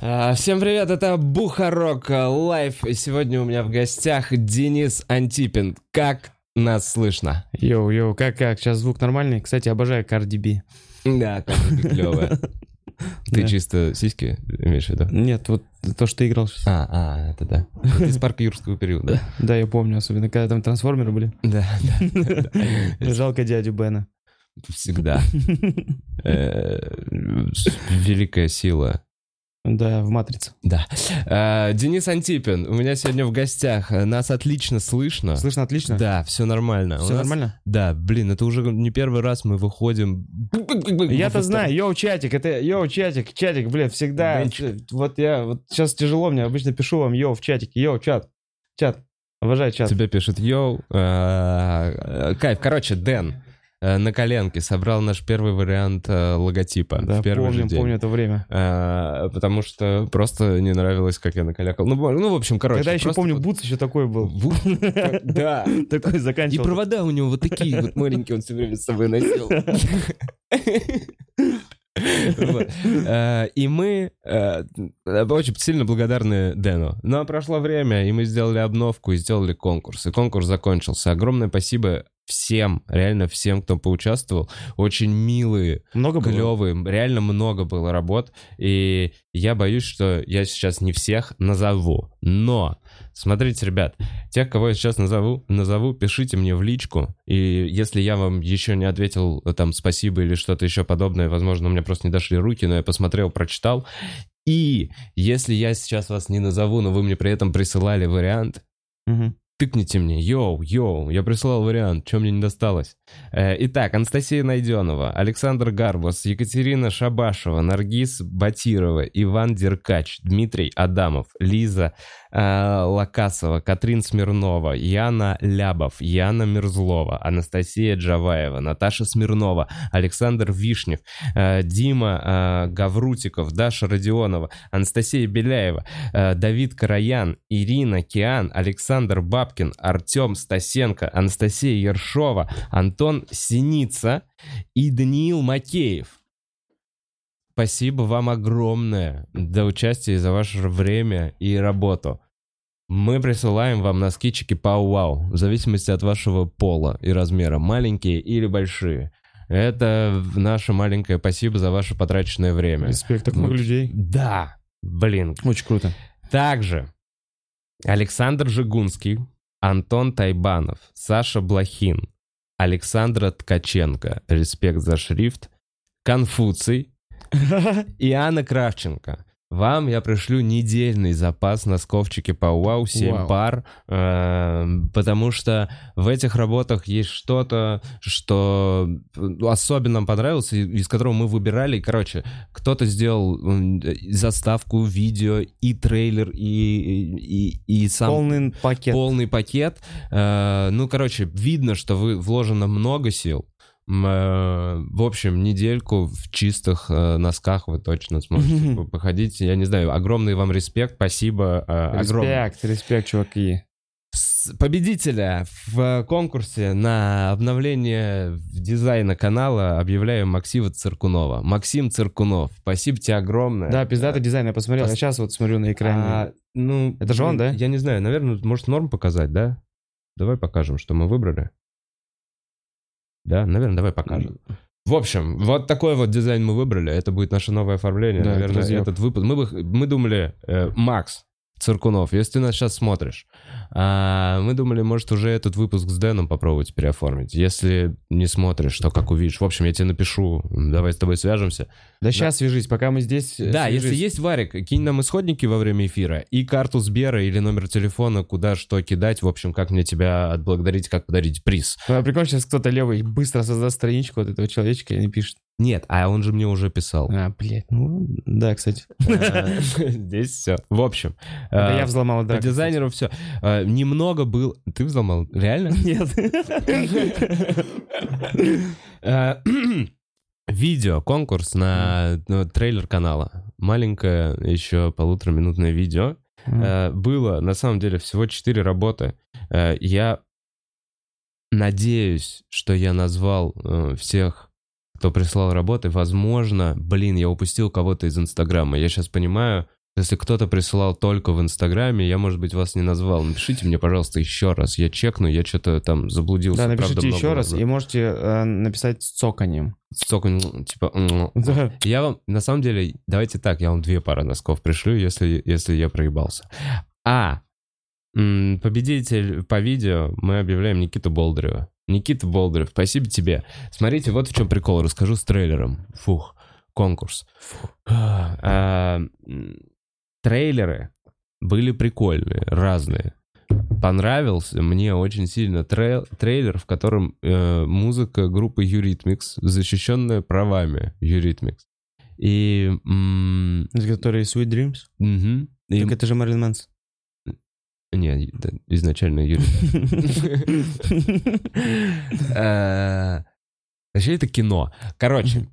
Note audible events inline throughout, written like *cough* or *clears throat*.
А, Всем привет, это Бухарог Лайв. И сегодня у меня в гостях Денис Антипин. Как нас слышно? Йоу, йоу, как, как, сейчас звук нормальный? Кстати, обожаю Cardi B. Да, *laughs* клево. Ты Да. чисто сиськи имеешь в виду? Нет, вот то, что ты играл сейчас. А, а, это да. Это из парка юрского периода. *laughs* Да, я помню, особенно когда там трансформеры были. *laughs* Да, да, да. Жалко дядю Бена. Всегда. Э, Великая сила. Да, в Матрице. Да. А, Денис Антипин у меня сегодня в гостях. Нас отлично слышно. Слышно отлично? Да, все нормально. Все нас- нормально? Да, блин, это уже не первый раз мы выходим. Я-то *laughs* знаю, йоу, чатик, это йоу, чатик, чатик, блин, всегда. Денчик. Вот я, вот сейчас тяжело мне, обычно пишу вам йоу в чатике, йоу, чат, чат, обожаю чат. Тебе пишет Йоу. э, Кайф. Короче, Дэн на коленке собрал наш первый вариант э, логотипа Да, в первый помню, же день. помню это время. Э, Потому что просто не нравилось, как я накалякал. Ну, ну в общем, короче. Когда еще помню, вот- Бутс еще такой был. *laughs* Да. *laughs* Такой И заканчивал. провода у него вот такие вот маленькие, он все время с собой носил. *laughs* Э, И мы э, очень сильно благодарны Дэну. Но прошло время, и мы сделали обновку и сделали конкурс. И конкурс закончился. Огромное спасибо всем, реально всем, кто поучаствовал. Очень милые, Много было? клевые, реально много было работ. И я боюсь, что я сейчас не всех назову. Но, смотрите, ребят, тех, кого я сейчас назову, назову, пишите мне в личку. И если я вам еще не ответил там спасибо или что-то еще подобное, возможно, у меня просто не дошли руки, но я посмотрел, прочитал. И если я сейчас вас не назову, но вы мне при этом присылали вариант, Мгм. Тыкните мне, йоу, йоу, я прислал вариант, что мне не досталось. Э, итак, Анастасия Найденова, Александр Гарбус, Екатерина Шабашева, Наргиз Батирова, Иван Деркач, Дмитрий Адамов, Лиза э, Лакасова, Катрин Смирнова, Яна Лябов, Яна Мерзлова, Анастасия Джаваева, Наташа Смирнова, Александр Вишнев, э, Дима э, Гаврутиков, Даша Родионова, Анастасия Беляева, э, Давид Караян, Ирина Киан, Александр Бабкин, Артем Стасенко, Анастасия Ершова, Антон Синица и Даниил Макеев. Спасибо вам огромное за участие и за ваше время и работу. Мы присылаем вам носки чики Пау Вау, в зависимости от вашего пола и размера, маленькие или большие. Это наше маленькое спасибо за ваше потраченное время. Респект, так много людей. Да, блин, Очень круто. также Александр Жигунский, Антон Тайбанов, Саша Блохин, Александра Ткаченко, респект за шрифт, Конфуций. *laughs* И Анна Кравченко. Вам я пришлю недельный запас носков чики Пауау, 7 Вау. пар, э, потому что в этих работах есть что-то, что особенно понравилось, и- из которого мы выбирали. Короче, кто-то сделал заставку, видео, и трейлер, и, и, и сам Полный пакет. полный пакет. Э, ну, короче, видно, что вы вложено много сил. Э, В общем, недельку в чистых э, носках вы точно сможете *laughs* по- походить. Я не знаю, огромный вам респект, спасибо. э. Респект, респект, чуваки. Победителя в конкурсе на обновление дизайна канала объявляем Максима Циркунова. Максим Циркунов, спасибо тебе огромное. Да, пиздатый дизайн, я посмотрел. пос- Я сейчас вот смотрю на экране. А, ну, Это же он, да? Я не знаю, наверное, может норм показать, да? Давай покажем, что мы выбрали. Да, наверное, давай покажем. В общем, вот такой вот дизайн мы выбрали. Это будет наше новое оформление. Да, наверное, разъеб. этот выпуск. Мы, бы- мы думали, э, Макс Циркунов, если ты нас сейчас смотришь, а, мы думали, может, уже этот выпуск с Дэном попробовать переоформить. Если не смотришь, то как увидишь. В общем, я тебе напишу, давай с тобой свяжемся. Да сейчас свяжись, пока мы здесь. э, Да, свяжись. если есть Варик, кинь нам исходники во время эфира и карту Сбера или номер телефона, куда что кидать. В общем, как мне тебя отблагодарить, как подарить приз. Ну, прикольно, сейчас кто-то левый быстро создаст страничку вот этого человечка и напишет. Нет, а он же мне уже писал. А, блядь, ну, да, кстати. Э, *laughs* Здесь все. В общем, э, я взломал, да. по дизайнеру все. Немного был... Ты взломал? Реально? *laughs* Нет. Э, *clears throat* Видео, конкурс на трейлер канала. Маленькое, еще полутораминутное видео. Э, Было, на самом деле, всего четыре работы. Э, Я надеюсь, что я назвал э, всех, кто прислал работы. Возможно, блин, я упустил кого-то из Инстаграма. Я сейчас понимаю, Если кто-то присылал только в Инстаграме, я, может быть, вас не назвал. Напишите мне, пожалуйста, еще раз. Я чекну, я что-то там заблудился. Да, правда, напишите много еще раз, было. и можете э, написать с цоканьем. Столько, ну, типа... *laughs* Да. Я вам, на самом деле, давайте так, я вам две пары носков пришлю, если, если я проебался. А, победитель по видео мы объявляем Никиту Болдырева. Никита Болдырев, спасибо тебе. Смотрите, вот в чем прикол, расскажу с трейлером. Фух, конкурс. А, м, трейлеры были прикольные, разные. Понравился мне очень сильно трей- трейлер, в котором э, музыка группы Eurythmics, защищенная правами Eurythmics. И... м, Который Sweet Dreams. мгм. И- Так это же Мэрилин Мэнс. Не, изначально Eurythmics. *laughs* Э, Вообще это кино. Короче,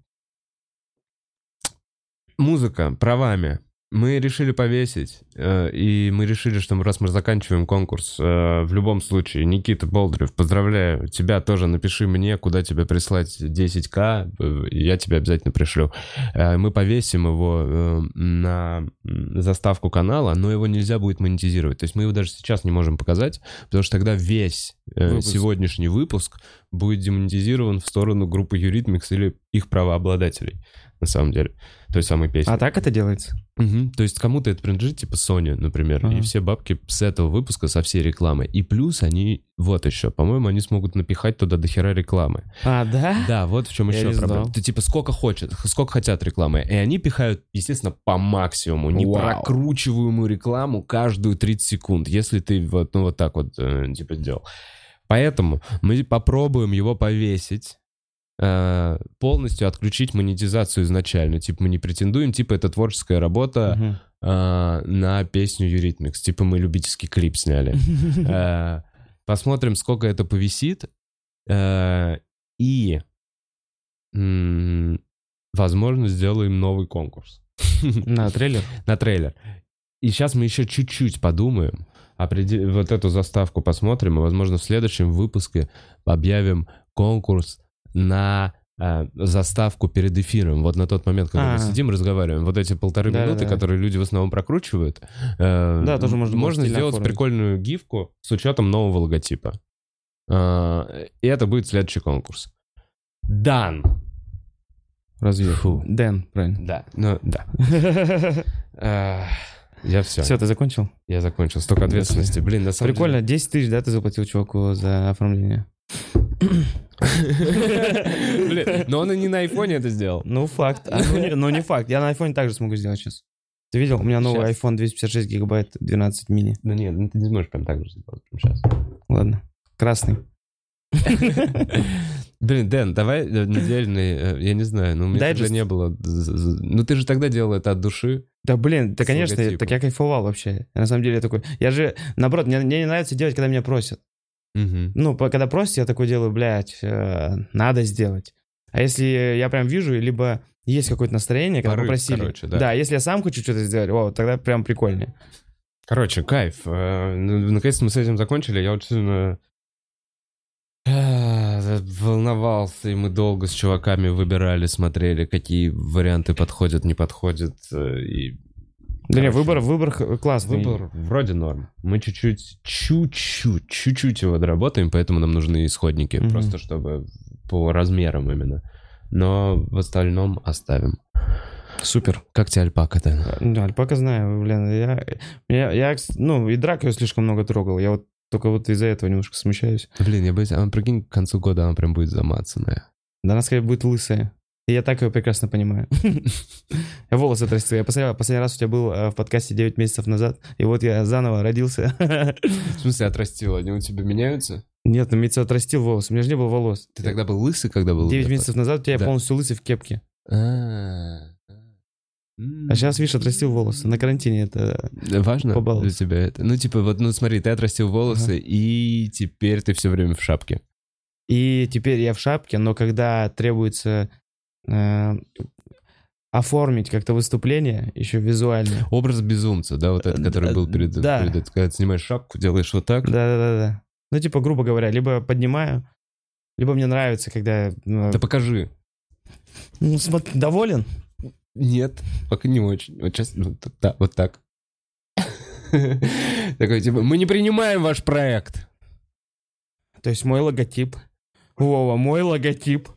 музыка правами. Мы решили повесить, э, и мы решили, что раз мы заканчиваем конкурс, э, в любом случае, Никита Болдырев, поздравляю, тебя тоже напиши мне, куда тебе прислать 10к, э, я тебе обязательно пришлю. Мы повесим его на заставку канала, но его нельзя будет монетизировать. То есть мы его даже сейчас не можем показать, потому что тогда весь Выпуск. сегодняшний выпуск будет демонетизирован в сторону группы Eurythmics или их правообладателей, на самом деле, той самой песни. А так это делается? Мгм. То есть кому-то это принадлежит, типа Sony, например, и Ага. все бабки с этого выпуска, со всей рекламы. И плюс они, вот еще, по-моему, они смогут напихать туда дохера рекламы. А, да? Да, вот в чем Я еще проблема. Ты типа сколько хочет, сколько хотят рекламы. И они пихают, естественно, по максимуму, не прокручиваемую рекламу каждую 30 секунд, если ты вот, ну, вот так вот, э, типа, сделал. Поэтому мы попробуем его повесить, полностью отключить монетизацию изначально. Типа мы не претендуем, типа это творческая работа э, на песню Eurythmics. Типа мы любительский клип сняли. *laughs* Э, Посмотрим, сколько это повисит. Э, И, возможно, сделаем новый конкурс На *laughs* трейлер? на трейлер. И сейчас мы еще чуть-чуть подумаем, определ- вот эту заставку посмотрим, и, возможно, в следующем выпуске объявим конкурс на э, заставку перед эфиром. Вот на тот момент, когда мы А. сидим, разговариваем. Вот эти полторы Да-да-да. минуты, которые люди в основном прокручивают. э, Да, тоже можно Можно сделать оформить. прикольную гифку с учетом нового логотипа. Э, И это будет следующий конкурс. Дан. Разве? Фу. Дэн, правильно. Да, ну да. *laughs* Э, Я все. Все, ты закончил? Я закончил. Столько ответственности. Блин, на самом Прикольно, 10 тысяч, да, ты заплатил чуваку за оформление? Блин, но он и не на айфоне это сделал. Ну, факт. А, ну, не, ну, не факт. Я на айфоне также смогу сделать сейчас. Ты видел? У меня новый Щас. iPhone 256 гигабайт 12 мини. Ну нет, ну ты не сможешь прям так же сделать сейчас. Ладно. Красный. Блин, Дэн, давай э, недельный, э, я не знаю, ну у меня Дайджест. не было. Ну ты же тогда делал это от души. Да блин, да конечно, логотипом. так я кайфовал вообще. Я на самом деле такой... Я же, наоборот, мне, мне не нравится делать, когда меня просят. Мгм. Ну, когда просят, я такой делаю, блядь, э, надо сделать. А если я прям вижу, либо есть какое-то настроение, когда Порыв, попросили. короче, да. если я сам хочу что-то сделать, о, тогда прям прикольнее. Короче, кайф. Э, ну, Наконец-то мы с этим закончили. Я очень сильно э, волновался, и мы долго с чуваками выбирали, смотрели, какие варианты подходят, не подходят. э, И Да не, выбор, выбор классный. Выбор вроде норм. Мы чуть-чуть, чуть-чуть, чуть-чуть его доработаем, поэтому нам нужны исходники, Мгм. просто чтобы по размерам именно. Но в остальном оставим. Супер. Как тебе альпака, Дэн? Да, альпака знаю, блин. Я, я, я, ну, и драк ее слишком много трогал. Я вот только вот из-за этого немножко смущаюсь. Блин, я боюсь, а прикинь, к концу года она прям будет замацанная. Да она скорее будет лысая. И я так ее прекрасно понимаю. *laughs* Волосы отрастил. Я посмотрел, последний раз у тебя был э, в подкасте 9 месяцев назад, и вот я заново родился. *laughs* В смысле отрастила? Они у тебя меняются? Нет, ну имеется отрастил волосы. У меня же не было волос. Ты тогда был лысый, когда был? 9 этот? месяцев назад у тебя полностью лысый в кепке. А, А сейчас, видишь, отрастил волосы. На карантине это... Важно для тебя это? Ну, типа, вот, ну смотри, ты отрастил волосы, и теперь ты все время в шапке. И теперь я в шапке, но когда требуется оформить как-то выступление, еще визуально. Образ безумца, да, вот этот, который был перед, Да. перед когда ты снимаешь шапку, делаешь вот так. Да-да-да. Ну, типа, грубо говоря, либо поднимаю, либо мне нравится, когда... э, Да покажи. ну, смотри, доволен? Нет, пока не очень. Вот сейчас, ну, да, вот так. *laughs* Такой, типа, мы не принимаем ваш проект. То есть мой логотип. Вова, мой логотип.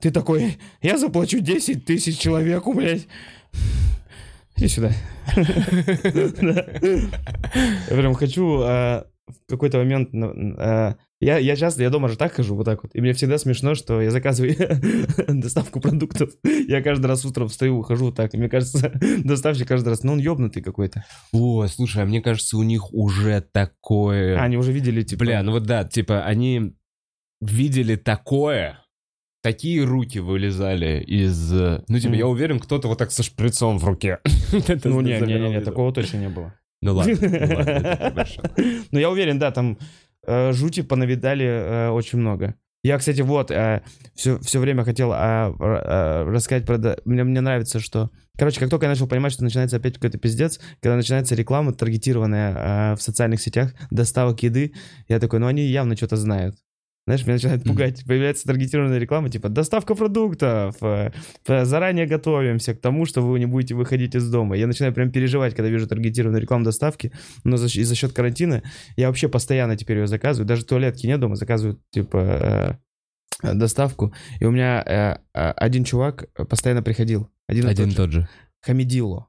Ты такой, я заплачу 10 тысяч человеку, блядь. Иди сюда. Да. Я прям хочу а, в какой-то момент... ну, а, Я, я часто, я дома же так хожу, вот так вот. И мне всегда смешно, что я заказываю *laughs* доставку продуктов. Я каждый раз утром встаю, ухожу вот так. И мне кажется, *laughs* доставщик каждый раз, ну он ёбнутый какой-то. О, слушай, а мне кажется, у них уже такое... А, они уже видели, типа... Бля, ну вот да, типа, они видели такое, такие руки вылезали из... э, Ну, типа, Мгм. я уверен, кто-то вот так со шприцом в руке. *laughs* Ну, не, не, не, *laughs* такого точно не было. Ну ладно, *laughs* ну. Ну, я уверен, да, там э, жути понавидали э, очень много. Я, кстати, вот все, все время хотел рассказать про... Мне, мне нравится, что... Короче, как только я начал понимать, что начинается опять какой-то пиздец, когда начинается реклама таргетированная в социальных сетях, доставок еды, я такой, ну они явно что-то знают. Знаешь, меня начинает пугать. Появляется таргетированная реклама, типа доставка продуктов, э, э, заранее готовимся к тому, что вы не будете выходить из дома. Я начинаю прям переживать, когда вижу таргетированную рекламу доставки, но за, за счет карантина я вообще постоянно теперь ее заказываю. Даже туалетки нет дома, заказываю, типа, э, доставку. И у меня один чувак постоянно приходил. Один, Один тот же. тот же. Хамидило.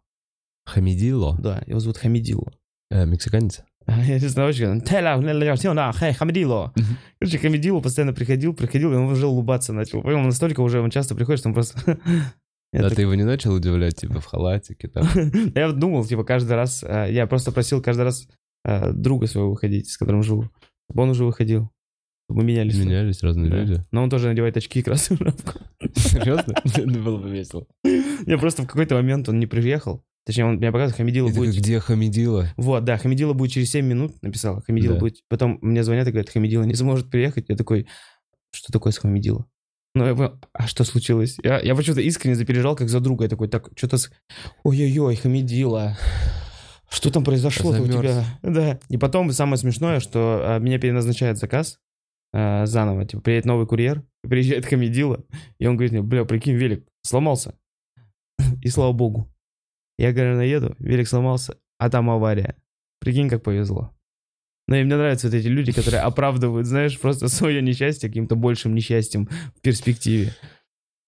Хамидило? Да, его зовут Хамидило. Э, Мексиканец? Я не знаю, очень... «Теля, ля, ля, сё, на, хей, Хамидило. Мгм. Короче, Хамидило постоянно приходил, приходил, и он уже улыбаться начал. Понял, он настолько уже, он часто приходит, что он просто... *laughs* Да ты его не начал удивлять, типа, в халатике там? *laughs* Я думал, типа, каждый раз... э, Я просто просил каждый раз э, друга своего выходить, с которым живу. Чтобы он уже выходил. Мы менялись. Менялись разные Да. люди. Но он тоже надевает очки и красную *laughs* шапку. Серьезно? Это было бы весело. Я просто в какой-то момент он не приехал. Точнее, он меня показывает, такой, будет... где Хамидила? Вот, да, Хамидила будет через 7 минут, написала. Хамидила Да. будет... Потом мне звонят и говорят, Хамидила не сможет приехать. Я такой, что такое с Хамидила? Ну, я понял, а что случилось? Я, я почему-то искренне запереживал, как за друга. Я такой, так, что-то... С... Ой-ой-ой, Хамидила. Что там произошло у тебя? Да. И потом самое смешное, что а, меня переназначает заказ а, заново. Типа, приедет новый курьер, приезжает Хамидила, и он говорит мне, бля, прикинь, велик сломался. И слава богу. Я, говорю, наеду, велик сломался, а там авария. Прикинь, как повезло. Ну и мне нравятся вот эти люди, которые *laughs* оправдывают, знаешь, просто свое несчастье каким-то большим несчастьем в перспективе.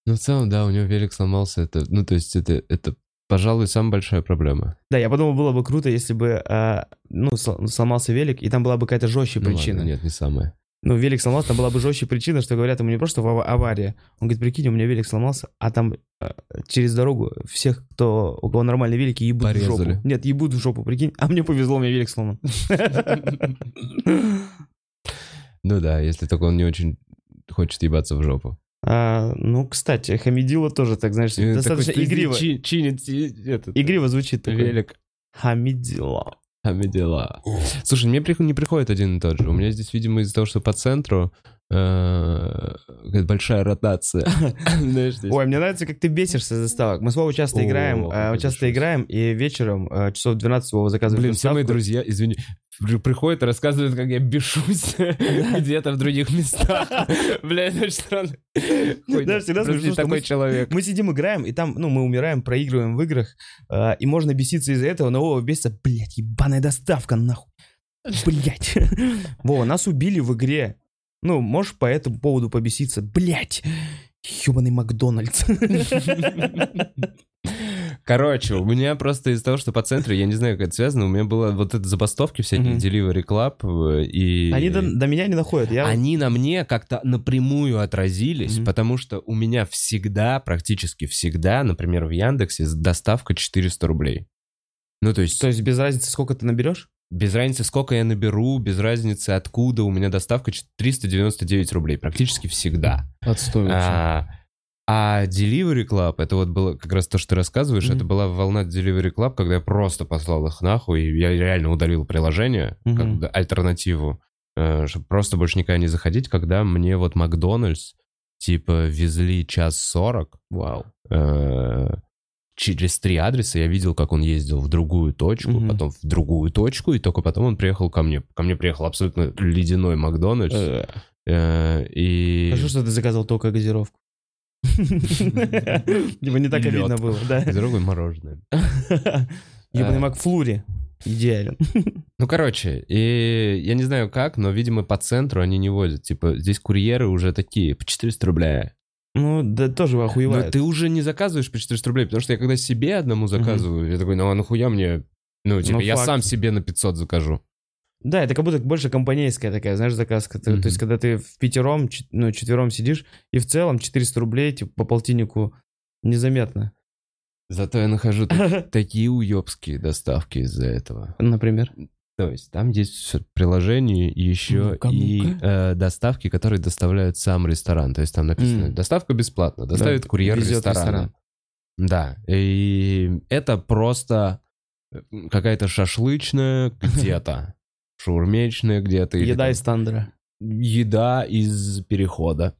Ну, в целом, да, у него велик сломался. Это, ну, то есть, это, это, пожалуй, самая большая проблема. Да, я подумал, было бы круто, если бы, а, ну, сл- сломался велик, и там была бы какая-то жестче Ну, причина. ладно, нет, не самая. Ну, велик сломался, там была бы жестче причина, что говорят ему не просто в ава- авария. Он говорит, прикинь, у меня велик сломался, а там э, через дорогу всех, кто, у кого нормальные велики, ебут в Порезали. жопу. Нет, ебут в жопу, прикинь. А мне повезло, у меня велик сломан. Ну да, если только он не очень хочет ебаться в жопу. А, ну, кстати, Хамидила тоже, так знаешь, И достаточно игриво. чи- чинит этот, Игриво звучит такой. велик. Хамидила. Хамидела. Слушай, мне не приходит один и тот же. У меня здесь, видимо, из-за того, что по центру большая ротация. *laughs* Ой, мне нравится, как ты бесишься за доставок. Мы с Вовой часто играем, я часто играем, и вечером э, часов 12 Вова заказывает Блин, все мои друзья, извини, при- приходят и рассказывают, как я бешусь *laughs* где-то в других местах. *laughs* Бля, это очень странно. Да, всегда смешно, такой мы- человек. Мы сидим, играем, и там, ну, мы умираем, проигрываем в играх, и можно беситься из-за этого, но Вова бесится, блядь, ебаная доставка, нахуй. Блядь. Вова, нас убили в игре. Ну, можешь по этому поводу побеситься. Блядь, ебаный Макдональдс. Короче, у меня просто из-за того, что по центру, я не знаю, как это связано, у меня было вот это забастовки всякие, Мгм. Delivery Club, э, и... Они до, до меня не доходят. Я... Они на мне как-то напрямую отразились, Мгм. потому что у меня всегда, практически всегда, например, в Яндексе доставка 400 рублей. Ну, то есть, То есть без разницы, сколько ты наберешь? Без разницы, сколько я наберу, без разницы, откуда, у меня доставка ч- 399 рублей, практически всегда. Отстой А, а Delivery Club, это вот было как раз то, что ты рассказываешь, Мгм. это была волна Delivery Club, когда я просто послал их нахуй, и я реально удалил приложение, Мгм. как альтернативу, чтобы просто больше никогда не заходить, когда мне вот Макдональдс, типа, везли час сорок, Вау. э, через три адреса я видел, как он ездил в другую точку, Мгм. потом в другую точку, и только потом он приехал ко мне. Ко мне приехал абсолютно ледяной Макдональдс. э, и... Хорошо, что ты заказал только газировку. Типа не так обидно было, да. Газированное мороженое. Ебаный Э. Макфлури. Идеален. Ну, короче, и я не знаю как, но, видимо, по центру они не возят. Типа, здесь курьеры уже такие, по 400 рублей. Ну, да тоже Но охуевает. ты уже не заказываешь по 400 рублей, потому что я когда себе одному заказываю, я такой, ну а нахуя мне... Ну, типа, Ну, я факт. сам себе на 500 закажу. Да, это как будто больше компанейская такая, знаешь, заказка. Мгм. То есть, когда ты в пятером, ну, четвером сидишь, и в целом 400 рублей, типа, по полтиннику незаметно. Зато я нахожу та- *laughs* такие уебские доставки из-за этого. Например. То есть там есть приложение и еще Ну-ка, и ну-ка. э, доставки, которые доставляют сам ресторан. То есть там написано М. доставка бесплатно, доставит Да, курьер ресторана. ресторан. Да, и это просто какая-то шашлычная где-то, *laughs* шаурмечная где-то. Еда там из Тандера. еда из перехода.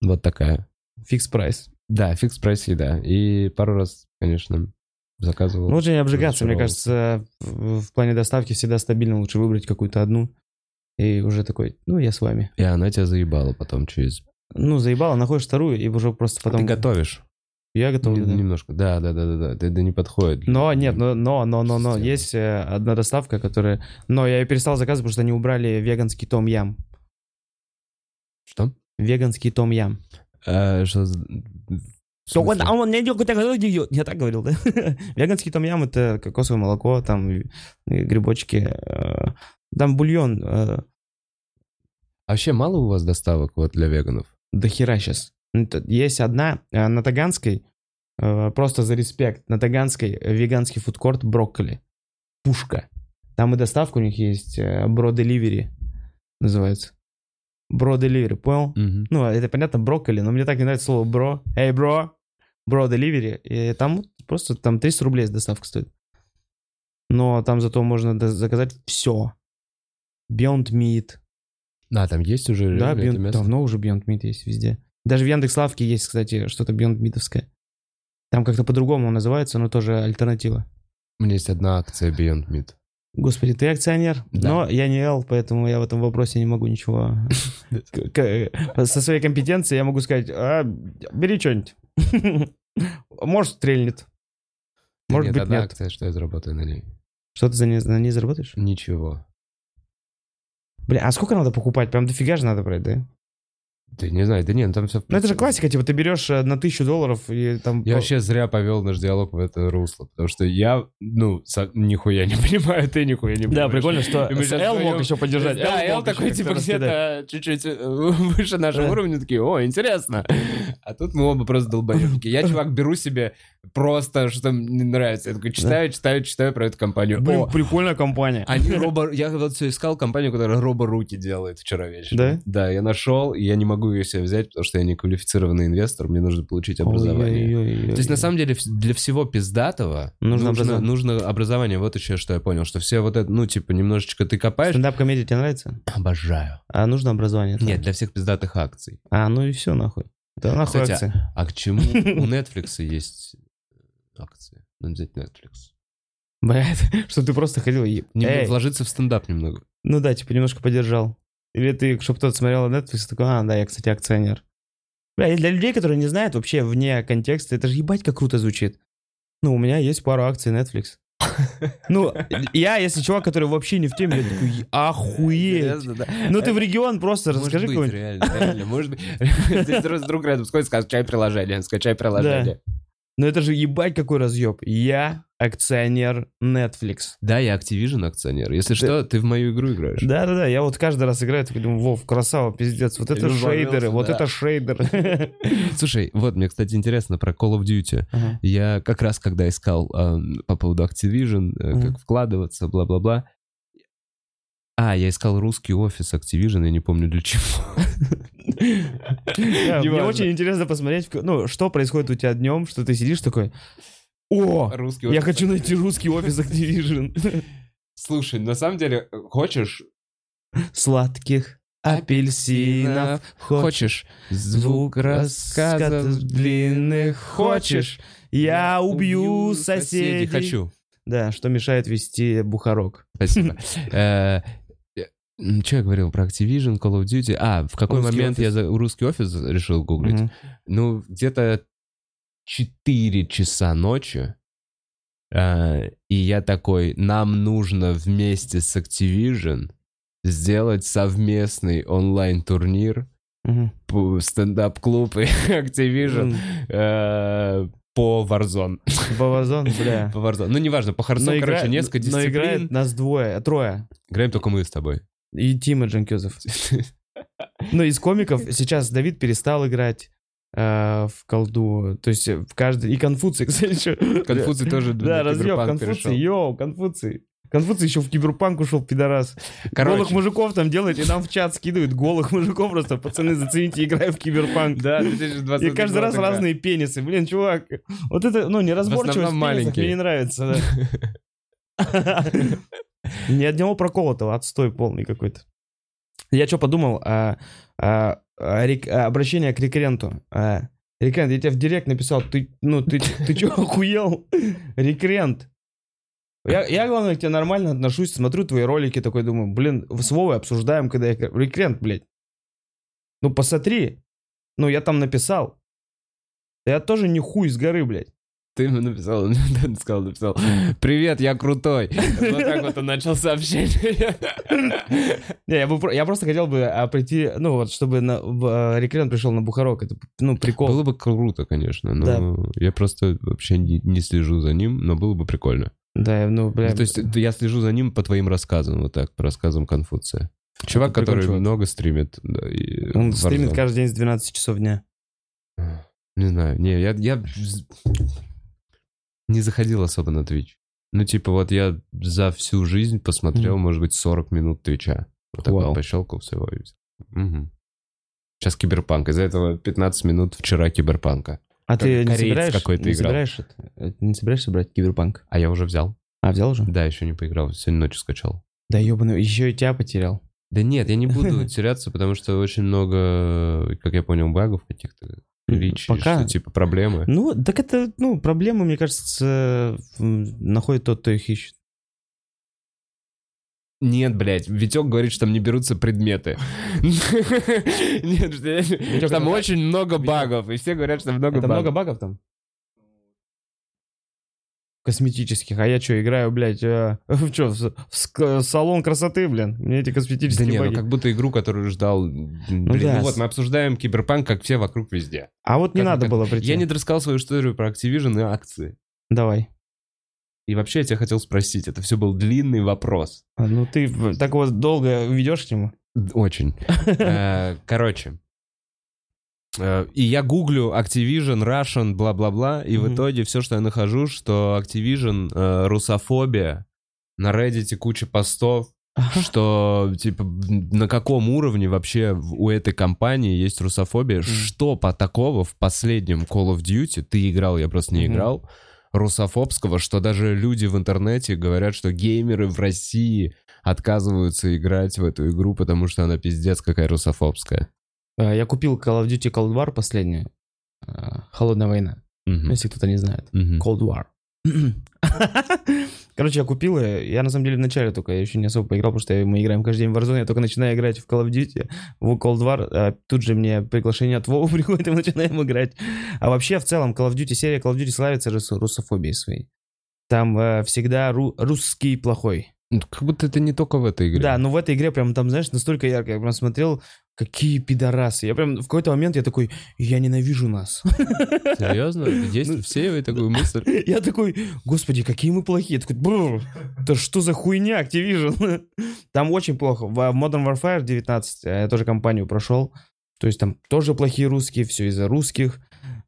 Вот такая. Fix Price. Да, Fix Price еда. И пару раз, конечно, заказывал. Ну, лучше не обжигаться. Мне кажется, в плане доставки всегда стабильно лучше выбрать какую-то одну. И уже такой, ну, я с вами. И она тебя заебала потом через... Ну, заебало, находишь вторую, и уже просто потом... Ты готовишь. Я готов. Н- Немножко. Да, да, да, да, да. Это, не подходит. Но нет, но, но, но, но, но, есть э, одна доставка, которая... Но я ее перестал заказывать, потому что они убрали веганский том-ям. Что? Веганский том-ям. Э, что за- в смысле? Я так говорил, да? *laughs* Веганский том-ям — это кокосовое молоко, там грибочки. э, Там бульон э, А вообще мало у вас доставок вот для веганов? до хера сейчас. Есть одна э, на Таганской, просто за респект, на Таганской веганский фудкорт брокколи. Пушка. Там и доставка у них есть, бро деливери называется. Бро деливери, понял? Мгм. Ну, это понятно, брокколи, но мне так не нравится слово бро. Эй, бро! Бро деливери. И там просто там 300 рублей доставка стоит. Но там зато можно заказать все. Beyond Meat. А, там есть уже Да, Beyond- мясо? давно уже Beyond Meat есть везде. Даже в Яндекс.Лавке есть, кстати, что-то Beyond Meat'овское. Там как-то по-другому называется, но тоже альтернатива. У меня есть одна акция Beyond Meat. Господи, ты акционер, Да. но я не ел, поэтому я в этом вопросе не могу ничего. *laughs* Со своей компетенцией я могу сказать, «А, бери что-нибудь. *laughs* Может, стрельнет. Может быть, нет. акция, что я заработаю на ней. Что ты за ней, на ней заработаешь? Ничего. Бля, а сколько надо покупать? Прям дофига же надо брать, да? Ты не знаю, да нет, ну там все... Ну это же классика, типа ты берешь э, на тысячу долларов и там... Я вообще зря повел наш диалог в это русло, потому что я, ну, со- нихуя не *laughs* понимаю, ты нихуя не Да, понимаешь. прикольно, что щас Эл мог еще поддержать. Да, Эл такой, типа, где-то чуть-чуть э, *laughs* выше нашего Да. уровня, такие, о, интересно. А тут мы оба просто долбоебки. Я, чувак, беру себе просто, что мне нравится. Я такой читаю, читаю, читаю про эту компанию. Блин, О, прикольная компания. они робо... Я вот все искал компанию, которая робо-руки делает вчера вечером. Да? Да, я нашел, и я не могу ее себе взять, потому что я не квалифицированный инвестор, мне нужно получить образование. То есть, на самом деле, для всего пиздатого Нужно нужно, образование. нужно образование. Вот еще что я понял, что все вот это, ну, типа, немножечко ты копаешь. Стендап-комедия тебе нравится? Обожаю. А нужно образование? Нет, для всех пиздатых акций. А, ну и все, нахуй. Да нахуй Кстати, акции. А к чему *laughs* у Netflix есть акции? Надо взять Netflix. Блядь, *laughs* что ты просто ходил и... Не, Эй, вложиться в стендап немного. ну да, типа немножко поддержал. Или ты, чтобы кто-то смотрел Netflix, такой, а, да, я, кстати, акционер. Бля, для людей, которые не знают вообще вне контекста, это же ебать как круто звучит. Ну, у меня есть пару акций Netflix. *laughs* Ну, я, если чувак, который вообще не в теме, я такой, охуеть. Ну ты в регион просто расскажи какой-нибудь. реально, реально, может быть. *laughs* Здесь друг рядом сходит, скачай приложение, скачай приложение. Ну это же ебать какой разъеб. Я акционер Netflix. Да, я Activision акционер. Если что, ты в мою игру играешь. Да-да-да, я вот каждый раз играю, такой думаю, Вов, красава, пиздец, вот это шейдеры, вот это шейдеры. *laughs* Слушай, вот мне, кстати, интересно про Call of Duty. Ага. Я как раз, когда искал по поводу Activision, э, как вкладываться, бла-бла-бла. А, я искал русский офис Activision, я не помню для чего. *laughs* Мне очень интересно посмотреть, ну, что происходит у тебя днем, что ты сидишь такой, о, Русский я хочу найти русский офис Activision. Слушай, на самом деле, э, хочешь, Сладких апельсинов, хочешь хочешь звук рассказов длинных, хочешь, я убью соседей. Хочу. Да, что мешает вести бухарок. Спасибо. *laughs* Э, Что я говорил про Activision, Call of Duty? А, в какой Русский момент я офис. за русский офис решил гуглить? Мгм. Ну, где-то 4 часа ночи. а, и я такой, нам нужно вместе с Activision сделать совместный онлайн-турнир по стендап-клуб и *laughs* Activision М, э, по Warzone. Бавазон, бля. *laughs* По Warzone. Ну, неважно, по Но Харзону, игра- короче, несколько но дисциплин. играет нас двое, трое. Играем только мы с тобой. И Тима Джанкюзов. *laughs* Ну, из комиков сейчас Давид перестал играть э, в колду. То есть в каждый... И Конфуций, *laughs* кстати, еще. Конфуций тоже Да, перешел. Конфуций. Йоу, Конфуций. Конфуций еще в киберпанк ушел, пидорас. Короче. Голых мужиков там делает, и нам в чат скидывают голых мужиков просто. Пацаны, зацените, играю в киберпанк. Да, 2020 И каждый раз разные пенисы. Блин, чувак, вот это, ну, неразборчивость в пенисах мне не нравится, да. *laughs* Ни одного проколотого, отстой полный какой-то. Я что подумал, а, а, а, рек- а, обращение к рекренту. А, рекрент, я тебе в директ написал, ты, ну, ты, ты что, *laughs* охуел? Рекрент. Я, я, главное, к тебе нормально отношусь, смотрю твои ролики, такой думаю, блин, с Вовой обсуждаем, когда я... Рекрент, блядь. Ну, посмотри. Ну, я там написал. Я тоже не хуй с горы, блядь. Ты ему написал, он мне *laughs* сказал, написал, привет, я крутой. Вот так вот он начал сообщение. *laughs* Не, я, бы, про- я просто хотел бы а, прийти, ну вот, чтобы на, в, а, рекрент пришел на Бухарок. Это, ну, прикол. Было бы круто, конечно, но я просто вообще не, не слежу за ним, но было бы прикольно. Да, ну, бля. Ну, То есть я слежу за ним по твоим рассказам, вот так, по рассказам Конфуция. Чувак, Это который чувак. много стримит. да, и Он стримит каждый день с 12 часов дня. Не знаю, не, я, я не заходил особо на Twitch. Ну, типа, вот я за всю жизнь посмотрел, Мгм. может быть, 40 минут Твича. Вот так Вау. вот пощелкал всего. Мгм. Сейчас киберпанк. Из-за этого 15 минут вчера киберпанка. А Как ты не собираешь, какой-то не играл. собираешь? Э, Не собираешься брать киберпанк? А я уже взял. А, взял уже? Да, еще не поиграл. Сегодня ночью скачал. Да ебаный, еще и тебя потерял. Да нет, я не буду *laughs* теряться, потому что очень много, как я понял, багов каких-то. Речи, Пока- что типа проблемы. Ну, так это, ну, проблемы, мне кажется, м, находит тот, кто их ищет. Нет, блядь, Витек говорит, что там не берутся предметы. *laughs* Нет, там очень много багов, и все говорят, что много Это много багов. багов там? Косметических. А я что, играю, блядь, э, *laughs* в что, в, с- в ск- салон красоты, блин? Мне эти Да косметические не, ну как будто игру, которую ждал. Блин, ну да, вот, мы обсуждаем киберпанк, как все вокруг везде. А вот не Как- надо как- было прийти. Я не дорассказал свою историю про Activision и акции. Давай. И вообще я тебя хотел спросить, это все был длинный вопрос. А, Ну ты в- так вот долго ведешь к нему? Очень. *laughs* Э, Короче. Э, И я гуглю Activision, Russian, бла-бла-бла, и в Мгм. итоге все, что я нахожу, что Activision э, русофобия, на Reddit куча постов, что, типа, на каком уровне вообще в- у этой компании есть русофобия, что по такого в последнем Call of Duty, ты играл, я просто не Мгм. играл, русофобского, что даже люди в интернете говорят, что геймеры в России отказываются играть в эту игру, потому что она пиздец какая русофобская. А, Я купил Call of Duty Cold War последнюю. А, Холодная война. Мгм. Если кто-то не знает. Мгм. Cold War. Короче, я купил ее. Я на самом деле в начале только, я еще не особо поиграл, потому что мы играем каждый день в Warzone. Я только начинаю играть в Call of Duty, в Cold War. а тут же мне приглашение от Вова *laughs* приходит, и мы начинаем играть. А вообще, в целом, Call of Duty, серия Call of Duty славится рус- русофобией своей. Там э, всегда ру- русский плохой. Ну, Как будто это не только в этой игре. Да, но в этой игре прям там, знаешь, настолько ярко. Я прям смотрел, какие пидорасы. Я прям в какой-то момент я такой, я ненавижу нас. *laughs* Серьезно? Есть Ну, в Сеевой такую мысль? *laughs* Я такой, господи, какие мы плохие. Я такой, «Бррр, да что за хуйня Activision? *laughs* Там очень плохо. В Modern Warfare 19 э, я тоже компанию прошел. То есть там тоже плохие русские, все из-за русских.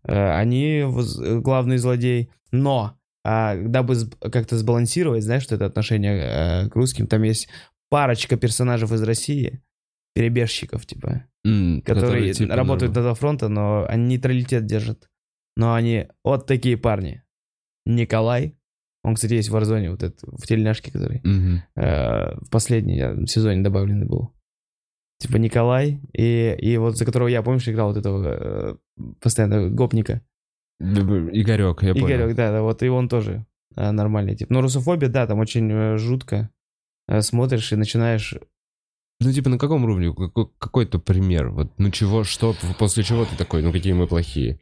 Э, Они э, главный злодей. Но, а, дабы как-то сбалансировать, знаешь, что это отношение э, к русским, там есть парочка персонажей из России, перебежчиков, типа, М, которые типа, работают на два фронта, но они нейтралитет держат. Но они вот такие парни. Николай, он, кстати, есть в Warzone, вот этот, в тельняшке, который мгм. э, в последнем сезоне добавленный был. Типа Николай, и, и вот за которого я, помнишь, играл вот этого э, постоянно гопника. Игорек, я понял. Игорек, да, да, вот и он тоже э, нормальный тип. Но русофобия, да, там очень э, жутко. Э, смотришь и начинаешь Ну, типа, на каком уровне? Какой- Какой-то пример. Вот, ну, чего, что, после чего ты такой, ну, какие мы плохие?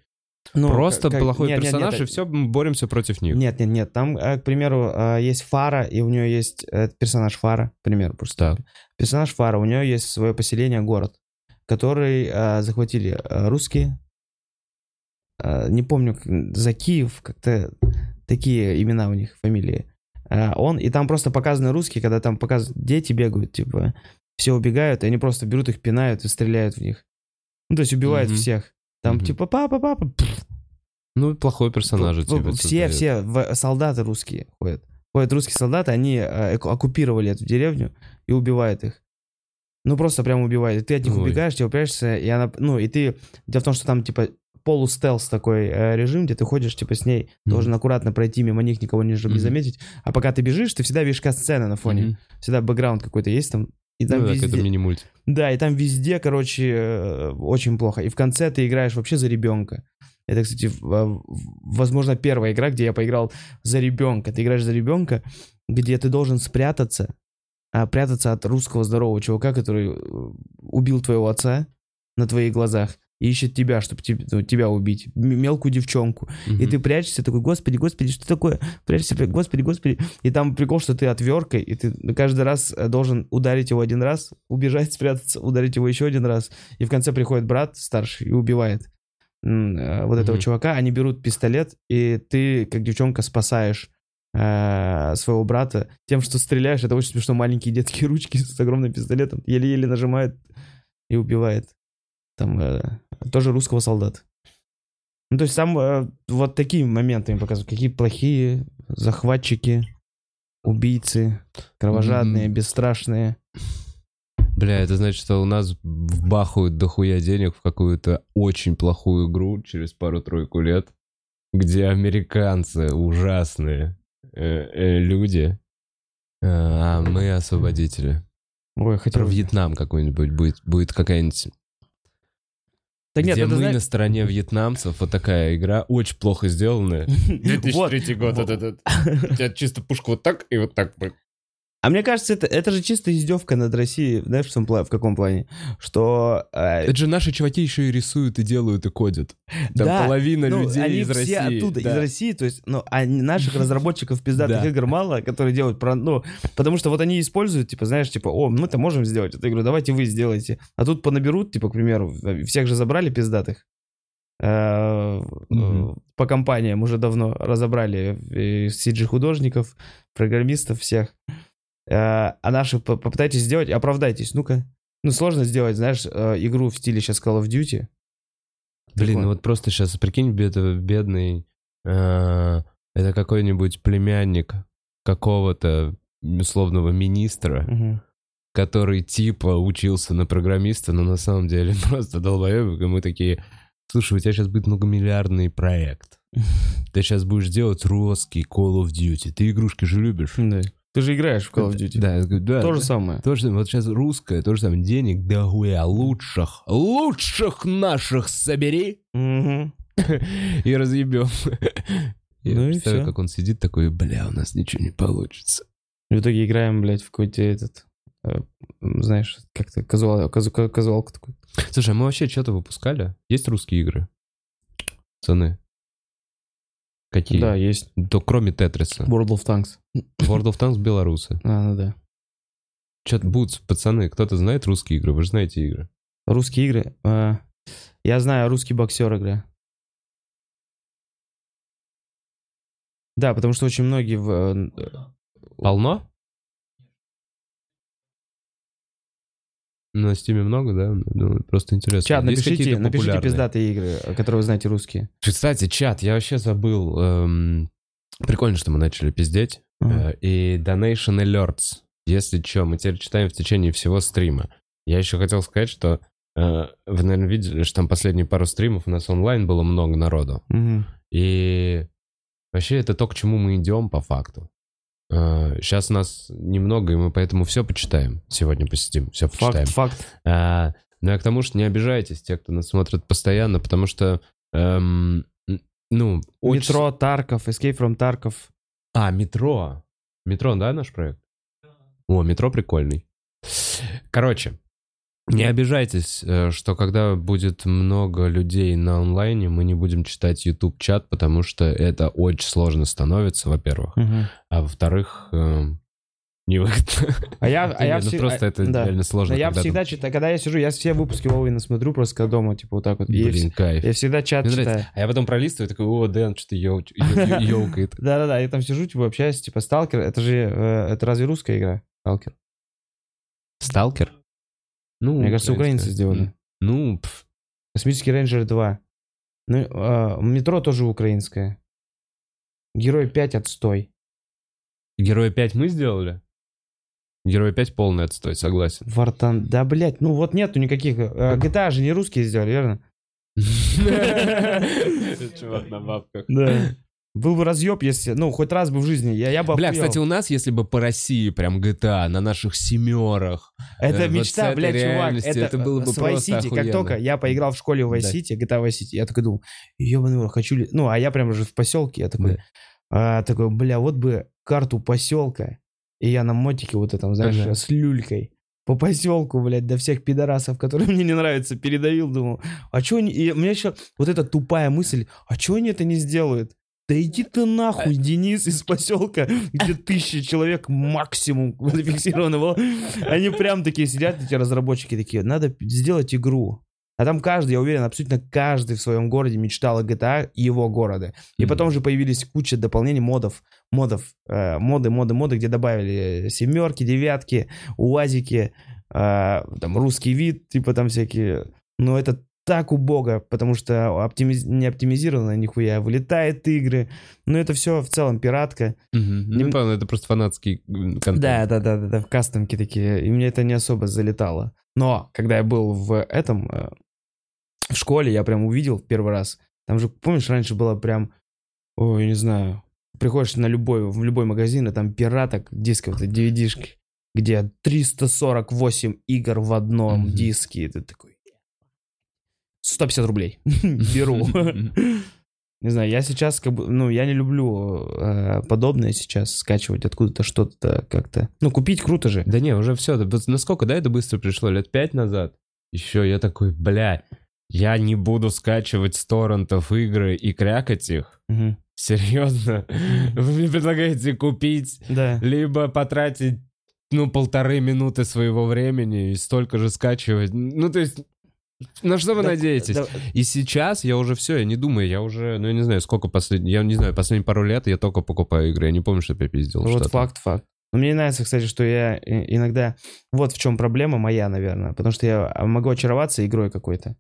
Ну, Просто как- плохой нет, нет, персонаж, нет, и все, мы боремся против них. Нет, нет, нет. Там, э, к примеру, э, есть Фара, и у нее есть э, персонаж Фара, к примеру, просто. Так. Персонаж Фара, у нее есть свое поселение, город, который э, захватили э, русские. Э, не помню, за Киев, как-то такие имена у них, фамилии. Э, он, и там просто показаны русские, когда там показывают, дети бегают, типа, все убегают, и они просто берут их, пинают и стреляют в них. Ну, то есть убивают Мгм. всех. Там, Мгм. типа, папа, папа, Ну, плохой персонаж. типа, все, создает. все солдаты русские ходят. Ходят русские солдаты, они э, оккупировали эту деревню и убивают их. Ну, просто прям убивают. И ты от них Ой. убегаешь, тебе упрячешься, и она... Ну, и ты... Дело в том, что там, типа, полустелс такой э, режим, где ты ходишь, типа, с ней, Мгм. должен аккуратно пройти мимо них, никого не, чтобы не Мгм. заметить. А пока ты бежишь, ты всегда видишь сцены на фоне. Мгм. Всегда бэкграунд какой-то есть там. И там Ну, везде... это мини-мультик. Да, и там везде, короче, э, очень плохо. И в конце ты играешь вообще за ребенка. Это, кстати, в- возможно, первая игра, где я поиграл за ребенка. Ты играешь за ребенка, где ты должен спрятаться, а прятаться от русского здорового чувака, который э, убил твоего отца на твоих глазах и ищет тебя, чтобы тебя убить. Мелкую девчонку. И Мгм. ты прячешься, такой, господи, господи, что такое? Прячешься, пря- господи, господи. И там прикол, что ты отверткой, и ты каждый раз э, должен ударить его один раз, убежать, *laughs* спрятаться, ударить его еще один раз. И в конце приходит брат старший и убивает э, вот этого Мгм. чувака. Они берут пистолет, и ты, как девчонка, спасаешь э, своего брата тем, что стреляешь. Это очень смешно. Маленькие детские *laughs* ручки с огромным пистолетом еле-еле нажимает и убивает. Там э, тоже русского солдата. Ну, то есть там э, вот такие моменты им показывают. Какие плохие захватчики, убийцы, кровожадные, Мгм. бесстрашные. Бля, это значит, что у нас вбахают дохуя денег в какую-то очень плохую игру через пару-тройку лет, где американцы ужасные э, э, люди, э, а мы освободители. Ой, хотел... Про Вьетнам какой-нибудь будет, будет какая-нибудь Так нет, где это мы знаешь- на стороне вьетнамцев, вот такая игра, очень плохо сделанная. *laughs* Вот. 2003 год, Вот. этот, этот. У тебя чисто пушка вот так и вот так. А мне кажется, это, это же чисто издевка над Россией. Знаешь, в, том в каком плане? Что... э, Это же наши чуваки еще и рисуют, и делают, и кодят. Там Да, половина ну, людей они из все России. оттуда, да. из России, то есть, ну, а наших *laughs* разработчиков пиздатых Да. игр мало, которые делают про, ну, потому что вот они используют, типа, знаешь, типа, о, мы это можем сделать, это я говорю, давайте вы сделайте, а тут понаберут, типа, к примеру, всех же забрали пиздатых, Э, э, по компаниям уже давно разобрали э, CG-художников, программистов всех, Э, а наши по- попытайтесь сделать, оправдайтесь, ну-ка. Ну, сложно сделать, знаешь, э, игру в стиле сейчас Call of Duty. Блин, ну вот просто сейчас, прикинь, бед- бедный, э, это какой-нибудь племянник какого-то условного министра, Мгм. который типа учился на программиста, но на самом деле *laughs* просто долбоебик, и мы такие, слушай, у тебя сейчас будет многомиллиардный проект. *laughs* Ты сейчас будешь делать русский Call of Duty. Ты игрушки же любишь. Да. Ты же играешь в Call of Duty. Да, я говорю, да. То же самое. То же самое. Вот сейчас русское, то же самое. Денег да хуя лучших, лучших наших собери *laughs* и разъебем. Я Ну представляю, как он сидит такой, бля, у нас ничего не получится. В итоге играем, блядь, в какой-то этот, э, знаешь, как-то казуал, казу- ка- казуалку такой. Слушай, а мы вообще что-то выпускали? Есть русские игры? Пацаны. Какие? Да, есть. То кроме Тетриса. World of Tanks. World of Tanks белорусы. А, *laughs* ну да. Что-то Бутс, пацаны, кто-то знает русские игры? Вы же знаете игры. Русские игры. а, я знаю, русский боксер игра. Да, потому что очень многие в... э, Полно? На стиме много, да? Ну, просто интересно. Чат, Есть напишите, напишите пиздатые игры, которые вы знаете русские. Кстати, чат, я вообще забыл. эм, прикольно, что мы начали пиздеть. Ага. Э, И Donation Alerts. Если что, мы теперь читаем в течение всего стрима. Я еще хотел сказать, что э, вы, наверное, видели, что там последние пару стримов у нас онлайн было много народу. Мгм. И вообще это то, к чему мы идем по факту. Сейчас нас немного, и мы поэтому все почитаем. Сегодня посидим, все почитаем. Факт, факт. А, ну, я к тому, что не обижайтесь, те, кто нас смотрит постоянно, потому что, эм, ну, очень... Метро Тарков, Escape from Тарков. А, метро. Метро, да, наш проект? О, метро прикольный. Короче, не обижайтесь, э, что когда будет много людей на онлайне, мы не будем читать YouTube-чат, потому что это очень сложно становится, во-первых. А во-вторых, э, невыгодно. А я, *laughs* а я ну все- просто а- это да. реально Но сложно. я всегда читаю, когда я сижу, я все выпуски Вовина смотрю просто когда дома, типа вот так вот. я Блин, вс- кайф. Я всегда чат Мне читаю. нравится. А я потом пролистываю, такой, о, Дэн, что-то *laughs* ёлкает. Да-да-да, я там сижу, типа общаюсь, типа Сталкер, это же, э, это разве русская игра? Сталкер. Сталкер? Ну, Мне кажется, украинцы сделали. Ну, пф, Космический рейнджер 2. Ну, э, метро тоже украинское. Герой 5 отстой. Героя 5 мы сделали? Героя 5 полный отстой, согласен. Вартан... Да, блядь, ну вот нету никаких... э, GTA же не русские сделали, верно? *laughs* *laughs* Чувак на бабках. Да. Был бы разъеб, если... Ну, хоть раз бы в жизни. Я, я бы Бля, охуел. кстати, у нас, если бы по России прям GTA, на наших семерах, Это э, вот мечта, этой блядь, чувак. Это, это было бы с просто City. Как охуенно. только я поиграл в школе в Vice Да. City, GTA Vice City, я такой думал, ебаный хочу ли... Ну, а я прям уже в поселке, я такой... Да. а, такой, бля, вот бы карту поселка, и я на мотике вот этом, знаешь, Ага. с люлькой по поселку, блядь, до всех пидорасов, которые *laughs* мне не нравятся, передавил, думал, а чё они... И у меня еще вот эта тупая мысль, а чё они это не сделают? Да иди ты нахуй, Денис из поселка, где тысяча человек максимум *laughs* зафиксировано было. Они прям такие сидят, эти разработчики такие, надо сделать игру. А там каждый, я уверен, абсолютно каждый в своем городе мечтал о GTA его города. И Мгм. потом же появились куча дополнений модов, модов, э, моды, моды, моды, где добавили семерки, девятки, уазики, э, там русский вид, типа там всякие. Но это так убого, потому что оптимиз- не оптимизировано нихуя, вылетает игры. Но это все в целом пиратка. Ну, Нем- не понял, это просто фанатский контент. Да, да, да, да, да, в кастомке такие. И мне это не особо залетало. Но когда я был в этом, э, в школе, я прям увидел в первый раз. Там же, помнишь, раньше было прям, ой, я не знаю, приходишь на любой, в любой магазин, и там пираток, дисков, DVD-шки, где 348 игр в одном Мгм. диске. И ты такой, 150 рублей. *laughs* Беру. *laughs* Не знаю, я сейчас как бы, ну, я не люблю э, подобное сейчас скачивать откуда-то что-то как-то. Ну, купить круто же. Да не, уже все. Насколько, да, это быстро пришло? Лет пять назад? Еще я такой, бля, я не буду скачивать с торрентов игры и крякать их. Мгм. Серьезно? Вы мне предлагаете купить, Да. либо потратить, ну, полторы минуты своего времени и столько же скачивать. Ну, то есть, на что вы Да- надеетесь? да- И сейчас я уже все, я не думаю, я уже, ну, я не знаю, сколько последний, я не знаю, последние пару лет я только покупаю игры, я не помню, что я пиздил. вот что-то. факт, факт. Но мне нравится, кстати, что я иногда... Вот в чем проблема моя, наверное. Потому что я могу очароваться игрой какой-то.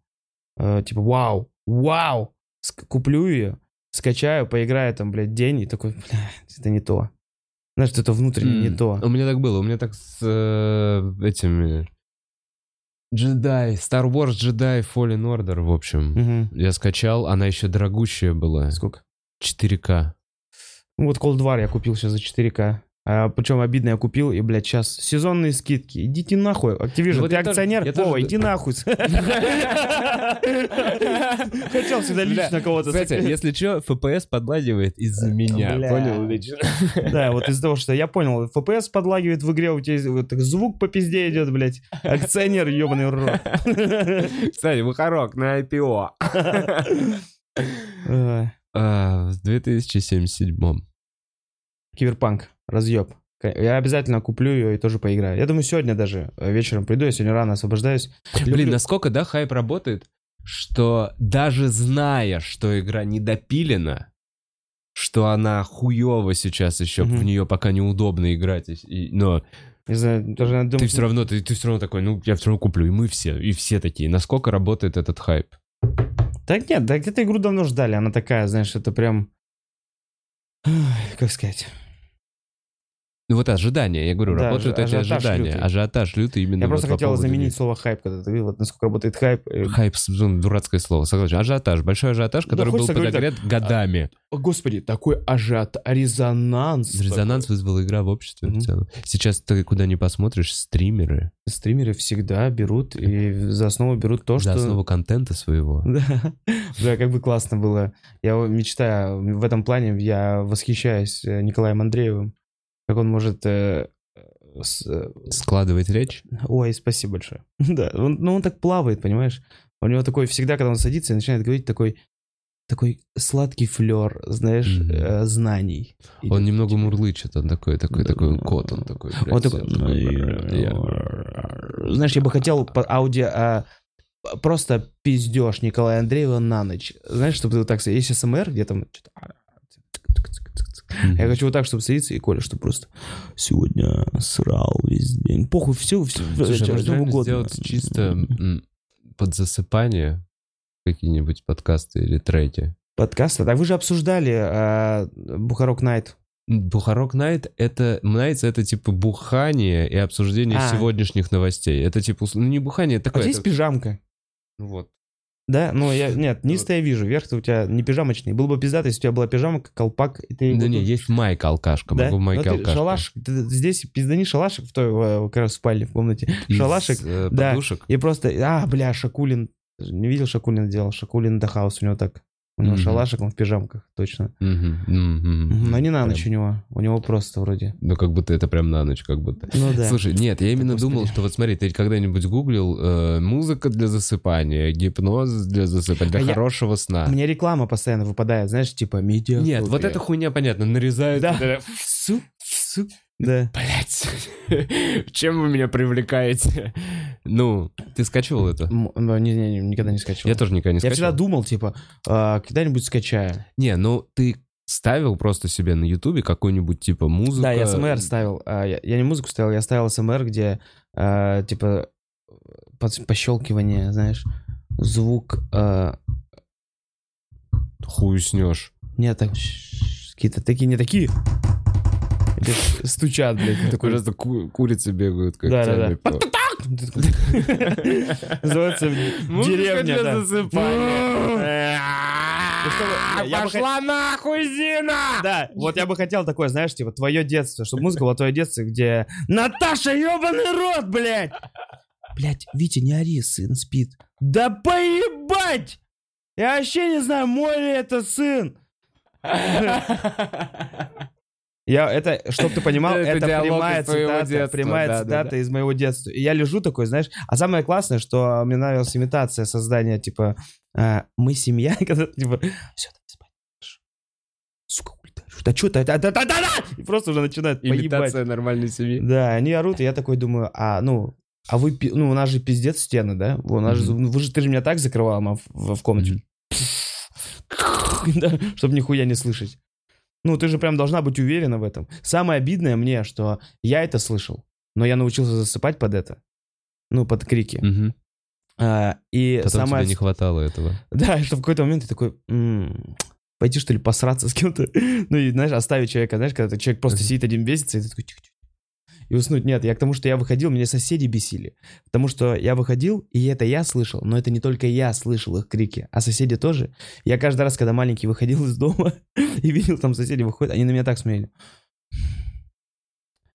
Э, типа, вау, вау! Ск- куплю ее, скачаю, поиграю там, блядь, день, и такой, блядь, это не то. Знаешь, это внутренне не М, то. У меня так было, у меня так с э, этими... Джедай, Star Wars Jedi Fallen Order, в общем. Мгм. Я скачал, она еще дорогущая была. Сколько? 4К. Ну, Вот Cold War я купил сейчас за 4К. А, причем обидно я купил, и, блядь, сейчас сезонные скидки. Идите нахуй. Activision, вот ты я тоже- акционер? я тоже- иди нахуй. Хотел всегда лично кого-то... Кстати, если что, FPS подлагивает из-за меня. Бля. Понял, лично? *laughs* Да, вот из-за того, что я понял, FPS подлагивает в игре, у тебя звук по пизде идет, блядь. Акционер, ебаный рот. *laughs* Кстати, Бухарок на IPO. *laughs* Э, А, В 2077. Киберпанк, разъеб. Я обязательно куплю ее и тоже поиграю. Я думаю, сегодня даже э, вечером приду, я сегодня рано освобождаюсь. Блин, Люблю- насколько, да, хайп работает, что даже зная, что игра недопилена, что она хуево сейчас еще, Мгм. в нее пока неудобно играть, и- но Не знаю, даже надо ты думать, все равно, ты, ты все равно такой, ну, я все равно куплю, и мы все, и все такие. Насколько работает этот хайп? Так нет, так эту игру давно ждали. Она такая, знаешь, это прям... Как сказать? Ну вот ожидания, я говорю, Да, работают ажи- эти ажиотаж ожидания. лютый. Ажиотаж лютый именно Я вот просто хотел заменить них. слово хайп, когда ты видел, вот насколько работает хайп. Э, Хайп, ну, дурацкое слово, согласен. Ажиотаж, большой ажиотаж, который был хочется говорить подогрет годами. О, Господи, такой ажиот, резонанс. Резонанс вызвала игра в обществе Мгм. в целом. Сейчас ты куда не посмотришь, стримеры Стримеры всегда берут и за основу берут то, за что... основу контента своего. *laughs* Да. да, как бы классно было. Я мечтаю, в этом плане я восхищаюсь э, Николаем Андреевым, как он может э, с- э, Складывать речь? Ой, спасибо большое. *laughs* Да, он, ну он так плавает, понимаешь? У него такой, всегда, когда он садится и начинает говорить, такой, такой сладкий флер, знаешь, э, знаний. Он Идет. немного мурлычет, он такой, такой, Да. такой кот, он такой. блядь, Он такой, ну, такой, знаешь, я бы хотел по аудио а, просто пиздешь Николая Андреева на ночь. Знаешь, чтобы ты вот так, есть СМР, где там что-то... Мгм. Я хочу вот так, чтобы садиться, и Коля, чтобы просто сегодня срал весь день. Похуй, все, все, Слушай, а что реально угодно. сделать чисто под засыпание какие-нибудь подкасты или треки? Подкаст. Так вы же обсуждали а, Бухарок Найт. Бухарок Найт это Найтс это типа бухание и обсуждение А. сегодняшних новостей. Это типа ну не бухание, это А такое. есть это- пижамка? ну вот. Да? Ну, я... Нет, низ-то я вижу. Верх-то у тебя не пижамочный. Был бы пиздато, если у тебя была пижамка, колпак, и ты... Да не, есть майка алкашка, Да? могу в Ну, алкашка. Шалаш, ты здесь пиздани шалашик в той, э, как раз в спальне, в комнате. Из, шалашик, э, да. подушек. И просто, а, бля, Шакулин. Не видел, Шакулин делал. Шакулин The House у него так. У него Мгм. шалашик, он в пижамках, точно. Мгм, мгм, Но не на прям. ночь у него. У него просто вроде. Ну, как будто это прям на ночь, как будто. Ну да. Слушай, нет, я именно Господи. думал, что вот смотри, ты когда-нибудь гуглил э, музыка для засыпания, гипноз для засыпания, для А я- хорошего сна? Мне реклама постоянно выпадает, знаешь, типа медиа. Нет, вот эта хуйня, понятно, нарезают. Да. Да. Блять, *laughs* чем вы меня привлекаете? Ну, ты скачивал это? Ну, Не, не, не, никогда не скачивал. Я тоже никогда не Я скачивал. всегда думал, типа, а, когда-нибудь скачаю. Не, ну ты ставил просто себе на Ютубе какую-нибудь типа музыку. Да, я СМР ставил. а, я, я не музыку ставил, я ставил СМР, где, а, типа, под- пощелкивание, знаешь, звук... а, Хуй снешь. нет, так, какие-то такие, не такие. Стучат, блядь. такой, ку- курицы бегают как Да-да-да. *laughs* Называется деревня, для засыпания. Ну, *laughs* чтобы- я бы Пошла нахуй, Зина! Да, вот я бы хотел такое, знаешь, типа, твое детство, чтобы музыка была твое детство, где Наташа, ебаный рот, блядь! Блядь, Витя, не ори, сын спит. Да поебать! Я вообще не знаю, мой ли это сын. *laughs* Я это, чтоб ты понимал, *laughs* Это прямая цитата, детства, прямая да, цитата да. из моего детства. И я лежу такой, знаешь, а самое классное, что мне нравилась имитация создания, типа, а, мы семья, *laughs* когда типа, все, давай спать. Сука, ты орёшь? Да что ты, да, да, да, да, да! И просто уже начинают поебать. Имитация нормальной семьи. Да, они орут, и я такой думаю, а, ну, а вы, ну, у нас же пиздец стены, да? У нас же, вы же, ты же меня так закрывал, мам, в, в комнате. *laughs* Да, чтобы нихуя не слышать. Ну, ты же прям должна быть уверена в этом. Самое обидное мне, что я это слышал, но я научился засыпать под это. Ну, под крики. Мгм. А, и Потом самое... тебе не хватало этого. *laughs* Да, что в какой-то момент ты такой, «М, пойти что ли посраться с кем-то, *laughs* ну и, знаешь, оставить человека, знаешь, когда человек просто сидит один бесится, и ты такой. И уснуть. Нет, я к тому, что я выходил, меня соседи бесили. Потому что я выходил, и это я слышал, но это не только я слышал их крики, а соседи тоже. Я каждый раз, когда маленький выходил из дома *laughs* и видел, там соседи выходят, они на меня так смотрели.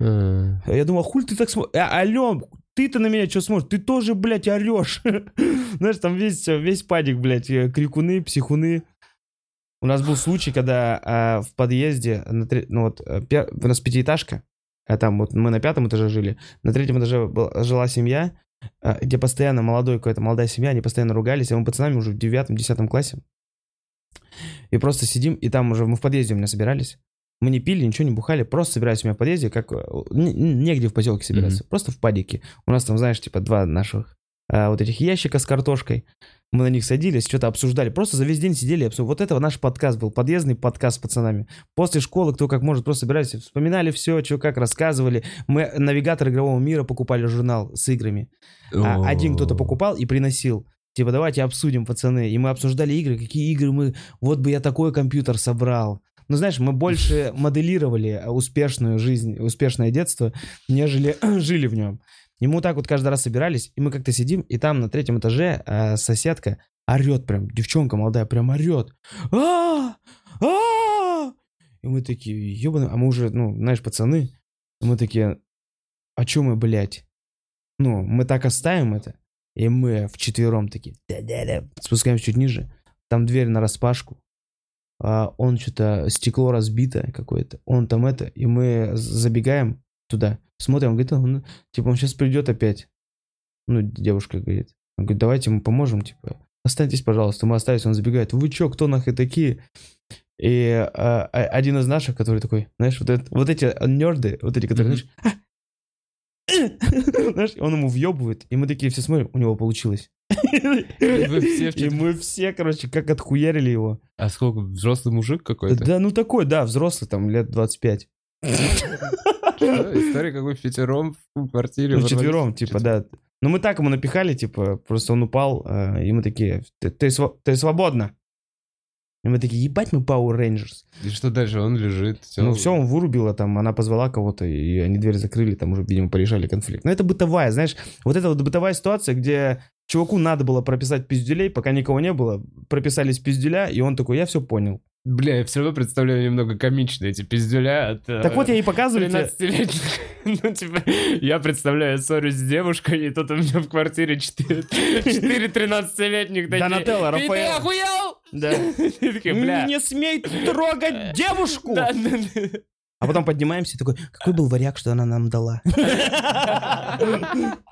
А, А Я думал, хуй ты так смотришь? А, алло, ты-то на меня что смотришь? Ты тоже, блядь, орешь. *laughs* Знаешь, там весь, весь падик, блядь, э, крикуны, психуны. У нас был случай, когда а, в подъезде, на тре- ну вот, э, пе- у нас пятиэтажка, а там вот мы на пятом этаже жили, на третьем этаже был- жила семья, а, где постоянно молодой какая-то молодая семья, они постоянно ругались, а мы пацанами уже в девятом, десятом классе. И просто сидим, и там уже мы в подъезде у меня собирались. Мы не пили, ничего не бухали, просто собирались у меня в подъезде, как э, не- не- негде в поселке собираться, просто в падике. У нас там, знаешь, типа два наших а, вот этих ящика с картошкой. Мы на них садились, что-то обсуждали. Просто за весь день сидели и обсуждали. Вот это наш подкаст был, подъездный подкаст с пацанами. После школы, кто как может, просто собирались, вспоминали все, что как рассказывали. Мы навигатор игрового мира покупали журнал с играми. А, один кто-то покупал и приносил. Типа, давайте обсудим, пацаны. И мы обсуждали игры, какие игры мы... Вот бы я такой компьютер собрал. Ну, знаешь, мы больше *laughs* моделировали успешную жизнь, успешное детство, нежели *clears throat* жили в нем. И мы вот так вот каждый раз собирались, и мы как-то сидим, и там на третьем этаже э, соседка орет прям, девчонка молодая прям орет. а! А! И мы такие, ебаные, а мы уже, ну, знаешь, пацаны, мы такие, а чё мы, блядь? Ну, мы так оставим это, и мы вчетвером такие, спускаемся чуть ниже, там дверь на распашку, а он что-то, стекло разбито какое-то, он там это, и мы забегаем туда, Смотрим, он говорит, он, типа, он сейчас придет опять. Ну, девушка говорит. Он говорит, давайте ему поможем, типа. Останьтесь, пожалуйста. Мы остались, он забегает. Вы чё, кто нахуй такие? И а, а, один из наших, который такой, знаешь, вот, это, вот эти нерды, вот эти, которые, знаешь, «А!» *laughs* знаешь, он ему въебывает, и мы такие все смотрим, у него получилось. И мы все, короче, как отхуярили его. А сколько, взрослый мужик какой-то? Да, ну такой, да, взрослый, там, лет 25. *laughs* История какой пятером в квартире. Ну, четвером, типа, да. Ну, мы так ему напихали, типа, просто он упал, э, и мы такие, ты, свободна. И мы такие, ебать мы Power Rangers. И что дальше? Он лежит. всё. Ну, все, он вырубила там, она позвала кого-то, и они дверь закрыли, там уже, видимо, порешали конфликт. Но это бытовая, знаешь, вот это вот бытовая ситуация, где чуваку надо было прописать пиздюлей, пока никого не было, прописались пиздюля, и он такой, я все понял. Бля, я все равно представляю немного комично эти пиздюля от... э, Так вот я и показываю тебе. 13-летних. *laughs* Ну, типа, я представляю, ссорюсь с девушкой, и тут у меня в квартире 4, 4 13-летних такие. Донателло, «И Ты Рафаэлло». охуел? Да. *laughs* Такие, бля. Не смей трогать девушку! Да, да, да. А потом поднимаемся и такой, какой был варяг, что она нам дала? *laughs*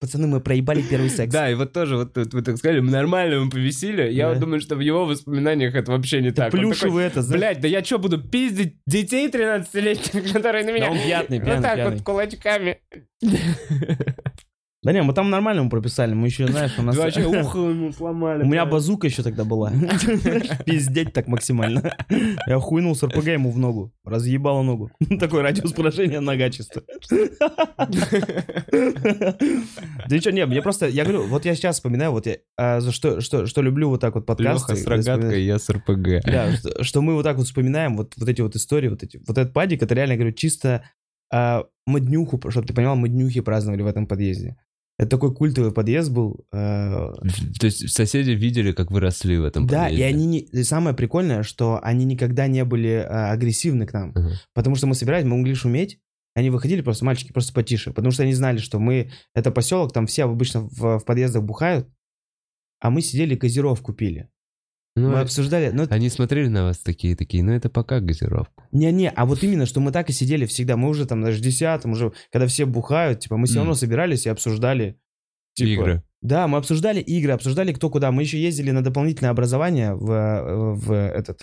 Пацаны, мы проебали первый *laughs* секс. Да, и вот тоже, вот тут вы так сказали, мы нормально ему повесили. Я вот думаю, что в его воспоминаниях это вообще не так. Плюшевый это. Блять, да я что, буду пиздить детей 13-летних, *laughs* которые на меня... Да он пьяный, *laughs* Вот пьяный, так пьяный. вот кулачками. Да не, мы там нормально ему прописали, мы еще, знаешь, у *laughs* нас... Вообще *laughs* ухо ему сломали. У меня базука еще тогда была. *laughs* Пиздеть так максимально. Я хуйнул с РПГ ему в ногу. Разъебало ногу. Такой радиус поражения нога чисто. Да ничего, не, мне просто, я говорю, вот я сейчас вспоминаю, вот я а, за что, что, что люблю вот так вот подкасты. Леха с рогаткой, я с РПГ. Да, что, что мы вот так вот вспоминаем вот, вот эти вот истории, вот эти, вот этот падик, это реально, говорю, чисто а, мы днюху, чтобы ты понимал, мы днюхи праздновали в этом подъезде. Это такой культовый подъезд был. э, То есть соседи видели, как вы росли в этом да, и подъезде? они не... и самое прикольное, что они никогда не были э, агрессивны к нам. Ага. Потому что мы собирались, мы могли шуметь, они выходили просто, мальчики, просто потише. Потому что они знали, что мы... Это поселок, там все обычно в, в подъездах бухают, а мы сидели, газировку пили. Ну, мы обсуждали... Ну, Они смотрели на вас такие, такие, ну это пока газировка. Не-не, а вот именно, что мы так и сидели всегда. Мы уже там даже десятым, уже, когда все бухают, типа, мы все равно собирались и обсуждали. типа, Игры. Да, мы обсуждали игры, обсуждали кто куда. Мы еще ездили на дополнительное образование в, э, в этот,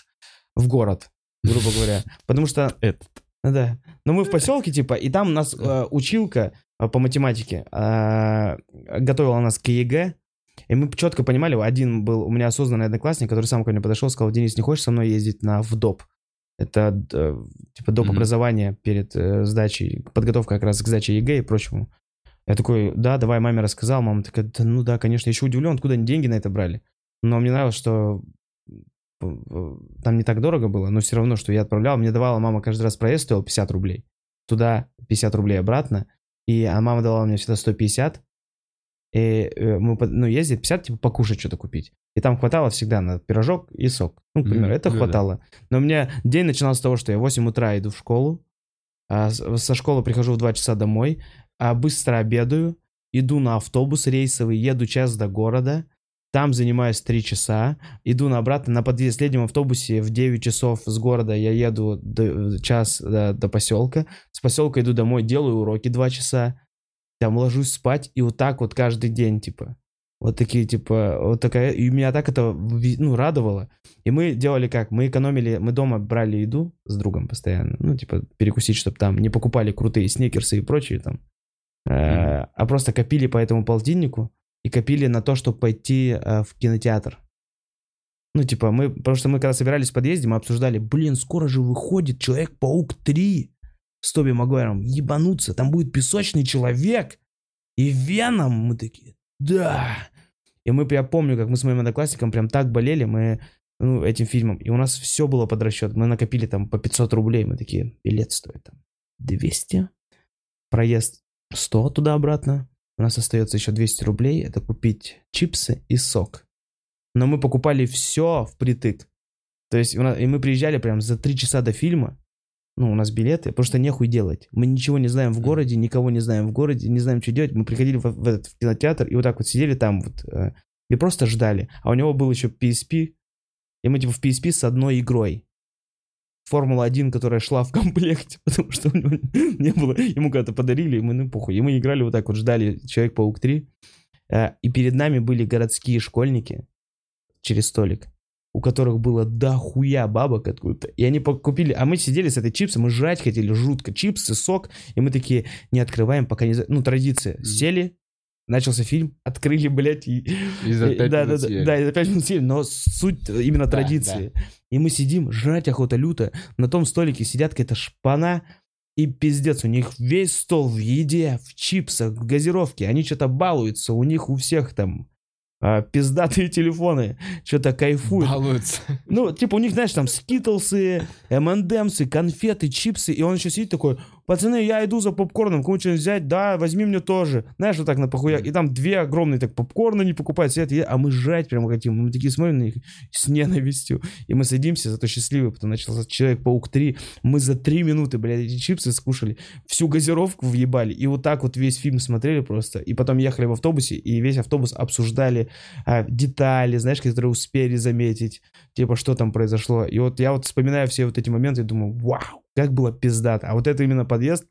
в город, грубо говоря. *laughs* Потому что... Этот. Да. Но мы в *laughs* поселке, типа, и там у нас э, училка э, по математике э, готовила нас к ЕГЭ. И мы четко понимали, один был у меня осознанный одноклассник, который сам ко мне подошел, сказал, Денис, не хочешь со мной ездить на в ДОП? Это э, типа доп. Образование перед э, сдачей, подготовка как раз к сдаче ЕГЭ и прочему. Я такой, да, давай, маме рассказал. Мама такая, да, ну да, конечно. Я еще удивлен, откуда они деньги на это брали. Но мне нравилось, что э, там не так дорого было, но все равно, что я отправлял. Мне давала мама каждый раз проезд стоил 50 рублей. Туда 50 рублей обратно. И а мама давала мне всегда 150. И э, мы, ну, ездили 50, типа, покушать что-то купить. И там хватало всегда на пирожок и сок. Ну, к примеру, Мгм, это да. хватало. Но у меня день начинался с того, что я в 8 утра иду в школу, а со школы прихожу в 2 часа домой, а быстро обедаю, иду на автобус рейсовый, еду час до города, там занимаюсь 3 часа, иду на обратно на последнем автобусе в 9 часов с города я еду до- час до, до поселка, с поселка иду домой, делаю уроки 2 часа, там ложусь спать, и вот так вот каждый день, типа. Вот такие, типа, вот такая, и меня так это, ну, радовало. И мы делали как? Мы экономили, мы дома брали еду с другом постоянно, ну, типа, перекусить, чтобы там не покупали крутые сникерсы и прочие там, Э, а просто копили по этому полтиннику и копили на то, чтобы пойти э, в кинотеатр. Ну, типа, мы, потому что мы когда собирались в подъезде, мы обсуждали, блин, скоро же выходит Человек-паук 3 с Тоби Магуайром, ебануться, там будет песочный человек и Веном. Мы такие, да. И мы, я помню, как мы с моим одноклассником прям так болели, мы, ну, этим фильмом, и у нас все было под расчет. Мы накопили там по 500 рублей, мы такие, билет стоит там 200, проезд 100 туда-обратно, у нас остается еще 200 рублей, это купить чипсы и сок. Но мы покупали все впритык. То есть, и мы приезжали прям за 3 часа до фильма, ну, у нас билеты, потому что нехуй делать. Мы ничего не знаем в городе, никого не знаем в городе, не знаем, что делать. Мы приходили в, в этот в кинотеатр и вот так вот сидели там вот э, и просто ждали. А у него был еще PSP, и мы типа в PSP с одной игрой. Формула-1, которая шла в комплекте, *laughs* потому что у него *laughs* не было. Ему когда-то подарили, и мы, ну, похуй. И мы играли вот так вот, ждали Человек-паук 3. Э, И перед нами были городские школьники через столик, у которых было дохуя бабок откуда-то. И они купили, а мы сидели с этой чипсом, мы жрать хотели жутко. Чипсы, сок. И мы такие, не открываем, пока не... Ну, традиция. Сели, начался фильм, открыли, блядь, и... И за и- пять да, минут да, съели. да, да, и за пять минут съели, но суть именно Да, традиции. И мы сидим, жрать охота люто. На том столике сидят какая-то шпана, и пиздец, у них весь стол в еде, в чипсах, в газировке. Они что-то балуются, у них у всех там а, пиздатые телефоны, что-то кайфуют. Балуются. Ну, типа, у них, знаешь, там скитлсы, МНДМсы, конфеты, чипсы, и он еще сидит такой, пацаны, я иду за попкорном, кому что взять, да, возьми мне тоже. Знаешь, вот так на похуя. И там две огромные так попкорна не покупают, сидят, и- а мы жрать прям хотим. Мы такие смотрим на них с ненавистью. И мы садимся, зато счастливые, потом начался Человек-паук 3. Мы за три минуты, блядь, эти чипсы скушали, всю газировку въебали, и вот так вот весь фильм смотрели просто. И потом ехали в автобусе, и весь автобус обсуждали а, детали, знаешь, которые успели заметить типа, что там произошло. И вот я вот вспоминаю все вот эти моменты и думаю, вау, как было пиздато. А вот это именно подъезд,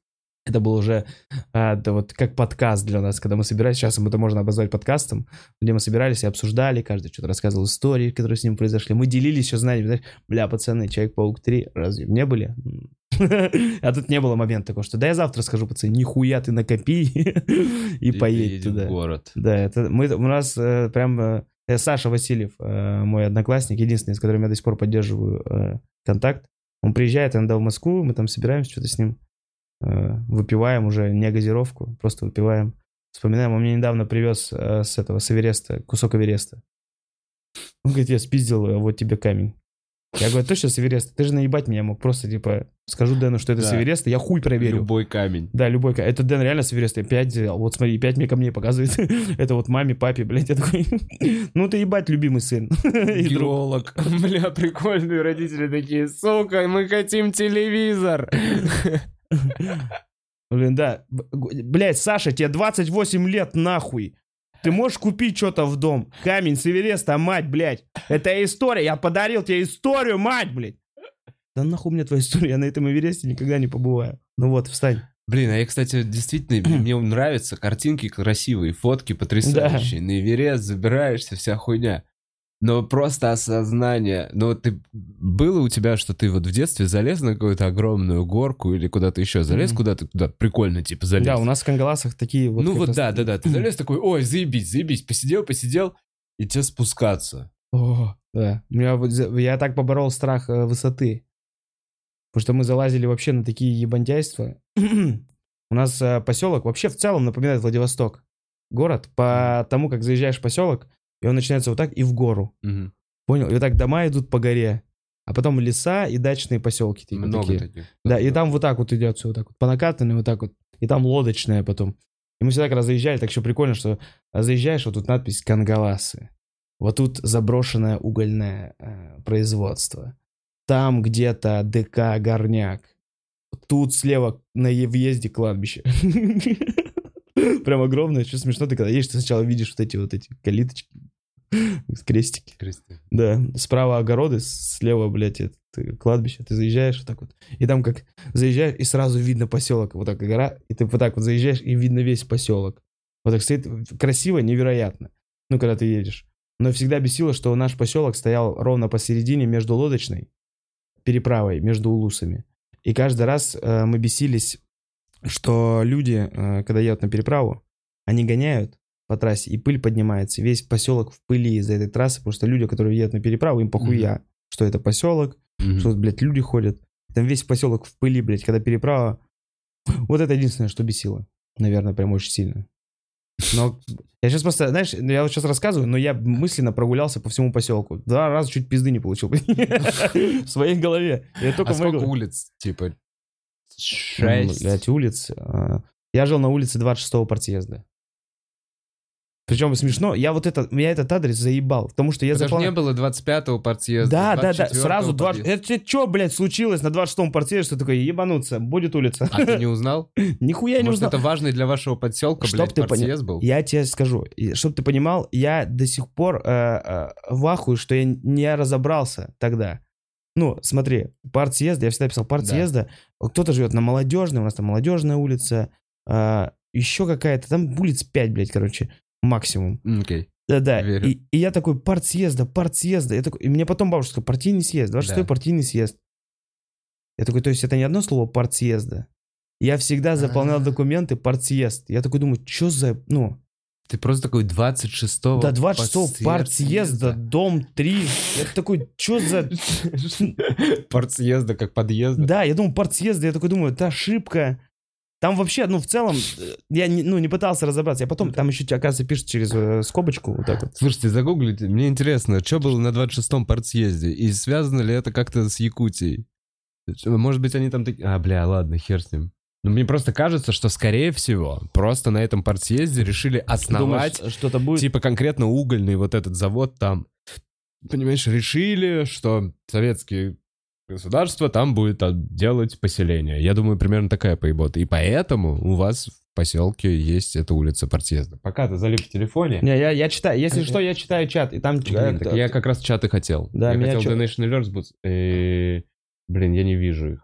это был уже а, да, вот как подкаст для нас, когда мы собирались, сейчас это можно обозвать подкастом, где мы собирались и обсуждали, каждый что-то рассказывал истории, которые с ним произошли. Мы делились еще знаниями, знаешь, бля, пацаны, Человек-паук 3, разве не были? *laughs* А тут не было момента такого, что да я завтра скажу, пацаны, нихуя ты накопи *laughs* и поедь туда. город. Да, это мы, у нас э, прям э, Саша Васильев, э, мой одноклассник, единственный, с которым я до сих пор поддерживаю э, контакт. Он приезжает иногда в Москву, мы там собираемся, что-то с ним э, выпиваем уже не газировку, просто выпиваем. Вспоминаем, он мне недавно привез э, с этого, с Эвереста, кусок Эвереста. Он говорит, я спиздил, э, вот тебе камень. Я говорю, точно с Эвереста? Ты же наебать меня мог, просто типа, скажу Дэну, что это с Да. Эвереста, я хуй проверю. Любой камень. Да, любой. ка- Это Дэн реально с Эвереста 5 взял. Вот смотри, 5 мне камней показывает. *laughs* Это вот маме, папе, блядь. Я такой, *laughs* ну ты ебать, любимый сын. *laughs* Геолог. Бля, прикольные родители такие, сука, мы хотим телевизор. Блин, да. Б- г- Блядь, Саша, тебе 28 лет, нахуй. Ты можешь купить что-то в дом. Камень с Эвереста, мать, блядь. Это история. Я подарил тебе историю, мать, блядь. Да нахуй мне твоя история, я на этом Эвересте никогда не побываю. Ну вот, встань. Блин, а я, кстати, действительно, мне нравятся картинки красивые, фотки потрясающие. На Эверест забираешься, вся хуйня. Но просто осознание. Ну, вот ты было у тебя, что ты вот в детстве залез на какую-то огромную горку или куда-то еще залез, Мгм. куда-то туда прикольно, типа, залез. Да, у нас в Кангаласах такие вот... ну вот да, да, да. Ты залез *clears throat* такой, ой, заебись, заебись, посидел, посидел, и тебе спускаться. О, да. У меня вот за- я так поборол страх э, высоты. Потому что мы залазили вообще на такие ебандяйства. *clears throat* У нас э, поселок вообще в целом напоминает Владивосток. Город. По тому, как заезжаешь в поселок, и он начинается вот так и в гору. Мгм. Понял? И вот так дома идут по горе. А потом леса и дачные поселки. типа Много такие. таких. Да, и там вот так вот идет все вот так вот. По накатанной вот так вот. И там лодочная потом. И мы всегда, когда заезжали, так еще прикольно, что заезжаешь, вот тут надпись «Кангаласы». Вот тут заброшенное угольное э, производство. Там где-то ДК «Горняк». Тут слева на въезде кладбище. *laughs* Прям огромное. Что смешно, ты когда едешь, ты сначала видишь вот эти вот эти калиточки, *laughs* крестики. Кресты. Да, справа огороды, слева, блядь, это кладбище. Ты заезжаешь вот так вот. И там как заезжаешь, и сразу видно поселок. Вот так гора, и ты вот так вот заезжаешь, и видно весь поселок. Вот так стоит красиво, невероятно. Ну, когда ты едешь. Но всегда бесило, что наш поселок стоял ровно посередине между лодочной переправой, между улусами. И каждый раз э, мы бесились, что люди, э, когда едут на переправу, они гоняют по трассе, и пыль поднимается. Весь поселок в пыли из-за этой трассы, потому что люди, которые едут на переправу, им похуя, что это поселок, Мгм. что, блядь, люди ходят. Там весь поселок в пыли, блядь, когда переправа. *sniffs* Вот это единственное, что бесило. Наверное, прям очень сильно. Но я сейчас просто, знаешь, я вот сейчас рассказываю, но я мысленно прогулялся по всему поселку. Два раза чуть пизды не получил. *laughs* В своей голове. А сколько улиц? Типа Ну, шесть? Блядь, улиц. а, Я жил на улице 26-го партъезда. Причем смешно, я вот этот, меня этот адрес заебал, потому что я Это ж заполнял... не было 25-го партъезда. Да, да, да, 24-го сразу 20... подъезда. Это что, блядь, случилось на 26-м партии, что такое, ебануться, будет улица. А ты не узнал? *laughs* Нихуя не узнал. это важный для вашего подселка, Чтоб блядь, партъезд был? Я тебе скажу, чтобы ты понимал, я до сих пор э, э, в ахуе, что я не разобрался тогда. ну, смотри, партсъезда, я всегда писал партсъезда, кто-то живет на Молодежной, у нас там Молодежная улица, а, еще какая-то, там улиц 5, блядь, короче, максимум. Окей. Да-да, Верю. и, и я такой, партсъезда, партсъезда, я такой, и мне потом бабушка сказала, партийный съезд, 26-й Да. партийный съезд. Я такой, то есть это не одно слово партсъезда. Я всегда заполнял А. документы партсъезд. Я такой думаю, что за, ну, Ты просто такой 26-го до 26 партсъезда, дом 3. Я такой, что за... *laughs* Партсъезда как подъезда. Да, я думал, партсъезда, я такой думаю, это ошибка. Там вообще, ну, в целом, я не, ну, не пытался разобраться. Я потом, там еще, оказывается, пишет через э, скобочку вот так вот. Слушайте, загуглите. Мне интересно, что было на 26-м партсъезде? И связано ли это как-то с Якутией? Может быть, они там такие... А, бля, ладно, хер с ним. Но мне просто кажется, что, скорее всего, просто на этом партсъезде решили основать что-то будет? типа конкретно угольный вот этот завод там. Понимаешь, решили, что советские государства там будет делать поселение. Я думаю, примерно такая поебота. И поэтому у вас в поселке есть эта улица партсъезда. Пока ты залип в телефоне. Не, я, я читаю, если что, я читаю чат, и там... Э, так я как раз чаты хотел. Да, я хотел чё- Donation Alerts быть. э, Блин, я не вижу их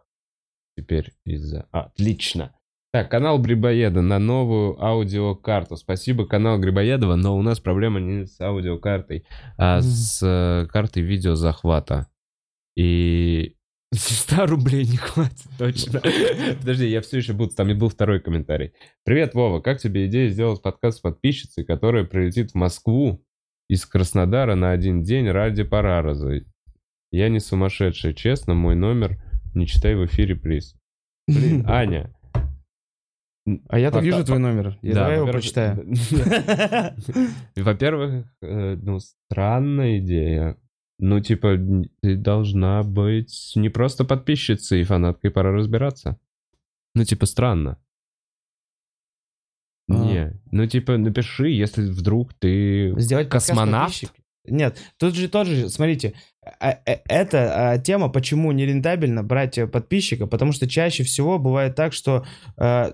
теперь из-за... А, Отлично. Так, канал Грибоеда на новую аудиокарту. Спасибо, канал Грибоедова, но у нас проблема не с аудиокартой, а Мгм. с э, картой видеозахвата. И *laughs* 100 рублей не хватит, точно. *laughs* Подожди, я все еще буду, там и был второй комментарий. Привет, Вова, как тебе идея сделать подкаст с подписчицей, которая прилетит в Москву из Краснодара на один день ради Парараза? Я не сумасшедший, честно, мой номер не читай в эфире приз. Блин, *laughs* Аня. А я так Пока- вижу твой номер. Я Да, давай его прочитаю. Во-первых, э, ну, странная идея. Ну, типа, ты должна быть не просто подписчицей и фанаткой, пора разбираться. Ну, типа, странно. А. Не, ну, типа, напиши, если вдруг ты Сделать космонавт. Нет, тут же тоже, же, смотрите, а- э- это а, тема, почему нерентабельно брать э, подписчика, потому что чаще всего бывает так, что, э,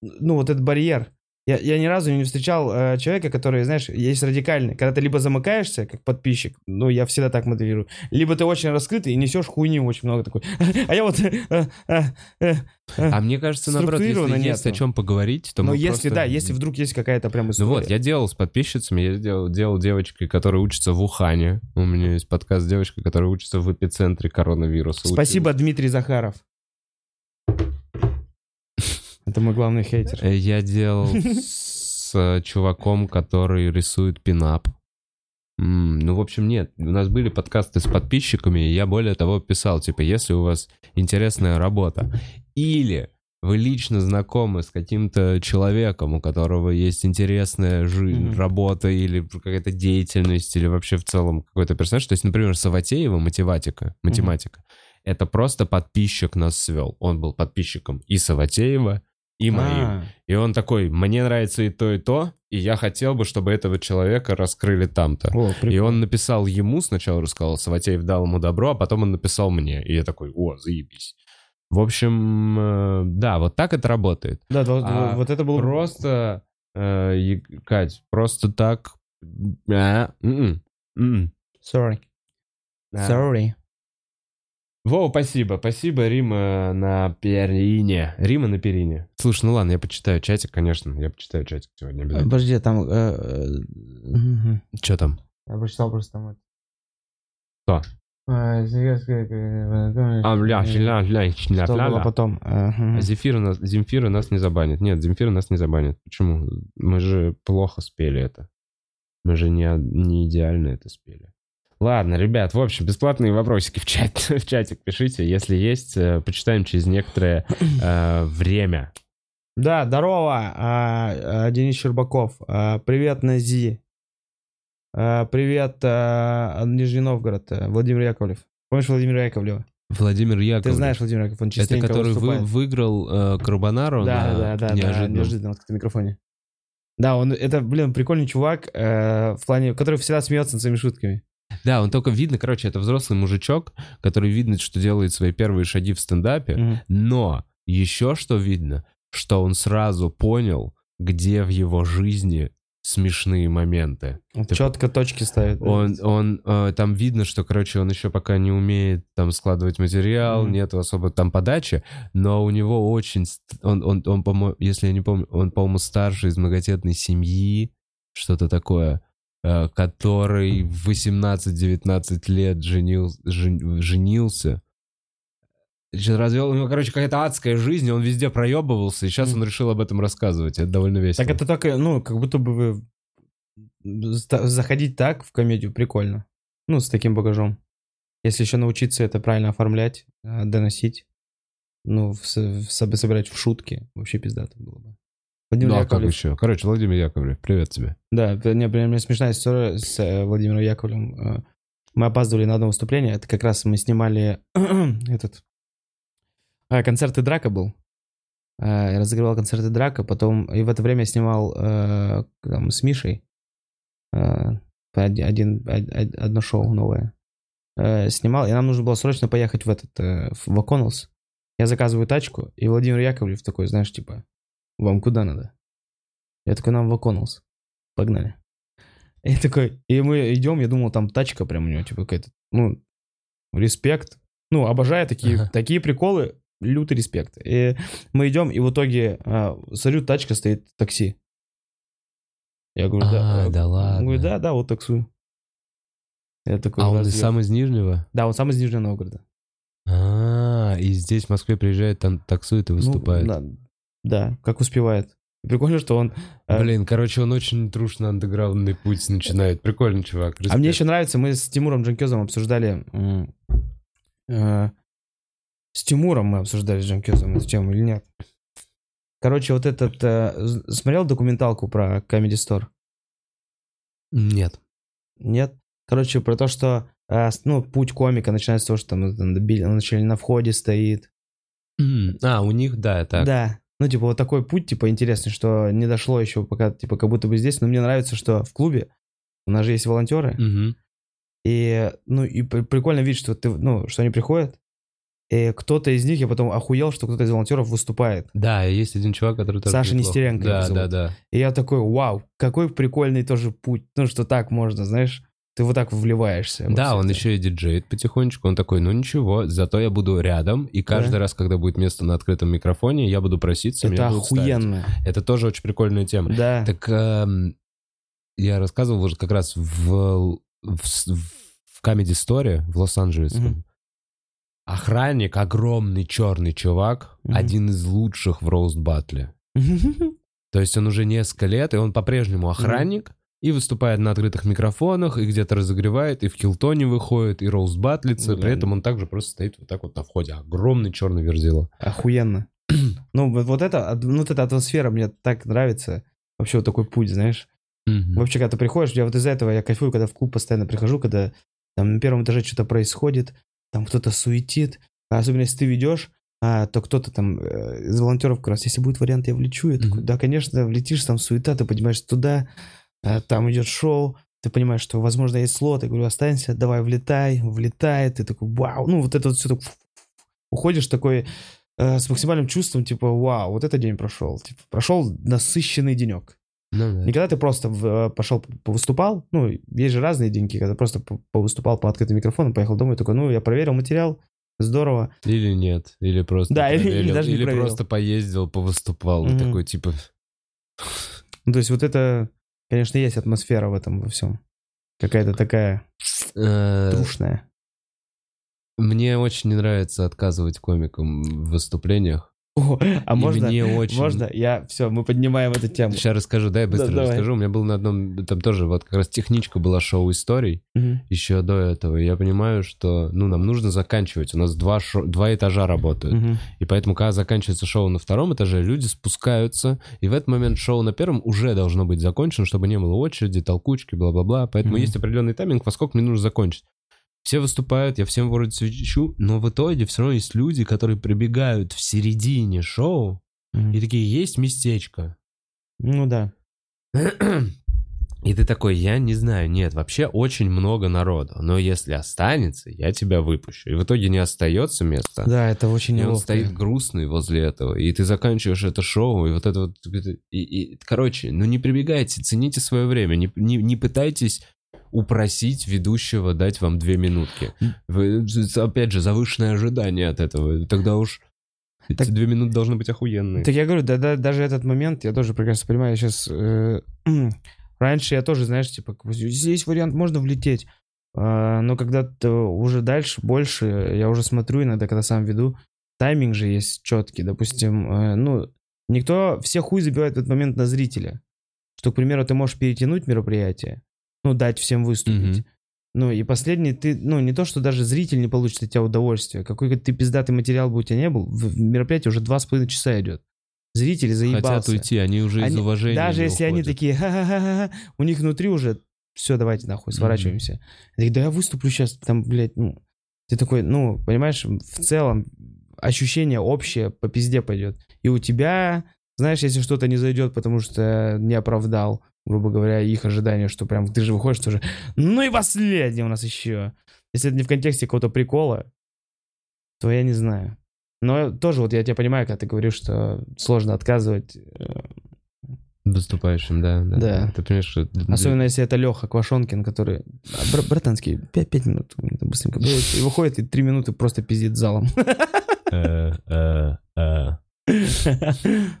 ну, вот этот барьер. Я, я ни разу не встречал э, человека, который, знаешь, есть радикальный. Когда ты либо замыкаешься, как подписчик, ну, я всегда так моделирую, либо ты очень раскрытый и несешь хуйню очень много такой. *laughs* А я вот... э, э, э, А мне кажется, наоборот, если есть о нету. чем поговорить, то Но мы если, да, если вдруг есть какая-то прям Ну история. вот, я делал с подписчицами, я делал, делал девочкой, которая учится в Ухане. У меня есть подкаст с девочкой, которая учится в эпицентре коронавируса. Спасибо, Дмитрий Захаров. Это мой главный хейтер. Э, Я делал с э, чуваком, который рисует пинап. Ну, в общем, нет. У нас были подкасты с подписчиками, и я более того писал, типа, если у вас интересная работа, или вы лично знакомы с каким-то человеком, у которого есть интересная жизнь, Мгм. работа или какая-то деятельность, или вообще в целом какой-то персонаж. То есть, например, Саватеева, математика, математика, это просто подписчик нас свел. Он был подписчиком и Саватеева, и моим. А, И он такой, мне нравится и то, и то, и я хотел бы, чтобы этого человека раскрыли там-то. И он написал ему, сначала рассказал, Саватеев дал ему добро, а потом он написал мне. И я такой, о, заебись. В общем, э, да, вот так это работает. Да, А вот это было... Просто, э, Кать, просто так... а, м-м, м-м. Sorry. А. Sorry. Вова, спасибо. Спасибо, Рима на перине. Рима на перине. Слушай, ну ладно, я почитаю чатик, конечно. Я почитаю чатик сегодня обязательно. Подожди, там... э, э. Что там? Я прочитал просто там... Что? А, э, А, бля, э, ля, ля, ля, Что было потом? А Земфира нас, Земфира нас не забанит. Нет, Земфира нас не забанит. Почему? Мы же плохо спели это. Мы же не, не идеально это спели. Ладно, ребят, в общем, бесплатные вопросики в, чат, *laughs* в чатик пишите. Если есть, э, почитаем через некоторое э, время. Да, здорово, а, а, Денис Щербаков. А, Привет, Нази. А, Привет, а, Нижний Новгород, а, Владимир Яковлев. Помнишь Владимира Яковлева? Владимир Яковлев. Ты знаешь Владимира Яковлева, он Это частенько который вы- выиграл э, Карбонару Да, на да, да, да, неожиданном. неожиданно на открытом микрофоне. Да, он, это, блин, прикольный чувак, э, в плане, который всегда смеется над своими шутками. Да, он только видно, короче, это взрослый мужичок, который видно, что делает свои первые шаги в стендапе, но еще что видно, что он сразу понял, где в его жизни смешные моменты. Ты- Четко точки ставит. Он, он, э, там видно, что, короче, он еще пока не умеет там складывать материал, Мгм. нет особо там подачи, но у него очень, он, он, он, по-моему, если я не помню, он, по-моему, старший из многодетной семьи, что-то такое, который в 18-19 лет женил, жен- женился. Чё, Развел, у него, короче, какая-то адская жизнь, он везде проебывался, и сейчас он решил об этом рассказывать. Это довольно весело. Так это только, ну, как будто бы вы... Заходить так в комедию прикольно. Ну, с таким багажом. Если еще научиться это правильно оформлять, э, доносить, ну, в, в собирать в шутки, вообще пиздато было бы. Владимир Ну, а как Яковлев- еще? Короче, Владимир Яковлев, привет тебе. Да, п- не, прям у меня смешная история с э, Владимиром Яковлевым. Э, Мы опаздывали на одно выступление. Это как раз мы снимали *clears throat* этот э, концерт и драка был. Я разыгрывал концерт и драка, потом и в это время я снимал э, там, с Мишей э, один, один- од- од- одно шоу новое. Э, Снимал, и нам нужно было срочно поехать в этот э, в O'Connell's. Я заказываю тачку, и Владимир Яковлев такой, знаешь, типа, вам куда надо? Я такой, нам в O'Connell's. Погнали. И такой, и мы идем, я думал, там тачка прям у него, типа какая-то, ну, респект. Ну, обожаю такие, Ага. такие приколы, лютый респект. И мы идем, и в итоге, а, смотрю, тачка стоит, такси. Я говорю, да. А, да Он ладно. говорит, да, да, вот таксую. Я такой, А он «Разве?» сам из Нижнего? Да, он сам из Нижнего Новгорода. А, и здесь в Москве приезжает, там таксует и Ну, выступает. да, да, как успевает. Прикольно, что он... э, Блин, короче, он очень трушно андеграундный путь начинает. Прикольный чувак. А мне еще нравится, мы с Тимуром Джанкезом обсуждали... э, с Тимуром мы обсуждали с Джанкезом эту тему или нет? Короче, вот этот... э, смотрел документалку про Comedy Store? Нет. Нет? Короче, про то, что э, ну, путь комика начинается с того, что там, э, там на входе стоит. А, у них, да, так. Да. Ну, типа, вот такой путь, типа, интересный, что не дошло еще пока, типа, как будто бы здесь. Но мне нравится, что в клубе у нас же есть волонтеры. Мгм. И, ну, и при- прикольно видеть, что ты, ну, что они приходят. И кто-то из них, я потом охуел, что кто-то из волонтеров выступает. Да, есть один чувак, который тоже Саша. Нестеренко Да, да, да. И я такой, вау, какой прикольный тоже путь. Ну, что так можно, знаешь, ты вот так вливаешься. Да, он еще и диджеет потихонечку. Он такой, ну ничего, зато я буду рядом, и каждый Да. раз, когда будет место на открытом микрофоне, я буду проситься, Это меня будут ставить. охуенно. Это тоже очень прикольная тема. Да. Так эм, я рассказывал уже как раз в, в, в Comedy Store в Лос-Анджелесе. Мгм. Охранник, огромный черный чувак, Мгм. один из лучших в роуст батле. *laughs* То есть он уже несколько лет, и он по-прежнему охранник, и выступает на открытых микрофонах, и где-то разогревает, и в Килтоне выходит, и роуст батлится. При Блин. этом он также просто стоит вот так вот на входе. Огромный черный верзила. Охуенно. *clears throat* Ну, вот, вот это, ну, вот эта атмосфера мне так нравится. Вообще вот такой путь, знаешь. Мгм. Вообще, когда ты приходишь, я вот из-за этого я кайфую, когда в клуб постоянно прихожу, когда там на первом этаже что-то происходит, там кто-то суетит, а особенно если ты ведешь, а, то кто-то там э, из волонтеров как раз, если будет вариант, я влечу. Я такой, да, конечно, влетишь, там суета, ты понимаешь, туда, там идет шоу, ты понимаешь, что, возможно, есть слот, я говорю, останься, давай, влетай, влетай, ты такой, вау, ну, вот это вот все так, уходишь такой э, с максимальным чувством, типа, вау, вот этот день прошел, типа, прошел насыщенный денек. Ну да. Не когда ты просто в- э, пошел, повыступал, ну, есть же разные деньги, когда просто по- повыступал по открытым микрофонам, поехал домой, такой, ну, я проверил материал, здорово. Или нет, или просто Да, или- или проверил, даже не или проверил. просто поездил, повыступал, и Мгм. такой типа... Ну, то есть вот это, конечно, есть атмосфера в этом во всем. Какая-то такая э, трушная. Мне очень не нравится отказывать комикам в выступлениях. О, а И можно, мне очень... можно, я, все, мы поднимаем эту тему. Сейчас расскажу, дай быстро Да, давай. расскажу. У меня был на одном, там тоже вот как раз техничка была шоу историй Мгм. еще до этого. И я понимаю, что, ну, нам нужно заканчивать. У нас два, шо- два этажа работают. Мгм. И поэтому, когда заканчивается шоу на втором этаже, люди спускаются, и в этот момент шоу на первом уже должно быть закончено, чтобы не было очереди, толкучки, бла-бла-бла. Поэтому Мгм. есть определенный тайминг, во сколько мне нужно закончить. Все выступают, я всем вроде свечу, но в итоге все равно есть люди, которые прибегают в середине шоу Мгм. и такие, есть местечко. Ну да. *clears throat* И ты такой, я не знаю, нет, вообще очень много народу, но если останется, я тебя выпущу. И в итоге не остается места. Да, это очень И он неловко. стоит грустный возле этого, и ты заканчиваешь это шоу, и вот это вот... И, и, короче, ну не прибегайте, цените свое время, не, не, не пытайтесь упросить ведущего дать вам две минутки. Вы, опять же, завышенное ожидание от этого. Тогда уж Так- эти две минуты должны быть охуенные. Так я говорю, да, да, даже этот момент я тоже прекрасно понимаю. Сейчас *clears throat* раньше я тоже, знаешь, типа, есть вариант, можно влететь. А, но когда уже дальше, больше, я уже смотрю иногда, когда сам веду, тайминг же есть четкий. Допустим, э, ну, никто, все хуй забивает в этот момент на зрителя. Что, к примеру, ты можешь перетянуть мероприятие, ну, дать всем выступить. Мгм. Ну, и последний, ты, ну, не то, что даже зритель не получит от тебя удовольствие. Какой ты пиздатый материал бы у тебя не был, в мероприятие уже два с половиной часа идет. Зрители заебался. Хотят уйти, они уже из Они- уважения Даже если они уходят. такие, ха-ха-ха-ха, у них внутри уже, все, давайте нахуй, сворачиваемся. Я такой, да я выступлю сейчас, там, блядь, ну, ты такой, ну, понимаешь, в целом ощущение общее по пизде пойдет. И у тебя, знаешь, если что-то не зайдет, потому что не оправдал, грубо говоря, их ожидания, что прям ты же выходишь тоже, ну и последний у нас еще. Если это не в контексте какого-то прикола, то я не знаю. Но тоже вот я тебя понимаю, когда ты говоришь, что сложно отказывать э, Выступающим, да, да. Да. Ты понимаешь, что... Особенно если это Леха Квашонкин, который... «А, бра- братанский, 5, минут. мне там быстренько И выходит, и 3 минуты просто пиздит залом. Э, э. *laughs*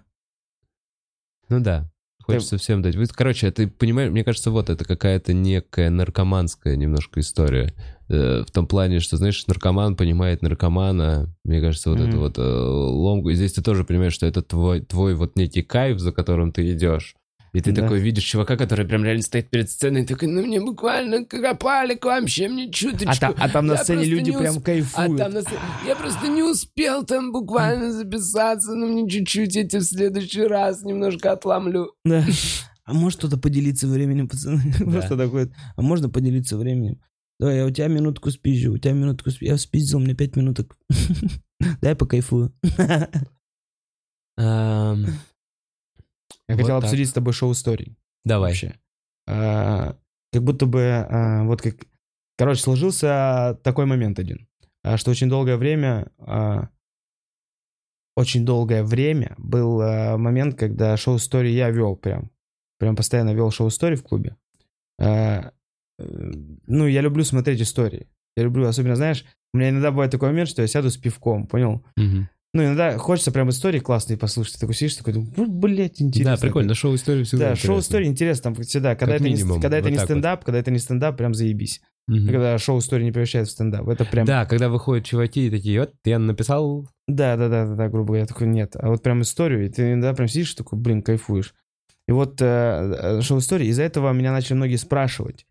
Ну да. Хочется всем дать. Короче, ты понимаешь, мне кажется, вот это какая-то некая наркоманская немножко история. Э, В том плане, что, знаешь, наркоман понимает наркомана. Мне кажется, вот это Мгм. вот э, ломку. И здесь ты тоже понимаешь, что это твой, твой вот некий кайф, за которым ты идешь. И ты Да. такой видишь чувака, который прям реально стоит перед сценой, и такой, ну мне буквально капалик вообще, мне чуточку. А, та- а там на сцене люди не прям усп- а кайфуют. там на сцене- Я просто не успел там буквально записаться, ну мне чуть-чуть эти в следующий раз немножко отломлю. Да. *laughs* А может кто-то поделиться временем, пацаны? *laughs* Просто такой, а можно поделиться временем? Давай, я у тебя минутку спизжу, у тебя минутку спизжу. Я спиздил, мне пять минуток. *laughs* Дай покайфую. Я Вот хотел так. обсудить с тобой шоу-историй. Давай. вообще. А, Как будто бы, а, вот как... Короче, сложился такой момент один, а, что очень долгое время, а, очень долгое время был а, момент, когда шоу-стори я вел прям. Прям постоянно вел шоу-стори в клубе. А, э, Ну, я люблю смотреть истории. Я люблю, особенно, знаешь, у меня иногда бывает такой момент, что я сяду с пивком, понял? Мгм. Ну, иногда хочется прям истории классные послушать. Ты такой сидишь, такой, блядь, интересно. Да, прикольно, шоу-история всегда Да, интересно. шоу-история интересно, там всегда. Когда, Как это, минимум, не, когда это вот не так вот. стендап, когда это не стендап, прям заебись. Мгм. Когда шоу-история не превращается в стендап. Это прям... Да, когда выходят чуваки и такие, вот, я написал... Да, да, да, да, да, грубо говоря, такой нет. А вот прям историю, и ты иногда прям сидишь такой, блин, кайфуешь. И вот э, э, шоу-история, из-за этого меня начали многие спрашивать,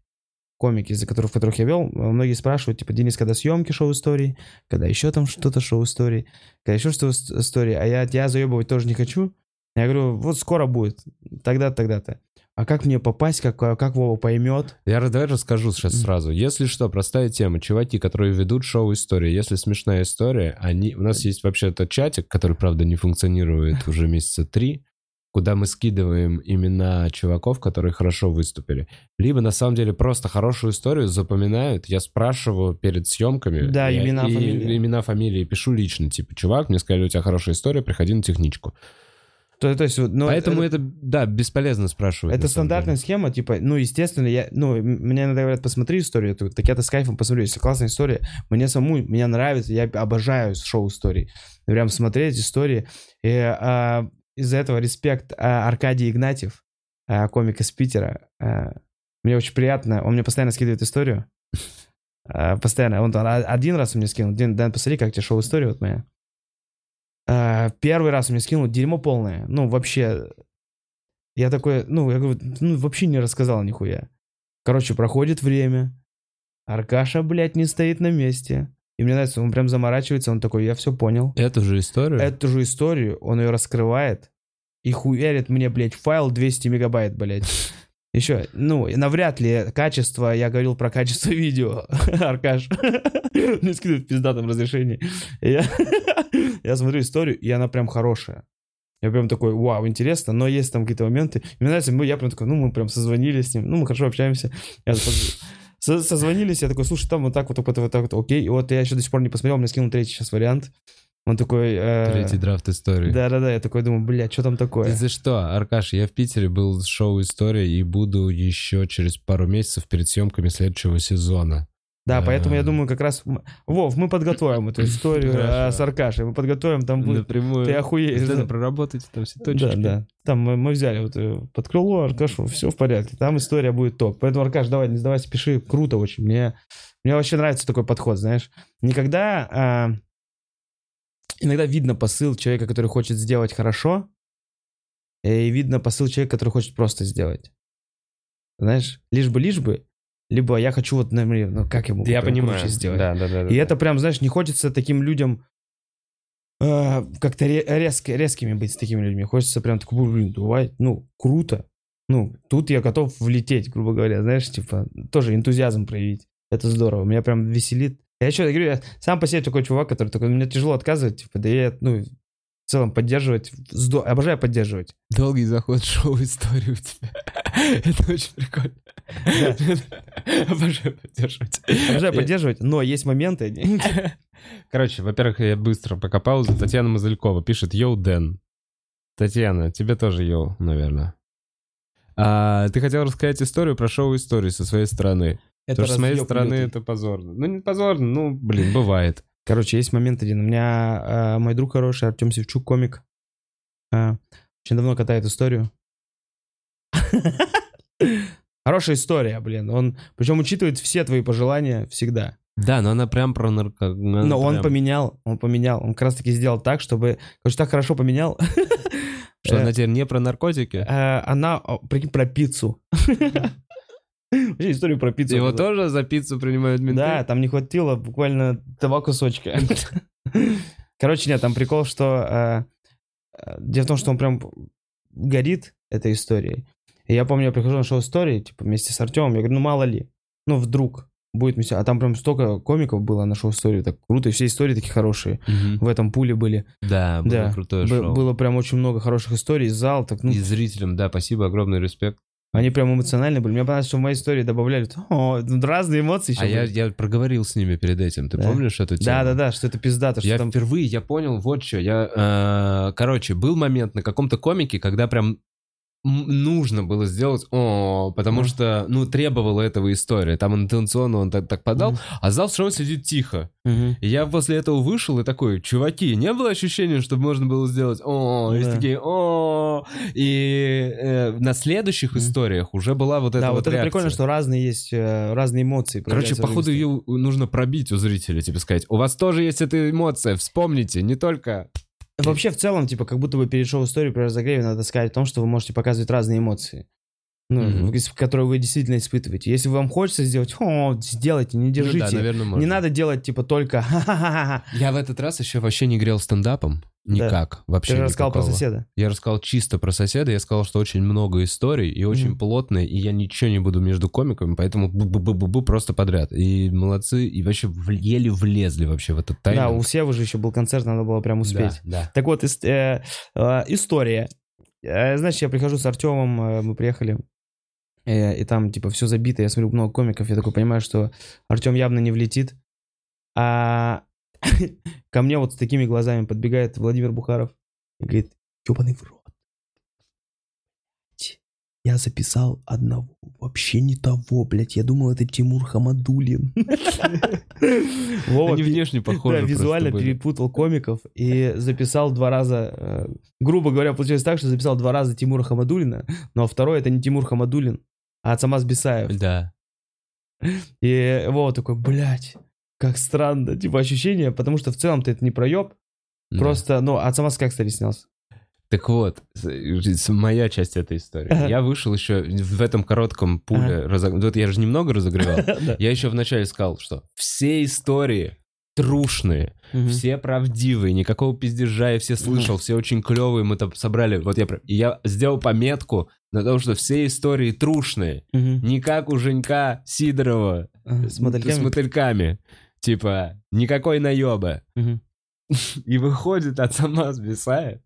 комики, из-за которых, которых я вел, многие спрашивают, типа, Денис, когда съемки шоу-истории, когда еще там что-то шоу-истории, когда еще что-то истории, а я тебя заебывать тоже не хочу. Я говорю, вот скоро будет, тогда-то, тогда-то. А как мне попасть, как, как Вова поймет? Я давай расскажу сейчас сразу. Если что, простая тема. Чуваки, которые ведут шоу-истории, если смешная история, они... У нас есть вообще-то чатик, который, правда, не функционирует уже месяца три, куда мы скидываем имена чуваков, которые хорошо выступили. Либо, на самом деле, просто хорошую историю запоминают. Я спрашиваю перед съемками. Да, и- имена, и- фамилии. Имена, фамилии. Пишу лично. Типа, чувак, мне сказали, у тебя хорошая история, приходи на техничку. То, то есть, ну, Поэтому это, это, да, бесполезно спрашивать. это стандартная деле. схема, типа, ну, естественно, я, ну, мне иногда говорят, посмотри историю, эту, так я-то с кайфом посмотрю, если классная история, мне саму, меня нравится, я обожаю шоу-истории, прям смотреть истории, и а, из-за этого респект а, Аркадий Игнатьев, а, комик из Питера, а, мне очень приятно, он мне постоянно скидывает историю, постоянно, он один раз мне скинул, Дин, Дэн, посмотри, как тебе шоу-история вот моя, первый раз он мне скинул дерьмо полное. Ну, вообще. Я такой, ну, я говорю, ну, вообще не рассказал нихуя. Короче, проходит время. Аркаша, блядь, не стоит на месте. И мне нравится, он прям заморачивается, он такой, я все понял. Эту же историю? Эту же историю, он ее раскрывает и хуярит мне, блядь, файл 200 мегабайт, блядь. Еще, ну, навряд ли качество, я говорил про качество *laughs* видео, Аркаш, мне скидывают в пиздатом разрешении. Я, *laughs* я смотрю историю, и она прям хорошая. Я прям такой, вау, интересно, но есть там какие-то моменты. Мне нравится, мы, я прям такой, ну, мы прям созвонились с ним, ну, мы хорошо общаемся. Я созвонились, я такой, слушай, там вот так вот, вот так вот, окей. И вот я еще до сих пор не посмотрел, мне скинул третий сейчас вариант. Он такой... э, Третий драфт истории. Да-да-да, я такой думаю, бля, что там такое? Ты за что, Аркаш, я в Питере был с шоу «История» и буду еще через пару месяцев перед съемками следующего сезона. Да, поэтому я А. думаю, как раз... Вов, мы подготовим эту историю э, с Аркашей. Мы подготовим, там будет... Напрямую. Ты охуеешь. Надо да. проработать там все Да, точки. да. Там мы, мы взяли вот э, под крыло Аркашу, все в порядке. Там история будет топ. Поэтому, Аркаш, давай, не сдавайся, пиши. Круто очень. Мне, мне вообще нравится такой подход, знаешь. Никогда... иногда видно посыл человека, который хочет сделать хорошо, и видно посыл человека, который хочет просто сделать. Знаешь, лишь бы, лишь бы, либо я хочу вот, например, ну как я могу Я понимаю. сделать. Да, да, да. И это прям, знаешь, не хочется таким людям э, как-то ре- резко, резкими быть с такими людьми. Хочется прям такой, блин, давай, ну, круто. Ну, тут я готов влететь, грубо говоря, знаешь, типа, тоже энтузиазм проявить. Это здорово, меня прям веселит. Я еще говорю, я сам по себе такой чувак, который такой, мне тяжело отказывать, типа, да я, ну, в целом поддерживать, здо- обожаю поддерживать. Долгий заход шоу истории у тебя. *laughs* Это очень прикольно. *laughs* Обожаю поддерживать. Обожаю Я- поддерживать, но есть моменты, *laughs* Короче, во-первых, я быстро пока паузу. Татьяна Мазылькова пишет «Йоу, Дэн». Татьяна, тебе тоже йоу, наверное. А, ты хотел рассказать историю про шоу истории со своей стороны. Потому что с моей стороны лютый. это позорно. Ну, не позорно, ну, блин, бывает. Короче, есть момент один. У меня э, мой друг хороший, Артем Севчук, комик. э, очень давно катает историю. *laughs* Хорошая история, блин. Он, причем учитывает все твои пожелания всегда. Да, но она прям про нарко... она Но он прям- поменял, он поменял. Он как раз таки сделал так, чтобы... Короче, так хорошо поменял. Что Э, она теперь не про наркотики? э, Она, прикинь, про пиццу. *laughs* Вообще историю про пиццу. Его тоже за пиццу принимают менты? Да, там не хватило буквально два кусочка. Короче, нет, там прикол, что... э, э, Дело в том, что он прям горит этой историей. И я помню, я прихожу на шоу истории, типа, вместе с Артемом, я говорю, ну, мало ли, ну, вдруг будет вместе. А там прям столько комиков было на шоу истории, так круто, и все истории такие хорошие. Мгм. В этом пуле были. Да, было Да, крутое Б- шоу. Было прям очень много хороших историй, зал, так, ну, И зрителям, да, спасибо, огромный респект. Они прям эмоциональные были. Мне понравилось, что в моей истории добавляли, о, ну, разные эмоции еще А я, были. я проговорил с ними перед этим. Ты Да. помнишь эту тему? Да-да-да, что это пиздато, что Я там... впервые, я понял, вот что. Я, э, короче, был момент на каком-то комике, когда прям нужно было сделать, о, потому что, ну, требовала этого история. Там интенционно он так, так подал, а зал шоу сидит тихо. И я после этого вышел и такой, чуваки, не было ощущения, что можно было сделать, о, и Да. такие, о, и э, на следующих историях уже была вот эта Да, вот вот это прикольно, что разные есть, э, разные эмоции. Короче, походу, ее нужно пробить у зрителя, типа сказать, у вас тоже есть эта эмоция, вспомните, не только... Вообще, в целом, типа, как будто бы перед шоу-историей при разогреве надо сказать о том, что вы можете показывать разные эмоции. Ну, из- которые вы действительно испытываете. Если вам хочется сделать, о, сделайте, не Ну да, держите. наверное, можно. не надо делать, типа, только. *laughs* Я в этот раз еще вообще не грел стендапом. Никак. Вообще Ты же рассказал про соседа. Я рассказал чисто про соседа, я сказал, что очень много историй и очень Мгм. плотные, и я ничего не буду между комиками, поэтому бу-бу-бу-бу просто подряд. И молодцы, и вообще в- еле влезли вообще в этот тайминг. Да, у Севы же еще был концерт, надо было прям успеть. Да, да. Так вот, ис- э, э, история. Э, Значит, я прихожу с Артемом, э, мы приехали, э, и там, типа, все забито, я смотрю много комиков, я такой понимаю, что Артем явно не влетит. А ко мне вот с такими глазами подбегает Владимир Бухаров и говорит, ебаный в рот. Я записал одного, вообще не того, блядь, я думал, это Тимур Хамадулин. Вова *laughs* Они внешне похожи да, визуально перепутал комиков и записал два раза, э, грубо говоря, получилось так, что записал два раза Тимура Хамадулина, но второй это не Тимур Хамадулин, а Цамаз Бесаев. Да. И Вова такой, блядь, как странно, типа ощущение, потому что в целом-то это не проеб, да. просто, ну, а Цамаз как, кстати, снялся? Так вот, моя часть этой истории. Ага. *laughs* Я вышел еще в этом коротком пуле. разог- Вот я же немного разогревал. *laughs* Я еще вначале сказал, что все истории трушные, все правдивые, никакого пиздежа, я все слышал, все очень клевые, мы там собрали. Вот я, и я сделал пометку на том, что все истории трушные. Мгм. Не как у Женька Сидорова С мотыльками? с мотыльками. Типа, никакой наеба. И выходит от сама Бесаев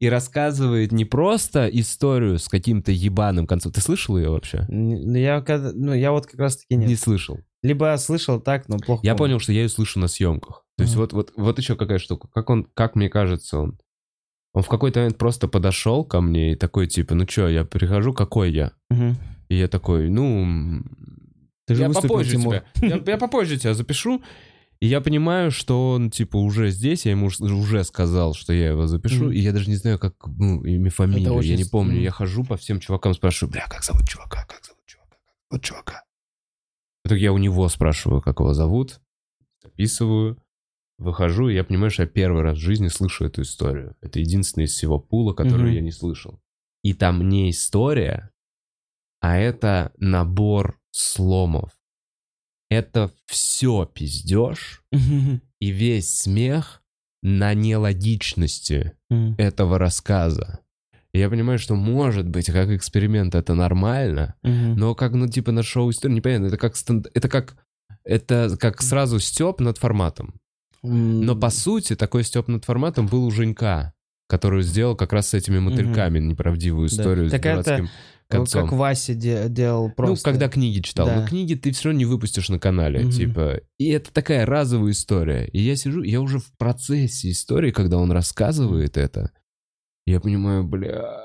и рассказывает не просто историю с каким-то ебаным концом. Ты слышал ее вообще? Ну, я, ну, я вот как раз-таки нет. Не слышал. Либо слышал так, но плохо Я помню. понял, что я ее слышу на съемках. То есть вот, вот, вот еще какая штука. Как он, как мне кажется, он... Он в какой-то момент просто подошел ко мне и такой, типа, ну что, я прихожу, какой я? И я такой, ну, Ты же я попозже Тимур. тебя, я, я попозже тебя запишу. И я понимаю, что он, типа, уже здесь, я ему уж- уже сказал, что я его запишу, Мгм. и я даже не знаю, как, ну, имя, фамилию, очень я не помню. мгм. Я хожу по всем чувакам, спрашиваю, бля, как зовут чувака, как зовут чувака, как зовут чувака. В итоге я у него спрашиваю, как его зовут, записываю, выхожу, и я понимаю, что я первый раз в жизни слышу эту историю. Это единственная из всего пула, которую Мгм. я не слышал. И там не история, а это набор сломов. Это все пиздеж и весь смех на нелогичности этого рассказа. И я понимаю, что может быть, как эксперимент это нормально, но как, ну, типа, на шоу непонятно, это как, стенд- это как, это как сразу степ над форматом. Но по сути такой степ над форматом был у Женька, который сделал как раз с этими мотыльками неправдивую Да. историю Так с это дурацким вот концом. Как Вася де- делал просто. Ну, когда книги читал. Да. Но книги ты все равно не выпустишь на канале, Мгм. типа. И это такая разовая история. И я сижу, я уже в процессе истории, когда он рассказывает это. Я понимаю, бля,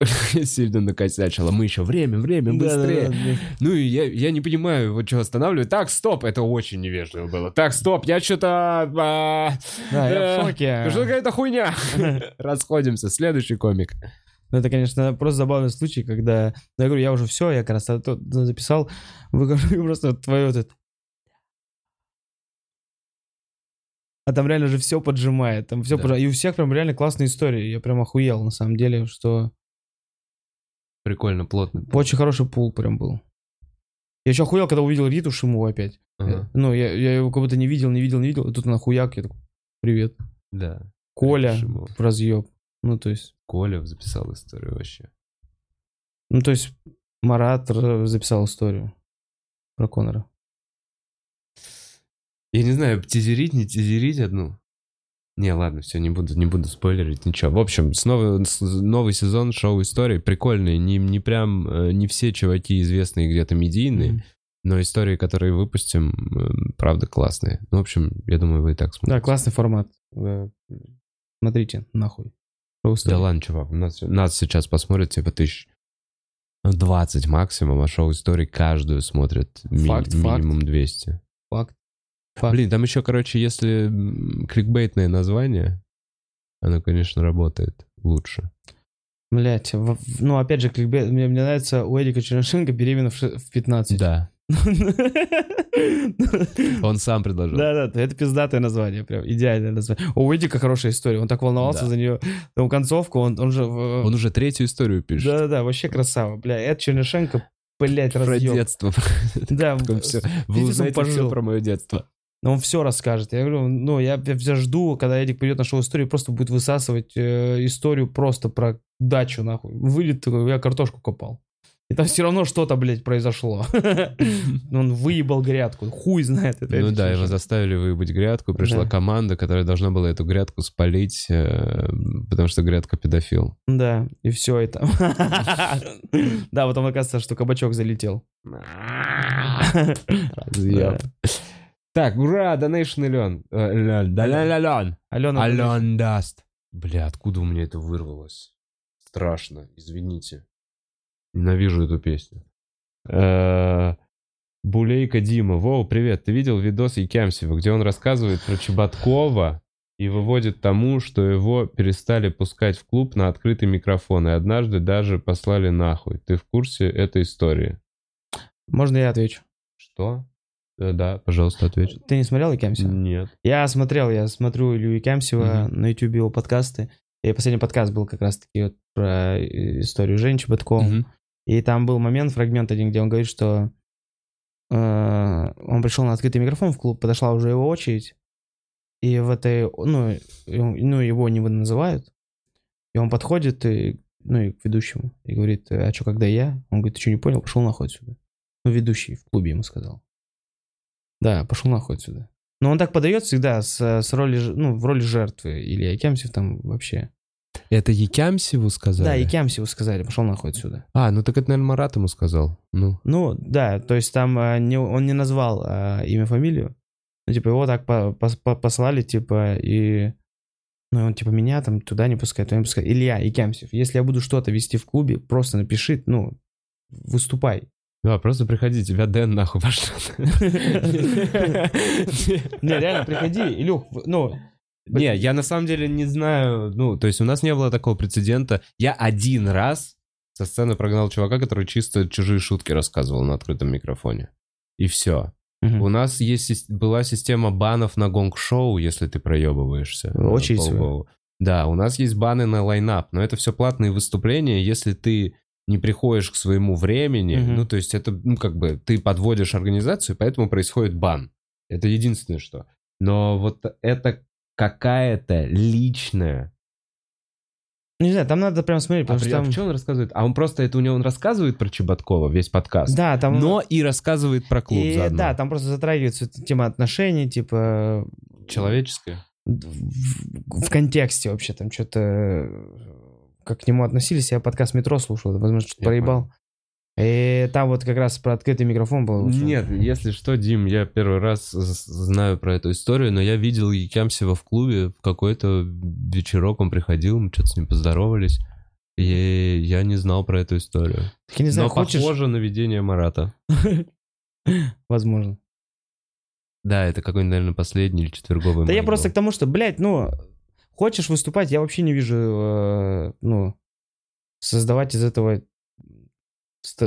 *laughs* сильно накосячила. Мы еще время, время, быстрее. Да-да-да. Ну и я, я не понимаю, вот что останавливаю. Так, стоп, это очень невежливо было. Так, стоп, я что-то... Да, я в шоке. Что какая-то хуйня. *laughs* Расходимся. Следующий комик. Ну, это, конечно, просто забавный случай, когда... ну, я говорю, я уже все, я как раз то записал, *laughs* выхожу и просто твое вот это... А там реально же все поджимает, там все Да. И у всех прям реально классные истории. Я прям охуел, на самом деле, что Прикольно, плотно. очень хороший пул прям был. Я еще охуел, когда увидел Риту Шимову опять. Ага. Ну, я, я его как будто не видел, не видел, не видел. И тут она хуяк, я такой, привет. Да. Коля, разъеб. Ну, то есть... Коля записал историю вообще. Ну, то есть Марат записал историю про Конора. Я не знаю, тизерить, не тизерить одну. Не, ладно, все, не буду, не буду спойлерить, ничего. В общем, снова новый сезон шоу истории прикольный. Не, не прям, э, не все чуваки известные где-то медийные, Мгм. но истории, которые выпустим, э, правда классные. Ну, в общем, я думаю, вы и так Да, смотрите. классный формат. Смотрите, нахуй. Просто. Да ладно, чувак, нас, нас сейчас посмотрят типа тысяч 20 максимум, а шоу истории каждую смотрят ми- Факт, факт. минимум 200. Факт. Факт. Блин, там еще, короче, если кликбейтное название, оно, конечно, работает лучше. Блять, ну опять же, кликбейт. Мне, мне нравится у Эрика Чернышенко беременна в, ше- в 15. Да, Да, *laughs* он сам предложил. да, это пиздатое название, прям идеальное название. У Эдика хорошая история, он так волновался Да. за нее. Там концовку, он, он же... в- Он уже третью историю пишет. Да-да-да, вообще красава, бля. Эд Чернышенко, блять, Про разъеб. детство. *laughs* Да, всё. Вы узнаете все про мое детство. Но он все расскажет. Я говорю, ну, я, я жду, когда Эдик придет на шоу историю, просто будет высасывать э, историю просто про дачу, нахуй. Вылет такой, я картошку копал. И там все равно что-то, блядь, произошло. Он выебал грядку. Хуй знает. это Ну да, его заставили выебать грядку. Пришла Да. команда, которая должна была эту грядку спалить, э, потому что грядка педофил. Да, и все это. Да, потом оказывается, что кабачок залетел. Так, ура, Donation Ален. Э, Ален. Ален даст. Бля, откуда у меня это вырвалось? Страшно, извините. Ненавижу эту песню. Э, Булейка Дима. Воу, привет. Ты видел видос Якямсева, где он рассказывает про Чеботкова и выводит тому, что его перестали пускать в клуб на открытый микрофон, и однажды даже послали нахуй. Ты в курсе этой истории? Можно я отвечу? Что? Э, Да, пожалуйста, ответь. Ты не смотрел Якямсева? Нет. Я смотрел, я смотрю Илью Якямсева на YouTube его подкасты. И последний подкаст был как раз-таки вот про э, историю Жени Чеботкова. Мгм. И там был момент, фрагмент один, где он говорит, что э, он пришел на открытый микрофон в клуб, подошла уже его очередь, и в этой, ну, ну его не называют, и он подходит и, ну, и к ведущему и говорит, а что, когда я? Он говорит, ты что, не понял? Пошел нахуй отсюда. Ну, ведущий в клубе ему сказал. Да, пошел нахуй отсюда. Но он так подает всегда с, с роли, ну, в роли жертвы. Или Акемсев там вообще. Это Якямсеву сказали? Да, Якямсеву сказали, пошел нахуй отсюда. А, ну так это, наверное, Марат ему сказал. Ну, Ну, да, то есть там а, не- он не назвал а, имя, фамилию. Ну, типа, его так по- пос- по- послали, типа, и... Ну, он, типа, меня там туда не пускает, туда не пускает. Илья Якямсев, если я буду что-то вести в клубе, просто напиши, ну, выступай. да, просто приходи, тебя Дэн нахуй пошлет. *laughs* Не, реально, приходи, Илюх, ну, Не, я на самом деле не знаю, ну, то есть у нас не было такого прецедента. Я один раз со сцены прогнал чувака, который чисто чужие шутки рассказывал на открытом микрофоне. И все. Мгм. У нас есть, была система банов на гонг-шоу, если ты проебываешься. свою. полголовы. Да, у нас есть баны на лайнап, но это все платные выступления, если ты не приходишь к своему времени, Мгм. ну, то есть это, ну, как бы, ты подводишь организацию, поэтому происходит бан. Это единственное, что. Но вот это какая-то личная... не знаю, там надо прям смотреть, А, потому при- что а там... что он рассказывает? А он просто, это у него он рассказывает про Чеботкова, весь подкаст. Да, там... Но и рассказывает про клуб и, заодно. да, там просто затрагивается тема отношений, типа... Человеческое. в, в контексте вообще там что-то как к нему относились, я подкаст метро слушал, возможно, что-то проебал. И там вот как раз про открытый микрофон был. Нет, если что, Дим, я первый раз знаю про эту историю, но я видел Якямсева в клубе в какой-то вечерок, он приходил, мы что-то с ним поздоровались, и я не знал про эту историю. Так я не знаю, но хочешь... похоже на видение Марата. *laughs* Возможно. Да, это какой-нибудь, наверное, последний или четверговый Да я просто к тому, что, блядь, ну, хочешь выступать, я вообще не вижу, э, ну, создавать из этого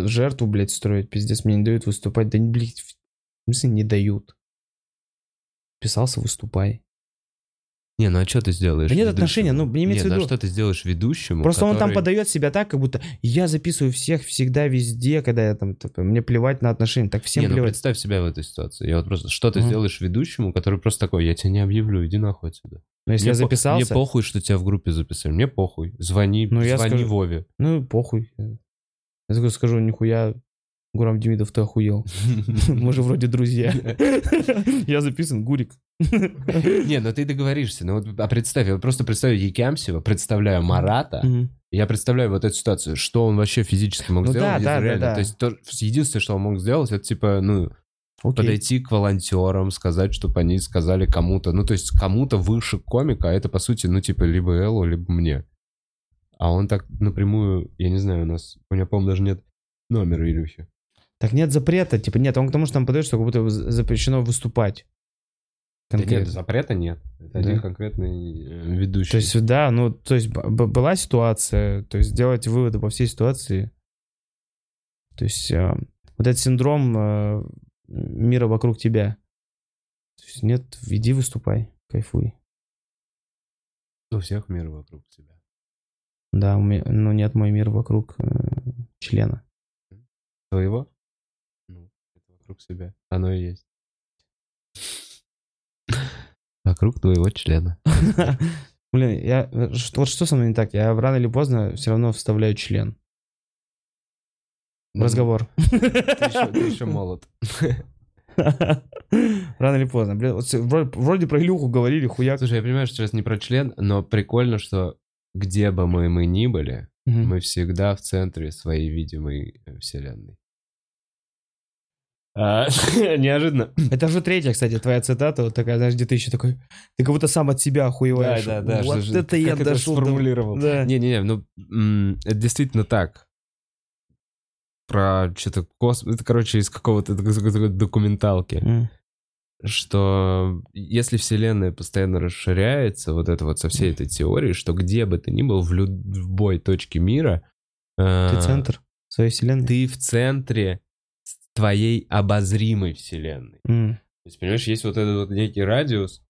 жертву, блядь, строить, пиздец, мне не дают выступать. Да, не, блядь, в смысле не дают? Писался, выступай. Не, ну а что ты сделаешь? Да нет ведущему? отношения, ну, имеется Нет, в а виду- что ты сделаешь ведущему? Просто он там который- подает себя так, как будто я записываю всех всегда, везде, когда я там, типа, мне плевать на отношения, так всем не, ну плевать. представь себя в этой ситуации. Я вот просто, что ты Мгм. сделаешь ведущему, который просто такой, я тебя не объявлю, иди нахуй отсюда. Но если Мне я по- записался, Мне похуй, что тебя в группе записали. Мне похуй. Звони, Ну, я звони скажу- Вове. ну похуй. Я такой скажу, нихуя, Гурам Демидов, ты охуел. *laughs* Мы же вроде друзья. *laughs* Я записан, Гурик. Не, ну ты договоришься. Ну вот, а представь, я просто представляю Якямсева, представляю Марата, я представляю вот эту ситуацию, что он вообще физически мог Ну сделать. да, да, да, да. То есть то- единственное, что он мог сделать, это типа, ну, Окей. подойти к волонтерам, сказать, чтобы они сказали кому-то, ну, то есть кому-то выше комика, а это, по сути, ну, типа, либо Эллу, либо мне. А он так напрямую, я не знаю, у нас, у меня, по-моему, даже нет номера Илюхи. Так нет запрета, типа нет, он к тому, что там подает, что как будто запрещено выступать. Да нет, Конкретно. запрета нет. Это Да. один конкретный э, ведущий. То есть, да, ну, то есть была ситуация, то есть делать выводы по всей ситуации. То есть э, вот этот синдром э, мира вокруг тебя. То есть нет, иди выступай, кайфуй. у всех мир вокруг тебя. Да, у меня, ну нет, мой мир вокруг э, члена. Твоего? Ну, вокруг себя. Оно и есть. Вокруг твоего члена. *laughs* Блин, я, э, что- вот что со мной не так? Я рано или поздно все равно вставляю член в разговор. Ты еще, ты еще *laughs* молод. *laughs* Рано или поздно. Блин, вот вроде, вроде про Илюху говорили, хуяк. Слушай, я понимаю, что сейчас не про член, но прикольно, что где бы мы, мы ни были, Мгм. мы всегда в центре своей видимой э, вселенной. А, *laughs* Неожиданно. Это уже третья, кстати, твоя цитата, вот такая, знаешь, где ты еще такой, ты как будто сам от себя охуеваешь. Вот что же- это я как дошел до... сформулировал. Да. Не-не-не, ну, это действительно так. Про что-то космос... Это, короче, из какого-то документалки. Что если Вселенная постоянно расширяется, вот это вот со всей этой теорией, что где бы ты ни был, в любой точке мира... э, Ты центр своей вселенной. Ты в центре твоей обозримой Вселенной. М. То есть, понимаешь, есть вот этот вот некий радиус.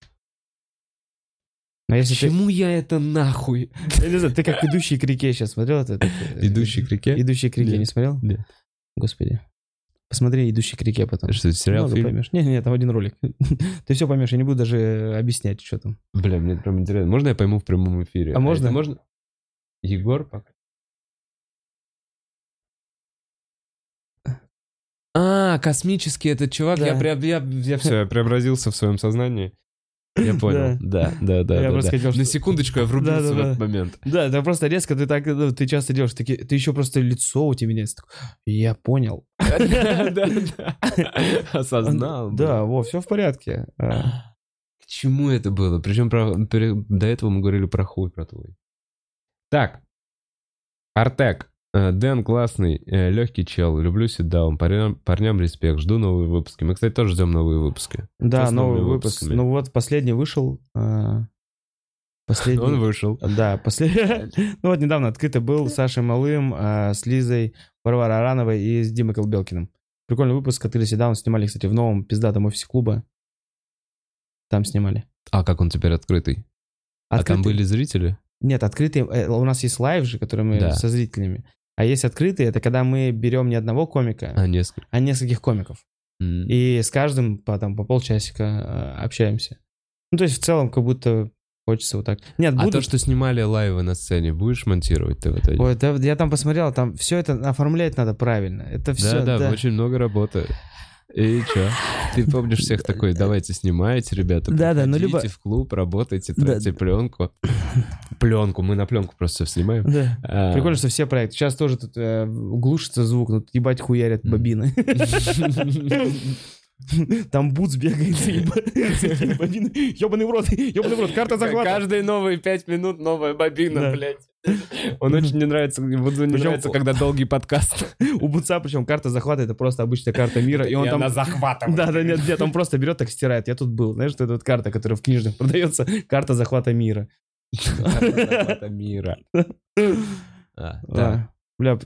Но если ты... Почему я это нахуй? *laughs* Я не знаю, ты как идущий к реке сейчас смотрел этот? э, Идущий к реке? Идущий к реке Нет. не смотрел? Нет. Господи. Посмотри «Идущий к реке» потом. Что, это сериал, Много фильм? поймешь. Не, не, там один ролик. *laughs* Ты все поймешь, я не буду даже объяснять, что там. Бля, мне это прям интересно. Можно я пойму в прямом эфире? А можно? это можно? Егор пока. А, космический этот чувак. Да. Я, прям, я, я все, я преобразился в своем сознании. Я *laughs* понял. Да, да, да. Я да, просто да. хотел, На что- секундочку я врубился в Да-да-да. этот момент. Да, это просто резко, ты так, ну, ты часто делаешь такие, ты еще просто лицо у тебя меняется. Я понял. *laughs* Осознал. Да, во, все в порядке. А, К чему это было? Причем до этого мы говорили про хуй, про твой. Так. Артек. Э, Дэн классный, легкий чел. Люблю сидаун. Парням, парням респект. Жду новые выпуски. Мы, кстати, тоже ждем новые выпуски. Да, с новый выпуск. выпусками? Ну вот, последний вышел. Последний. *laughs* Он вышел. Да, последний. *laughs* Ну вот недавно открытый был с Сашей Малым, с Лизой, Варварой Арановой и с Димой Колбелкиным. Прикольный выпуск, который седаун снимали, кстати, в новом пиздатом офисе клуба. Там снимали. А как он теперь открытый? А там Открытый- были зрители? Нет, открытый. э, У нас есть live же, который мы Да. со зрителями. А есть открытый, это когда мы берем не одного комика, А, несколько. а нескольких комиков. М. И с каждым по, там, по полчасика э, общаемся. Ну, то есть в целом как будто хочется вот так. Нет, А буду... то, что снимали лайвы на сцене, будешь монтировать ты в итоге? Ой, да, я там посмотрел, там все это оформлять надо правильно. Это все, да, да, очень много работы. И чё? Ты помнишь всех такой, давайте снимайте, ребята. Да, да, ну, либо- в клуб, работайте, Да. тратьте пленку. Пленку, мы на пленку просто всё снимаем. Да. А, Прикольно, что все проекты. Сейчас тоже тут э, глушится звук, ну тут ебать хуярят бобины. *laughs* Там Бутс бегает за. *laughs* Ёбаный в рот, ёбаный в рот, карта захвата. Каждые новые пять минут новая бобина, блядь. Он очень не нравится, Вудзу не нравится, когда долгий подкаст. *laughs* У Бутса, причем карта захвата, это просто обычная карта мира. И он там... захватывает. Да, да, нет, нет, он просто берет, так стирает. Я тут был. Знаешь, что это вот карта, которая в книжных продается? Карта захвата мира. Захвата мира. А, Да. Бля,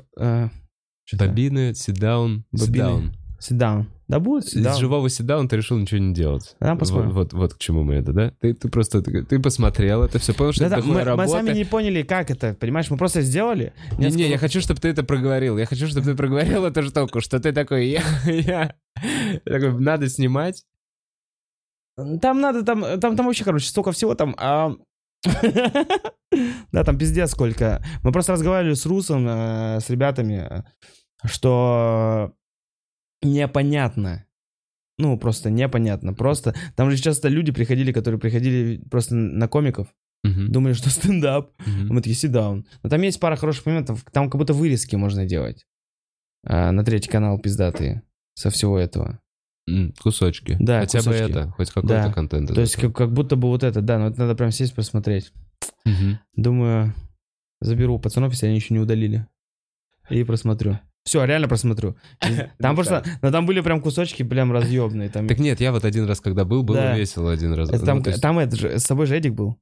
что-то- Бобины, седаун, Бобины. Седаун. Да будет sit Из живого седауна ты решил ничего не делать. Да, посмотрим. Вот, вот, вот к чему мы это, да? Ты, ты просто ты посмотрел это все, понял, что Да-да, это мы, такое мы работа. сами не поняли, как это, понимаешь? Мы просто сделали. Не, не, я хочу, чтобы ты это проговорил. Я хочу, чтобы ты проговорил эту штуку, что ты такой, *laughs* я, я, такой, надо снимать. Там надо, там, там, там вообще, короче, столько всего там. а, *laughs* Да, там пиздец сколько. Мы просто разговаривали с Русом, э, с ребятами, что непонятно. Ну, просто непонятно. Просто там же часто люди приходили, которые приходили просто на комиков, Мгм, думали, что *laughs* стендап. мгм. Мы такие, сидаун. Но там есть пара хороших моментов. Там как будто вырезки можно делать. А, на третий канал пиздатые со всего этого. Кусочки. Да, Хотя бы кусочки. это, хоть какой-то Да. контент. То есть как, как будто бы вот это, да, но это надо прям сесть посмотреть. Мгм. Думаю, заберу у пацанов, если они еще не удалили. И просмотрю. Все, реально просмотрю. *laughs* Там Ну просто, но там были прям кусочки прям разъебные. Там, Так нет, я вот один раз, когда был, было Да. весело один раз. Ну, там, есть там это же, с собой же Эдик был.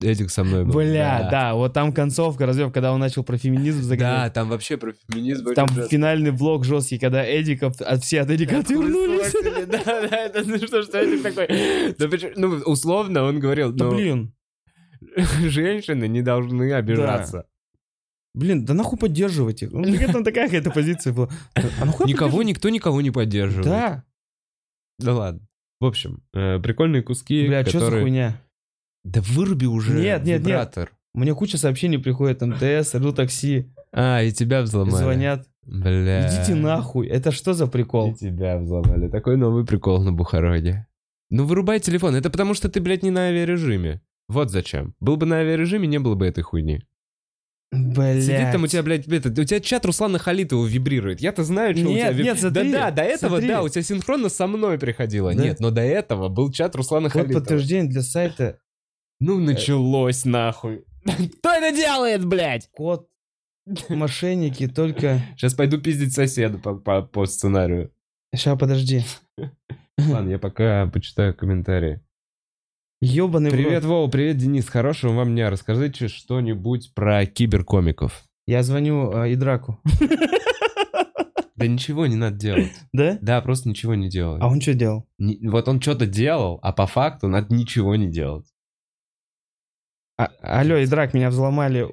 Эдик со мной был. Бля, да. вот там концовка, разъеб, когда он начал про феминизм Да, загонять. там вообще про феминизм. Там жестко. финальный влог жесткий, когда Эдиков, от, все от Эдика отвернулись. *laughs* Да, да, это ну что, что Эдик такой. Да Ну, условно он говорил, Да ну, блин, *laughs* женщины не должны обижаться. Блин, да нахуй поддерживать их. Ну, какая там такая какая-то позиция была. А Никого, никто никого не поддерживает. Да, Да ладно. В общем, э, прикольные куски, бля, что за которые... хуйня? Да выруби уже Нет, нет, нет. вибратор. Мне куча сообщений приходит, МТС, Ру такси, А, и тебя взломали. звонят. Бля. Идите нахуй, это что за И прикол? тебя взломали. Такой новый прикол на Бухароне. Ну, вырубай телефон. Это потому, что ты, блядь, не на авиарежиме. Вот зачем. Был бы на авиарежиме, не было бы этой хуйни. Блять. Сидит там у тебя, блядь, это, у тебя чат Руслана Халитова вибрирует. Я-то знаю, что у тебя Нет, виб- нет, смотри, Да-да, до этого, смотри. да, у тебя синхронно со мной приходило. Да. Нет, но до этого был чат Руслана Вот Халитова. подтверждение для сайта. Ну, началось нахуй. *laughs* Кто это делает, блядь? Код мошенники только... Сейчас пойду пиздить соседа по, по, по сценарию. Сейчас, подожди. *laughs* Ладно, я пока почитаю комментарии. Ёбаный Привет, рот. Вова, привет, Денис. Хорошего вам дня. Расскажите что-нибудь про киберкомиков. Я звоню э, Идраку. *laughs* Да ничего не надо делать. Да? Да, просто ничего не делать. А он что делал? Не- вот он что-то делал, а по факту надо ничего не делать. А- алло, Идрак, меня взломали. *laughs*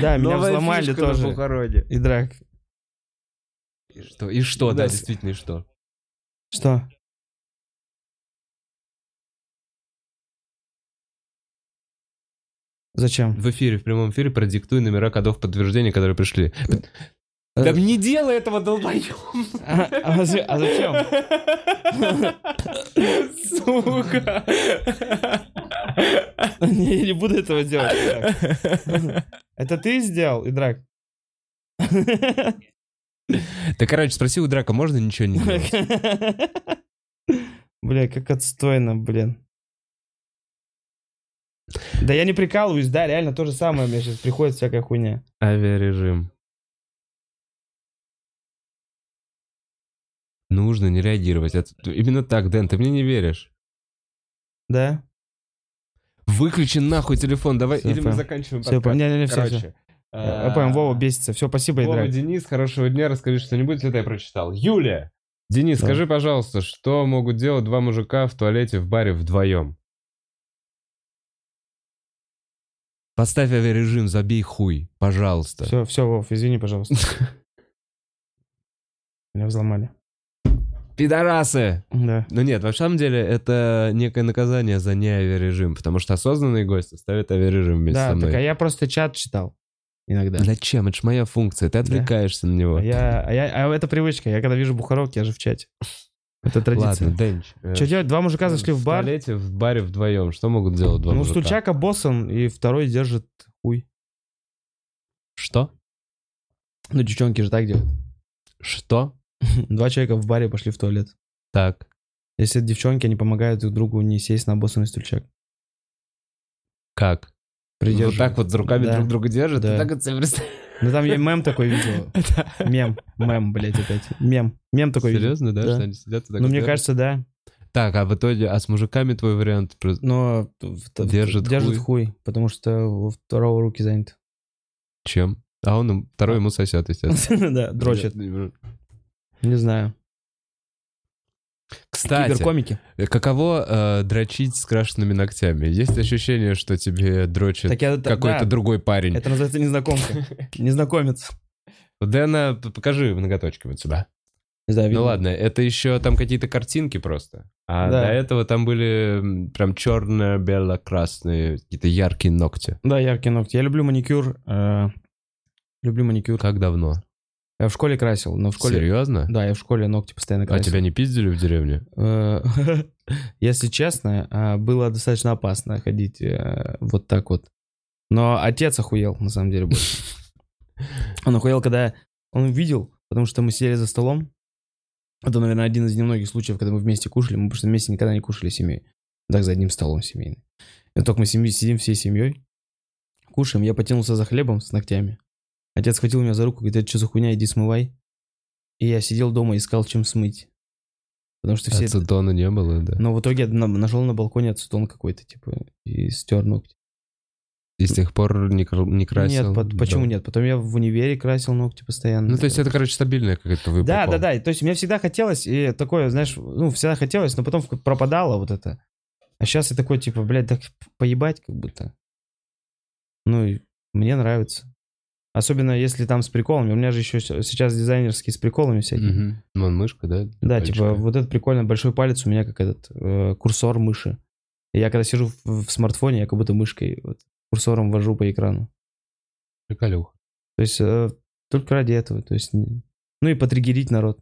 Да, меня Новая взломали фишка на тоже. Бухароне. Идрак. И что? И что, да, Да, действительно, и что? Что? Зачем? В эфире, в прямом эфире продиктуй номера кодов подтверждения, которые пришли. Да не делай этого, долбоёб! А, а а зачем? Сука! Не, я не буду этого делать. Это ты сделал, Идрак? Да, короче, спроси у Драка, можно ничего не делать? Бля, как отстойно, блин. Да я не прикалываюсь, да, реально то же самое, мне сейчас приходит всякая хуйня. Авиарежим. Нужно не реагировать. Это- Именно так, Дэн, ты мне не веришь. Да? Выключи нахуй телефон, давай, Всё, или мы заканчиваем Все, подкаст. не, не, не, все, Короче. Я понял, Вова бесится. Все, спасибо, Вова, Идрак. Денис, хорошего дня, расскажи что-нибудь, если я прочитал. Юлия! Денис, Да. скажи, пожалуйста, что могут делать два мужика в туалете в баре вдвоем? Поставь авиарежим, забей хуй, пожалуйста. Все, все, Вов, извини, пожалуйста. *laughs* Меня взломали. Пидорасы! Да. Ну нет, на самом деле это некое наказание за не авиарежим, потому что осознанные гости ставят авиарежим вместе Да, со мной. так а я просто чат читал иногда. Зачем? Это ж моя функция, ты отвлекаешься на него. А я, а я, а это привычка. Я когда вижу бухарок, я же в чате. Это традиция. Ладно, Дэнч. э, Что делать? Два мужика зашли в бар. туалете, в баре вдвоем. Что могут делать два Ну, мужика? стульчак обоссан, и второй держит хуй. Что? Ну, девчонки же так делают. Что? *laughs* Два человека в баре пошли в туалет. Так. Если это девчонки, они помогают друг другу не сесть на обоссанный стульчак. Как? Вот Придерживают. так вот руками Да. друг друга держат? Да. Так вот себе представь- Ну, там я мем такой видел. *laughs* Мем. Мем, блядь, опять. Мем. Мем такой. Серьезно, да? Да. Что они сидят так Ну, мне кажется, да. Так, а в итоге, а с мужиками твой вариант? Но Держит держит хуй. хуй, потому что у второго руки заняты. Чем? А он, второй ему сосет, естественно. *laughs* Да, дрочит. Не знаю. Кстати, Киберкомики. каково э, дрочить с крашенными ногтями? Есть ощущение, что тебе дрочит Так я, какой-то да, другой парень? Это называется незнакомка. *laughs* Незнакомец. Дэна, покажи ноготочки вот сюда. Не знаю, Ну ладно, это еще там какие-то картинки просто. А Да. до этого там были прям черно-бело-красные, какие-то яркие ногти. Да, яркие ногти. Я люблю маникюр. э, Люблю маникюр. Как давно? Я в школе красил, но в школе... Серьезно? Да, я в школе ногти постоянно А красил. тебя не пиздили в деревне? Э, *laughs* Если честно, э, было достаточно опасно ходить э, вот так вот. Но отец охуел, на самом деле, больше. *laughs* Он охуел, когда он видел, потому что мы сидели за столом. Это, наверное, один из немногих случаев, когда мы вместе кушали. Мы просто вместе никогда не кушали семьей. Так, за одним столом семейным. И только мы семьи- сидим всей семьей, кушаем. Я потянулся за хлебом с ногтями. Отец схватил меня за руку, говорит, это что за хуйня, иди смывай. И я сидел дома и искал, чем смыть. Потому что все... Ацетона не было, да? Но в итоге я на- нашел на балконе ацетон какой-то, типа, и стер ногти. И с тех пор не, не красил? Нет, по- почему Да. нет? Потом я в универе красил ногти постоянно. Ну, то есть это, короче, стабильная какая-то выпал. Да, да, да. и То есть мне всегда хотелось, и такое, знаешь, ну, всегда хотелось, но потом пропадало вот это. А сейчас я такой, типа, блядь, так поебать как будто. Ну, и мне нравится. Особенно если там с приколами. У меня же еще сейчас дизайнерские с приколами всякие. Мгм. Вон мышка, да? Да, Пальчика. типа, вот это прикольно, большой палец у меня как этот э, курсор мыши. И я когда сижу в, в смартфоне, я как будто мышкой вот, курсором вожу по экрану. Приколюха. То есть э, только ради этого. То есть, ну и потриггерить народ.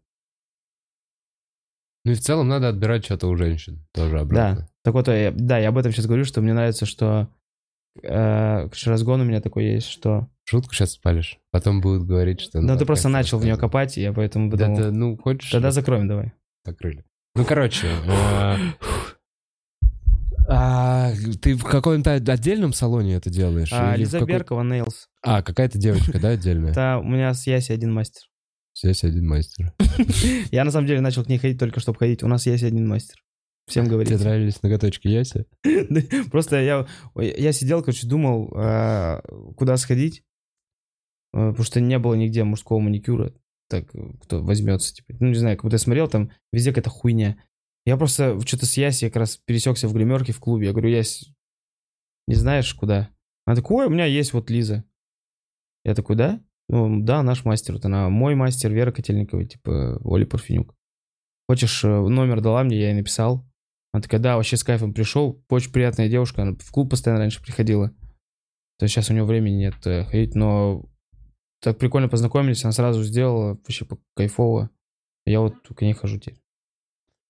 Ну и в целом надо отбирать что-то у женщин. Тоже обратно. Да. Так вот, я, да, я об этом сейчас говорю, что мне нравится, что э, разгон у меня такой есть, что... Шутку сейчас спалишь. Потом будут говорить, что... Ну, ты просто начал в нее копать, и я поэтому Да, подумал... да, ну, хочешь... Тогда закроем давай. закрыли. Ну, короче, а, а, ты в каком-то отдельном салоне это делаешь? А, Лиза какой- Беркова, Нейлс. А, какая-то девочка, да, отдельная? Это у меня с Яси один мастер. Здесь один мастер. *laughs* Я на самом деле начал к ней ходить только чтобы ходить. У нас есть один мастер. Всем Тебе говорите. нравились ноготочки Яси? *laughs* Да, Просто я, я сидел, короче, думал, а, куда сходить, потому что не было нигде мужского маникюра, так, э, кто возьмется, типа, ну, не знаю, как будто я смотрел, там везде какая-то хуйня. Я просто что-то с Яси как раз пересекся в гримерке в клубе, я говорю, Ясь, не знаешь, куда? Она такой, ой, у меня есть вот Лиза. Я такой, да? Ну, да, наш мастер. Вот она мой мастер, Вера Котельникова, типа Оля Парфенюк. Хочешь, э, номер дала мне, я ей написал. Она такая, да, вообще с кайфом пришел. Очень приятная девушка, она в клуб постоянно раньше приходила. То есть сейчас у нее времени нет э, ходить, но так прикольно познакомились, она сразу сделала, вообще кайфово. Я вот только не хожу теперь.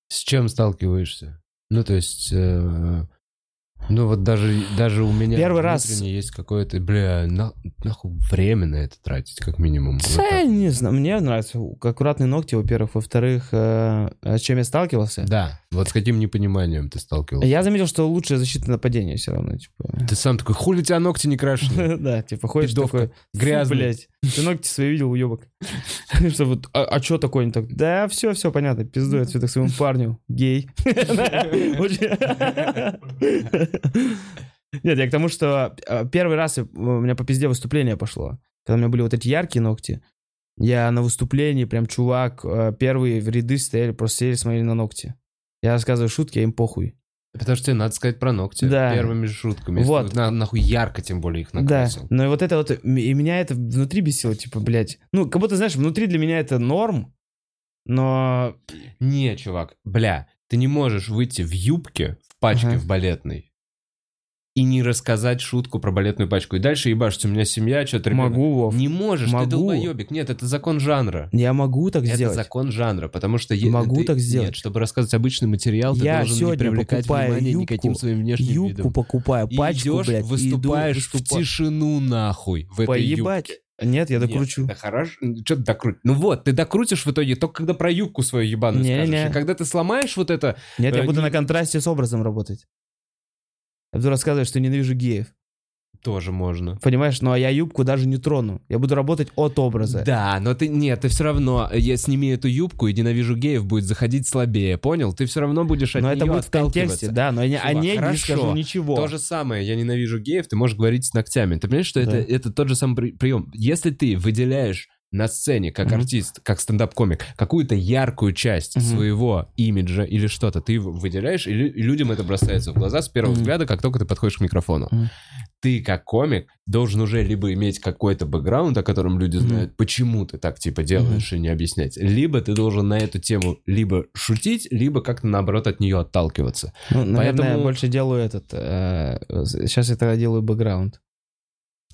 С чем сталкиваешься? Ну, то есть... э, ну, вот даже, даже у меня Первый раз- есть какое-то, бля, на- нахуй время на это тратить, как минимум. Вот Да, так. не знаю, мне нравятся аккуратные ногти, во-первых. Во-вторых, э, с чем я сталкивался? Да, вот с каким непониманием ты сталкивался? Я заметил, что лучшая защита нападения все равно, типа. Ты сам такой, хули тебя ногти не крашены? *laughs* Да, типа ходишь такой, «Фу, Грязный. блядь, ты ногти свои видел, уебок. *laughs* Что вот, а, что такое не так? Да, все, все понятно, пизду я цветок своему парню, гей. *laughs* Нет, я к тому, что э, первый раз я- у меня по пизде выступление пошло. Когда у меня были вот эти яркие ногти, я на выступлении, прям чувак, э, первые в ряды стояли, просто сели, смотрели на ногти. Я рассказываю шутки, а им похуй. Потому что тебе надо сказать про ногти. Да. Первыми же шутками. Вот. на- нахуй ярко тем более их Да, накрасил. но и вот это вот, и меня это внутри бесило, типа, блядь. Ну, как будто, знаешь, внутри для меня это норм, но... Не, чувак, бля, ты не можешь выйти в юбке, в пачке Ага. в балетной и не рассказать шутку про балетную пачку. И дальше ебашь, у меня семья, что-то... Могу, Вов. Не можешь, Могу. ты долбоебик. Нет, это закон жанра. Я могу так это сделать. закон жанра, потому что... е- Могу ты- так сделать. Нет, чтобы рассказывать обычный материал, ты Я должен не сегодня привлекать покупаю внимание юбку, никаким своим внешним Юбку видом. покупаю, И пачку, идешь, блядь, и иду выступаешь в тишину нахуй в этой Поебать. юбке. Нет, я Нет, докручу. это хорошо. Что ты докрутишь? Ну вот, ты докрутишь в итоге только когда про юбку свою ебаную Не-не. скажешь. И когда ты сломаешь вот это... Нет, я э, буду не- на контрасте с образом работать. Я буду рассказывать, что ненавижу геев. Тоже можно. Понимаешь? Ну, а я юбку даже не трону. Я буду работать от образа. Да, но ты нет, ты все равно, я сними эту юбку и ненавижу геев будет заходить слабее, понял? Ты все равно будешь от Но это будет в контексте, да, но я не- о Чувак, ней не хорошо. скажу ничего. То же самое, я ненавижу геев, ты можешь говорить с ногтями. Ты понимаешь, что Да. это, это тот же самый при- прием. Если ты выделяешь на сцене, как Мгм. артист, как стендап-комик, какую-то яркую часть Мгм. своего имиджа или что-то, ты выделяешь, и, лю- и людям это бросается в глаза с первого Мгм. взгляда, как только ты подходишь к микрофону. Мгм. Ты, как комик, должен уже либо иметь какой-то бэкграунд, о котором люди Мгм. знают, почему ты так типа делаешь, и не объяснять. Либо ты должен на эту тему либо шутить, либо как-то наоборот от нее отталкиваться. Ну, наверное, я Поэтому- больше делаю этот... э, сейчас я тогда делаю бэкграунд.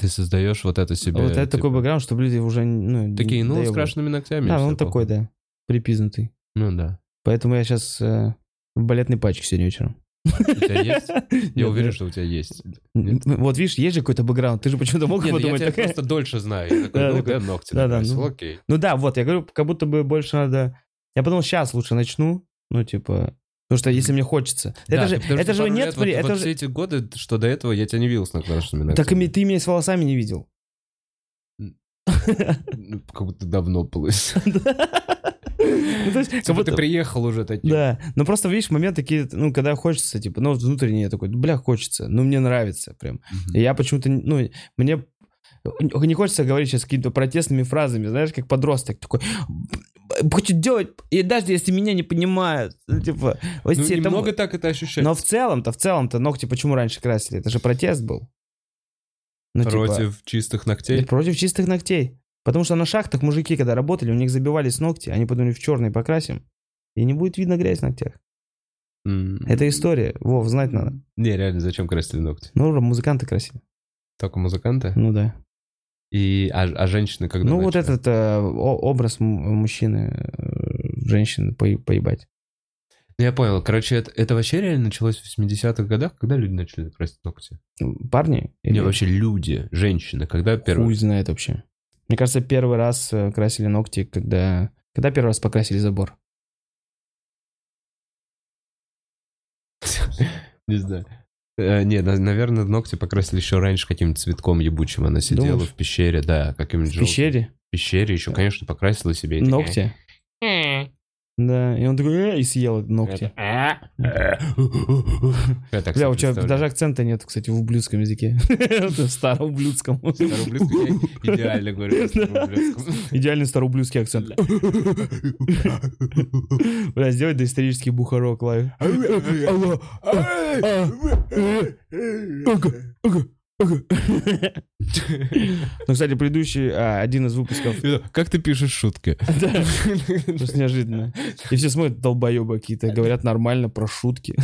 Ты создаешь вот это себе. вот это типа, такой бэкграунд, чтобы люди уже... Ну, Такие, ну, с доебывали. крашенными ногтями. Да, он такой, да, припизнутый. Ну да. Поэтому я сейчас в балетной пачке сегодня вечером. У тебя есть? *laughs* Я уверен, что у тебя есть. Вот видишь, есть же какой-то бэкграунд. Ты же почему-то мог ну, я подумать. такая- просто дольше знаю. Я *laughs* ну, да, ногти накрасил, ну. окей. Ну да, вот, я говорю, как будто бы больше надо... Я подумал, сейчас лучше начну. Ну, типа... Потому что если мне хочется. Да, это же, это же нет... лет, при- вот, это вот же- все эти годы, что до этого я тебя не видел с накрашенными ногтями. Так и ты меня с волосами не видел. Как будто давно было. *laughs* Ну, то есть, как будто ты приехал уже таким. Да, но просто, видишь, моменты такие, ну, когда хочется, типа, ну, внутренне я такой, бля, хочется, ну, мне нравится прям. Я почему-то, ну, мне не хочется говорить сейчас какими-то протестными фразами, знаешь, как подросток такой, хочет делать, и даже если меня не понимают, ну, типа, вот Ну, немного так это ощущается. Но в целом-то, в целом-то ногти почему раньше красили? Это же протест был. Ну, типа, Против чистых ногтей. против чистых ногтей. Потому что на шахтах мужики, когда работали, у них забивались ногти, они подумали, в черный покрасим, и не будет видно грязь в ногтях. Это история. Вов, знать надо. Не, реально, зачем красили ногти? Ну, музыканты красили. Только музыканты? Ну да. И, а, а женщины когда ну, вот начали? этот э, образ мужчины, э, женщины по- поебать. Ну, Я понял. Короче, это, это вообще реально началось в 80-х годах, когда люди начали красить ногти? Парни? Не, Или вообще люди, женщины, когда первый... Хуй знает вообще. Мне кажется, первый раз э, красили ногти, когда... Когда первый раз покрасили забор? *laughs* Не знаю. Э, Не, на- наверное, ногти покрасили еще раньше каким-то цветком ебучим. Она сидела Думаешь? в пещере, да, каким-нибудь В желтым. пещере? В пещере еще, конечно, покрасила себе. и такая, Ногти? Да, и он такой, «Э», и съел ногти. Так Бля, у тебя даже акцента нет, кстати, в ублюдском языке. *laughs* В староублюдском. Староублюдский, я идеально говорю. *laughs* Идеальный староублюдский акцент. Бля, *laughs* сделай доисторический Бухарог live. *laughs* Ну, кстати, предыдущий, а, один из выпусков, Как ты пишешь шутки? *laughs* *laughs* просто неожиданно. И все смотрят, долбоебы какие-то, говорят нормально про шутки.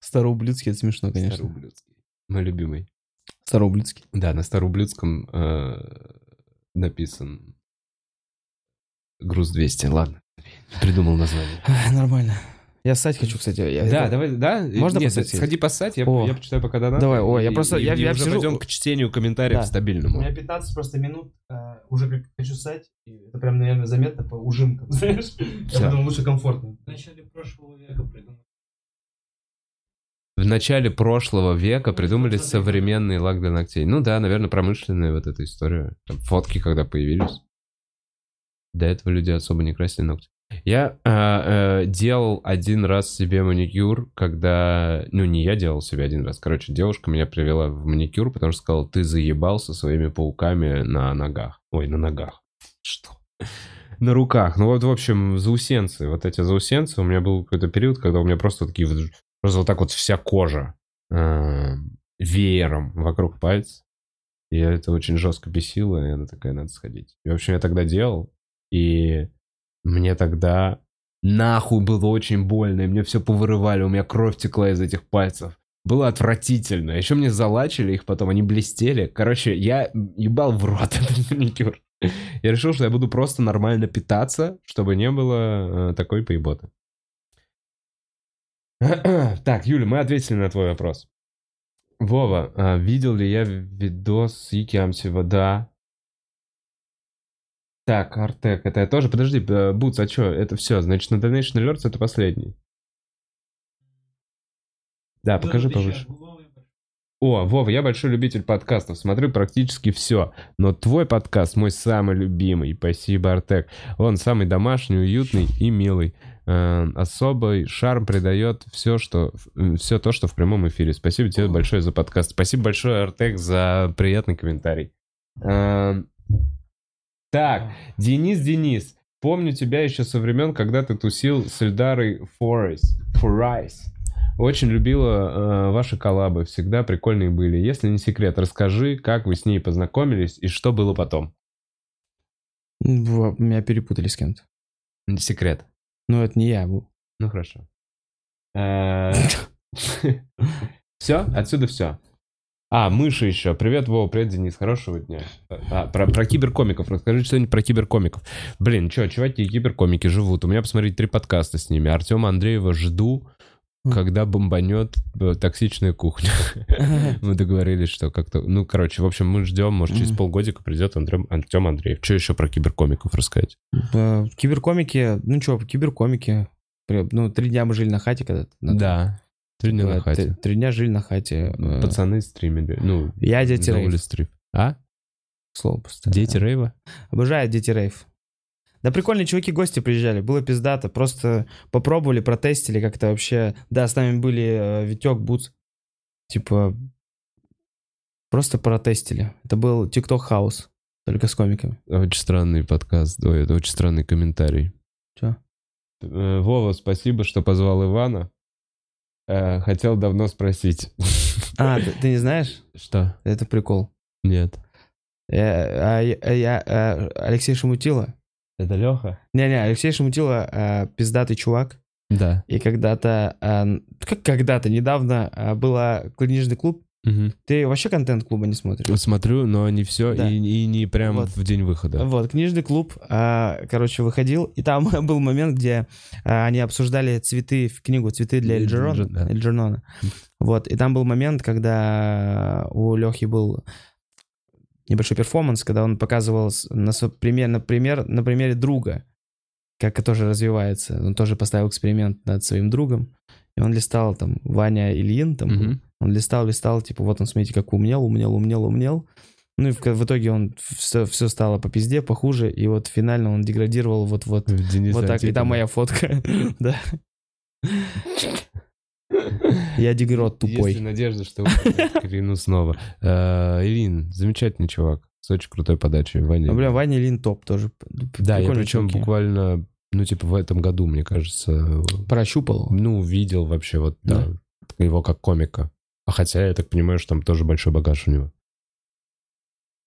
Староублюдский, это смешно, конечно. Староублюдский. Мой любимый. Староублицкий. Да, на староублюдском э, написан груз 200. Ладно, придумал название. Нормально. Я ссать хочу, кстати. Я- Да, это- давай, да? Можно Нет, поссать? Сходи поссать, я, О. я почитаю пока донаты. Давай, ой, я просто- и- я- и я уже сижу- пойдем к чтению комментариев Да. стабильному. 15 просто минут, а, уже как хочу ссать, и это прям, наверное, заметно по ужимкам, *laughs* знаешь? Я думаю, лучше комфортно. В начале прошлого века придумали. В начале прошлого века придумали современный лак для ногтей. Ну да, наверное, промышленная вот эта история. Там фотки, когда появились. До этого люди особо не красили ногти. Я э, э, делал один раз себе маникюр, когда... Ну, не я делал себе один раз. Короче, девушка меня привела в маникюр, потому что сказала, ты заебался своими пауками на ногах. Ой, на ногах. Что? На руках. Ну вот, в общем, заусенцы. Вот эти заусенцы. У меня был какой-то период, когда у меня просто такие... Просто вот так вот вся кожа э, веером вокруг пальца. И это очень жестко бесило, и она такая, надо сходить. И, в общем, я тогда делал, и мне тогда нахуй было очень больно, и мне все повырывали, у меня кровь текла из этих пальцев. Было отвратительно. Еще мне залачили их потом, они блестели. Короче, я ебал в рот *laughs* этот маникюр. Я решил, что я буду просто нормально питаться, чтобы не было э, такой поеботы. *clears throat* Так, Юля, мы ответили на твой вопрос. Вова, а видел ли я видос с Ики Амсева? Да. Так, Артек, это я тоже... Подожди, э, Бутс, а что? Это все, значит, на Donation Alerts это последний. Да, покажи повыше. О, Вова, я большой любитель подкастов, смотрю практически все. Но твой подкаст мой самый любимый. Спасибо, Артек. Он самый домашний, уютный и милый. Э, особый шарм придает все, что, все то, что в прямом эфире. Спасибо тебе большое за подкаст. Спасибо большое, Артек, за приятный комментарий. Э, так, Денис, Денис, помню тебя еще со времен, когда ты тусил с Эльдарой Форайс. Форайс. Очень любила э, ваши коллабы, всегда прикольные были. Если не секрет, расскажи, как вы с ней познакомились и что было потом. Меня перепутали с кем-то. Секрет. Но это не я был. Ну хорошо. *laughs* Все, отсюда все. А, мыши еще. Привет, Вова, привет, Денис. Хорошего дня. А, про, про киберкомиков. Расскажи что-нибудь про киберкомиков. Блин, что, чуваки киберкомики живут. У меня, посмотрите, три подкаста с ними. Артема Андреева жду, когда бомбанет э, токсичная кухня. *laughs* Мы договорились, что как-то... Ну, короче, в общем, мы ждем, может, через полгодика придет Артем Андреев. Что еще про киберкомиков рассказать? В киберкомике, ну что, киберкомики. Ну, три дня мы жили на хате когда-то. Да. Три дня на хате. Три дня жили на хате. э, Пацаны стримили. Ну, Я дети рейв. стрим. А? Слово просто. Дети рейва? Обожаю дети рейв. Да прикольные чуваки, гости приезжали, было пиздато. Просто попробовали, протестили как-то вообще. Да, с нами были э, Витек, Буц. Типа, просто протестили. Это был TikTok хаус, только с комиками. Очень странный подкаст. Ой, это очень странный комментарий. Чё? Э, Вова, спасибо, что позвал Ивана. Э, Хотел давно спросить. А, ты, ты не знаешь? Что? Это прикол. Нет. Я, а, я- а я, а, Алексей Шамутила. Это Леха? Не-не, Алексей Шамутила а, пиздатый чувак. Да. И когда-то, а, как когда-то, недавно а, была книжный клуб. Ты вообще контент клуба не смотришь? Смотрю, но не все Да. и, и не прям Вот. в день выхода. Вот, книжный клуб, а, короче, выходил, и там *laughs* был момент, где а, они обсуждали цветы в книгу, цветы для Эльджерона, Эльджер- да. Эльджернона. Вот, и там был момент, когда у Лехи был небольшой перформанс, когда он показывал на, пример, например, на примере друга, как тоже развивается. Он тоже поставил эксперимент над своим другом, и он листал там Ваня Ильин, там был. Он листал, листал, типа, вот он, смотрите, как умнел, умнел, умнел, умнел. Ну и в, в итоге он все, все стало по пизде, похуже, и вот финально он деградировал вот-вот. Денис Вот так, и Антипин. там моя фотка, *laughs* да. Я дегрот тупой. Есть надежда, что Карину снова? Э, Ирин, замечательный чувак. С очень крутой подачей. Ваня. Ну, бля, Ваня Лин топ тоже. Да, я причем буквально, ну, типа, в этом году, мне кажется, Прощупал. ну, видел вообще вот, да, его как комика. А хотя, я так понимаю, что там тоже большой багаж у него.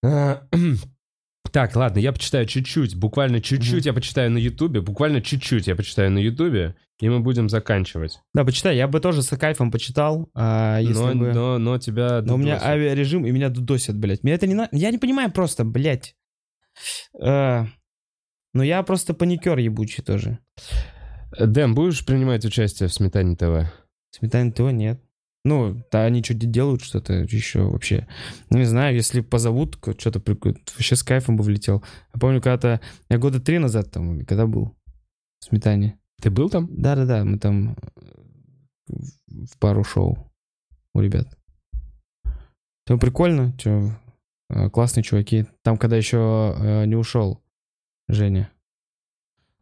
А, *clears throat* Так, ладно, я почитаю чуть-чуть, буквально чуть-чуть я почитаю на Ютубе, буквально чуть-чуть я почитаю на Ютубе, и мы будем заканчивать. Да, почитай, я бы тоже с кайфом почитал, а, если но, бы... но, но тебя... Но у меня авиарежим, и меня дудосят, блядь. Мне это не надо... Я не понимаю просто, блядь. Э, Ну, я просто паникер ебучий тоже. Дэм, будешь принимать участие в Сметане ТВ? Сметана ТВ нет. Ну, да, они что-то делают, что-то еще вообще. Ну, не знаю, если позовут, что-то прикольно, вообще с кайфом бы влетел. Я помню, когда-то, я года три назад там, когда был в Сметане. Ты был там? Да-да-да, мы там в в пару шоу у ребят. Там прикольно, чё, э, классные чуваки. Там, когда еще э, не ушел Женя.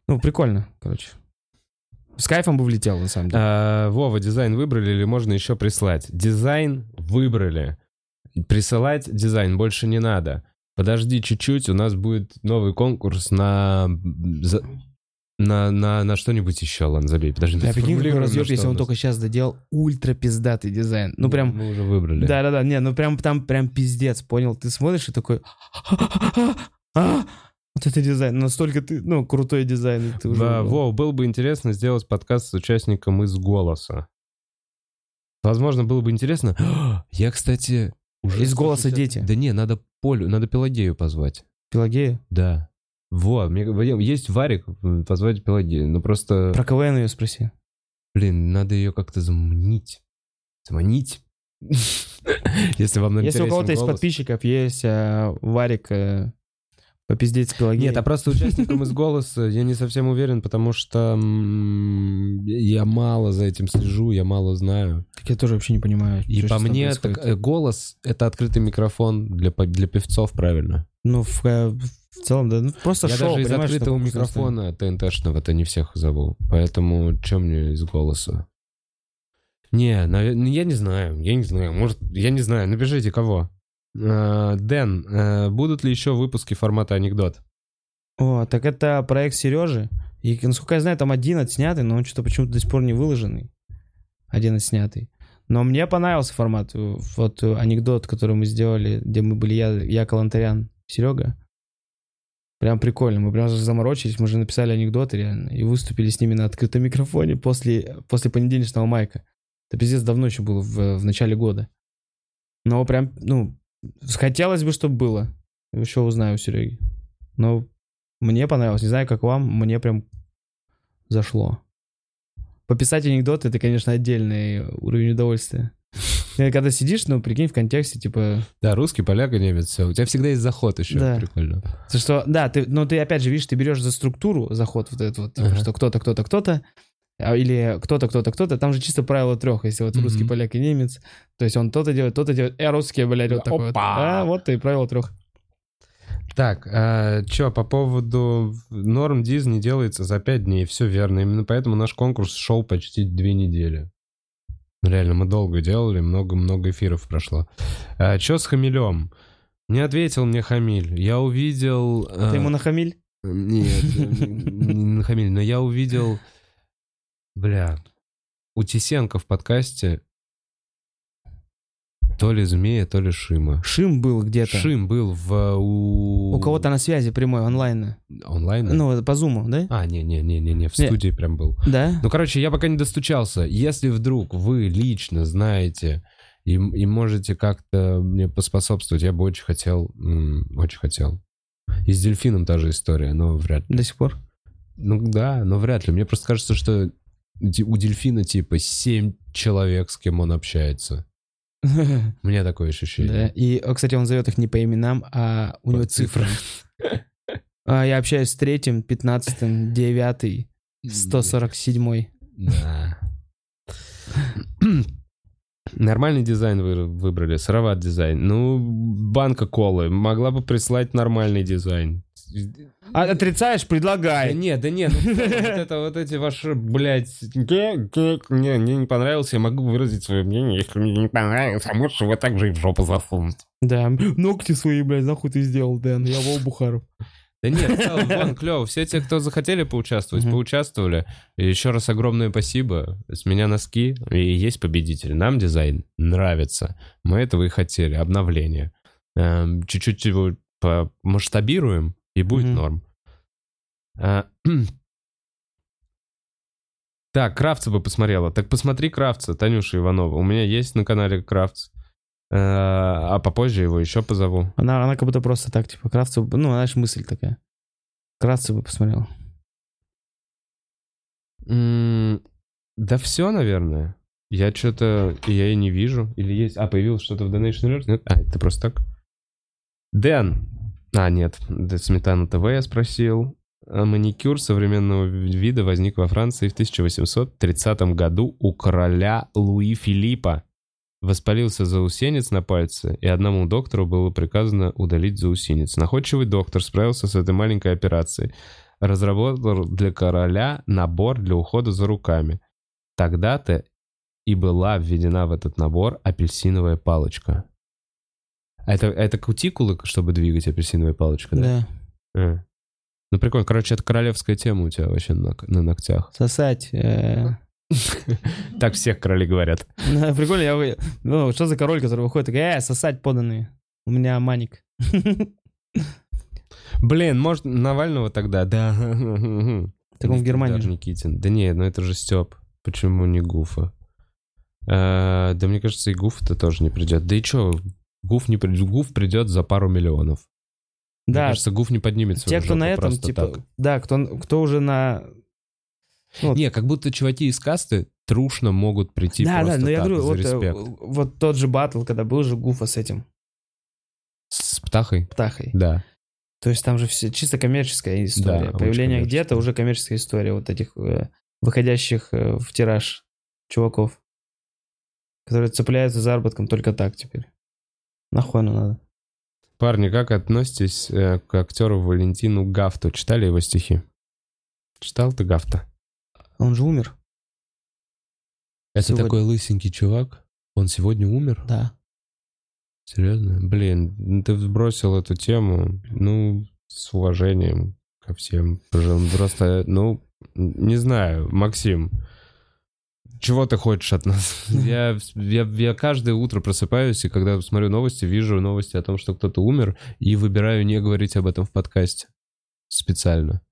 Ну, прикольно, короче. С кайфом бы влетел, на самом деле. А, Вова, дизайн выбрали или можно еще прислать? Дизайн выбрали. Присылать дизайн больше не надо. Подожди чуть-чуть, у нас будет новый конкурс на... за- На, на, на что-нибудь еще, ладно, забей, подожди. Я прикинь, какой что если он только сейчас доделал ультра пиздатый дизайн. Ну, прям, Мы уже выбрали. да-да-да, не, ну прям там прям пиздец, понял? Ты смотришь и такой... «А, Вот это дизайн, настолько ты, ну, крутой дизайн. Ты уже... Да, Вов, было бы интересно сделать подкаст с участником из «Голоса». Возможно, было бы интересно... *gasps* Я, кстати... уже Из «Голоса 160 дети». Да не, надо Полю, надо Пелагею позвать. Пелагея? Да. Во, мне, есть Варик, позвать Пелагею. Ну просто, Про КВН ее спроси. блин, надо ее как-то заманить. Заманить. *laughs* Если вам Если у кого-то из подписчиков есть а, Варик э, попиздеть с Пелагеей. Нет, а просто участником из «Голоса» я не совсем уверен, потому что я мало за этим слежу, я мало знаю. Так я тоже вообще не понимаю. И по мне, так, э, голос — это открытый микрофон для, для певцов, правильно? Ну, в, э, в целом, да, ну, просто Я шоу, даже из открытого микрофона ТНТшного-то не всех зову. Поэтому чем мне из голоса? Не, ну, я не знаю, я не знаю. Может, я не знаю, напишите кого. А, Дэн, э, будут ли еще выпуски формата анекдот? О, так это проект Сережи. И, насколько я знаю, там один отснятый, но он что-то почему-то до сих пор не выложенный. Один отснятый. Но мне понравился формат. э, Вот э, анекдот, который мы сделали, где мы были я, я Калантарян, Серега. Прям прикольно. Мы прям заморочились, мы же написали анекдоты реально. И выступили с ними на открытом микрофоне после, после понедельничного майка. Это пиздец давно еще было, в, в начале года. Но прям, ну, хотелось бы, чтобы было. Еще узнаю у Сереги. Но мне понравилось. Не знаю, как вам, мне прям зашло. Пописать анекдоты, это, конечно, отдельный уровень удовольствия. Когда сидишь, ну, прикинь, в контексте, типа, Да, русский, поляк немец, все. У тебя всегда есть заход еще, Да. прикольно. то, что, да, ты, но ты опять же видишь, ты берешь за структуру заход вот этот вот, типа, Ага. что кто-то, кто-то, кто-то, или кто-то, кто-то, кто-то, там же чисто правило трех, если вот Мгм. русский, поляк и немец, то есть он то-то делает, то-то делает, а русские, блядь, вот такой вот. Опа! А, вот и правило трех. Так, а, что, по поводу норм Дисней делается за 5 дней, все верно. Именно поэтому наш конкурс шел почти две недели. Реально, мы долго делали, много-много эфиров прошло. А, что с Хамилем? Не ответил мне Хамиль. Я увидел... а, Ты ему нахамиль? Нет, не на Хамиль, но я увидел... Бля, у Тисенко в подкасте то ли змея, то ли Шима. Шим был где-то. Шим был в... У, У кого-то на связи прямой, онлайн. Онлайн? Ну, по зуму, да? А, не-не-не-не, в Не. студии прям был. Да? Ну, короче, я пока не достучался. Если вдруг вы лично знаете и, и можете как-то мне поспособствовать, я бы очень хотел, очень хотел. И с дельфином та же история, но вряд ли. До сих пор? Ну да, но вряд ли. Мне просто кажется, что у дельфина типа семь человек, с кем он общается. *laughs* У меня такое Да. ощущение. И, э, кстати, он зовет их не по именам, а у По него цифры. А, Я общаюсь с третьим, пятнадцатым, девятый, сто сорок седьмой. Да. Нормальный дизайн вы выбрали, сыроват дизайн. Ну, банка колы могла бы прислать нормальный дизайн. А отрицаешь? Да Предлагай. не, да не, ну, вот это вот эти ваши, блядь, мне не понравился, я могу выразить свое мнение, если мне не понравится, а можешь его так же и в жопу засунуть. Да, ногти свои, блядь, нахуй ты сделал, Дэн. Я Вол *laughs* Бухаров. Да нет, в целом, вон, клево. Все те, кто захотели поучаствовать, поучаствовали. И еще раз огромное спасибо. С меня носки. И есть победитель. Нам дизайн нравится. Мы этого и хотели. Обновление. Эм, Чуть-чуть его масштабируем, и будет Мгм. норм. А, *clears throat* Так, Кравца бы посмотрела. Так посмотри Кравца, Танюша Иванова. У меня есть на канале Кравц. Э, А попозже его еще позову. Она, она как будто просто так, типа, Кравцев, ну, знаешь, мысль такая. Кравцев бы посмотрел. М, Да все, наверное. Я что-то... Я и не вижу. Или есть... А, появилось что-то в Donation Alert? Нет? А, это просто так. Дэн. А, нет. Сметана ТВ я спросил. А Маникюр современного вида возник во Франции в 1830 году у короля Луи Филиппа. Воспалился заусенец на пальце, и одному доктору было приказано удалить заусенец. Находчивый доктор справился с этой маленькой операцией. Разработал для короля набор для ухода за руками. Тогда-то и была введена в этот набор апельсиновая палочка. А это, это кутикулы, чтобы двигать апельсиновая палочка, да? Да. А. Ну, прикольно. Короче, это королевская тема у тебя вообще на, на ногтях. Сосать. э, *laughs* Так всех короли говорят. Прикольно, я... Ну, что за король, который выходит, такой, э, сосать поданные. У меня маник. *laughs* Блин, может, Навального тогда, да. Так он в Германии Даже же. Никитин. Да не, ну это же Степ. Почему не Гуфа? А, да мне кажется, и Гуф-то тоже не придет. Да и чё, Гуф, не придет, Гуф придет за пару миллионов. Мне Да, кажется, Гуф не поднимет свою те, кто на этом, типа, так. да, кто, кто уже на... Вот. Не, как будто чуваки из касты трушно могут прийти да, да, просто но я так, говорю, за вот, э, респект. вот тот же батл, когда был же Гуфа с этим, С Птахой? Птахой. Да. То есть там же все чисто коммерческая история. очень Появление где-то уже коммерческая история вот этих э, выходящих э, в тираж чуваков, которые цепляются заработком только так теперь. Нахуй оно надо? Парни, как относитесь э, к актеру Валентину Гафту? Читали его стихи? Читал ты Гафта? Он же умер. Это Сегодня. такой лысенький чувак? Он сегодня умер? Да. Серьезно? Блин, ты сбросил эту тему, ну, с уважением ко всем. Просто, ну, не знаю, Максим, чего ты хочешь от нас? *laughs* Я, я, я каждое утро просыпаюсь, и когда смотрю новости, вижу новости о том, что кто-то умер, и выбираю не говорить об этом в подкасте. Специально.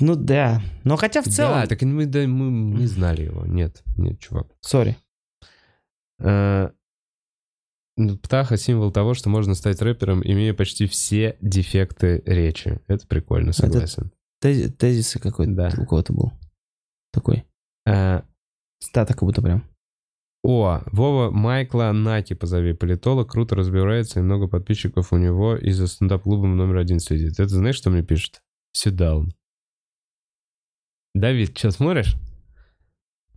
Ну да. Но хотя в целом... Да, так мы, да, мы не знали его. Нет, нет, чувак. Сори. Э, ну, Птаха — символ того, что можно стать рэпером, имея почти все дефекты речи. Это прикольно, согласен. Тези- Тезисы какой-то Да. у кого-то был. Такой. Э, Стата как будто прям. О, Вова Майкла Наки позови. Политолог, круто разбирается, и много подписчиков у него и за стендап-клубом номер один следит. Это знаешь, что мне пишет? Сюда он. Давид, что, смотришь?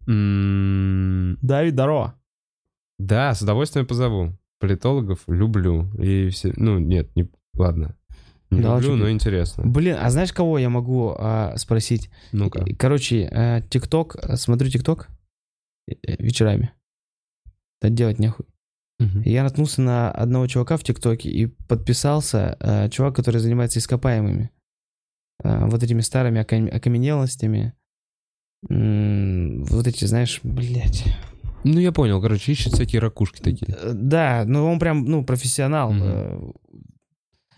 М, Давид, здорово. Да, с удовольствием позову. Политологов люблю. И все... Ну, нет, не... Ладно. Не Да, люблю, чё но ты- интересно. Блин, а знаешь, кого я могу а, спросить? Ну-ка. Короче, э, ТикТок, э, смотрю ТикТок э, э, вечерами. Да делать нехуй. И Я наткнулся на одного чувака в ТикТоке и подписался. э, чувак, который занимается ископаемыми. Э, вот этими старыми окам- окаменелостями. М, Вот эти, знаешь, блядь. Ну, я понял. Короче, ищет всякие ракушки такие. Э, Да, ну он прям, ну, профессионал. Мгм.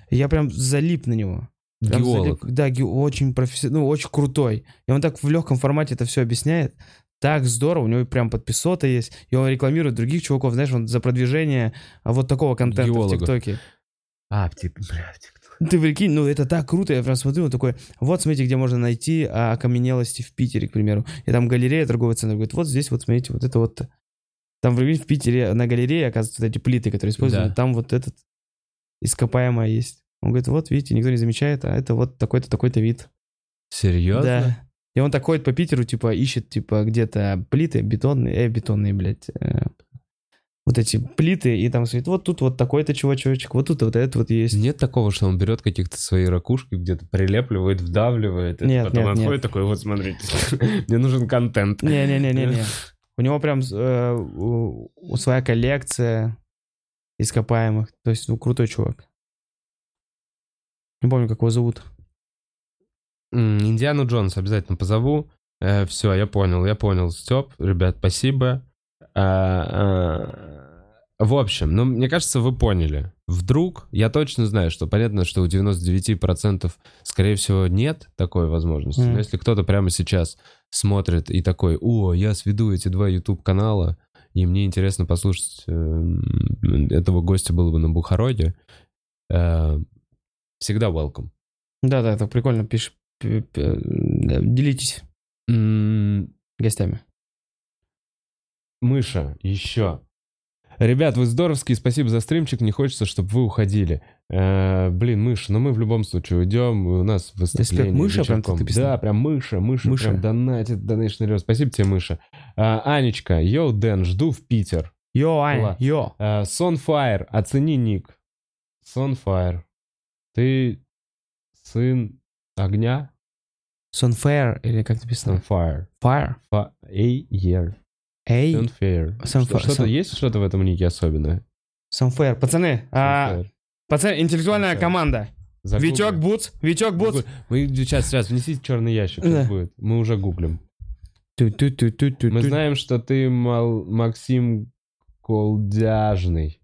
Я прям залип на него. Прям Геолог. залип. Да, ге- очень профессионал, ну, очень крутой. И он так в легком формате это все объясняет. Так здорово, у него прям подписота есть. И он рекламирует других чуваков, знаешь, он за продвижение вот такого контента Геологов. в ТикТоке. А, типа, блядь. Ты прикинь, ну это так круто, я прям смотрю, он такой, вот смотрите, где можно найти а, окаменелости в Питере, к примеру. И там галерея торговый центр, говорит, вот здесь вот смотрите, вот это вот. Там в Питере на галерее, оказывается, вот эти плиты, которые используют, Да. там вот этот ископаемое есть. Он говорит, вот видите, никто не замечает, а это вот такой-то, такой-то вид. Серьезно? Да. И он так ходит по Питеру, типа, ищет, типа, где-то плиты бетонные, э, бетонные, блядь, э, вот эти плиты, и там говорит, вот тут вот такой-то чувачочек, вот тут вот это вот есть. Нет такого, что он берет каких-то свои ракушки, где-то прилепливает, вдавливает, и Нет, потом нет, отходит нет. такой, вот смотрите, *laughs* мне нужен контент. Не-не-не-не-не. *laughs* У него прям э, у своя коллекция ископаемых. То есть, ну, крутой чувак. Не помню, как его зовут. Индиану Джонс обязательно позову. все, я понял, я понял. Степ, ребят, спасибо. А, а, В общем, ну, мне кажется, вы поняли. Вдруг, я точно знаю, что понятно, что у 99% скорее всего нет такой возможности. Мгм. Но если кто-то прямо сейчас смотрит и такой, о, я сведу эти два YouTube-канала, и мне интересно послушать эм, этого гостя было бы на Бухароде, э, всегда welcome. Да-да, это прикольно, пишешь. п- п- да, Делитесь гостями. Мыша, еще. Ребят, вы здоровские, спасибо за стримчик, не хочется, чтобы вы уходили. Э, блин, Мыша, ну мы в любом случае уйдем, у нас выступление. Мыша прям тут написано? Да, прям Мыша, Мыша, Мыша. прям донатит, ревет. Спасибо тебе, Мыша. А, Анечка, йоу, Дэн, жду в Питер. Йо, Ладно. йо. А, Сонфайр, оцени ник. Сонфайр. Ты сын огня? Sunfair, или как написано? Сонфайр. Fire. Эй, ер. Эй, Сонфайр. Sunfire, Что- Что-то Sun- есть что-то в этом нике особенное? Sunfair. Пацаны, а, Сонфайр. Пацаны, интеллектуальная Sunfire. команда. Загугли. Витек Бутс, Витек Бутс. Мы сейчас, сейчас, внесите черный ящик, Да. будет. Мы уже гуглим. Ту-ту-ту-ту-ту-ту. Мы знаем, что ты Мал- Максим Колдяжный.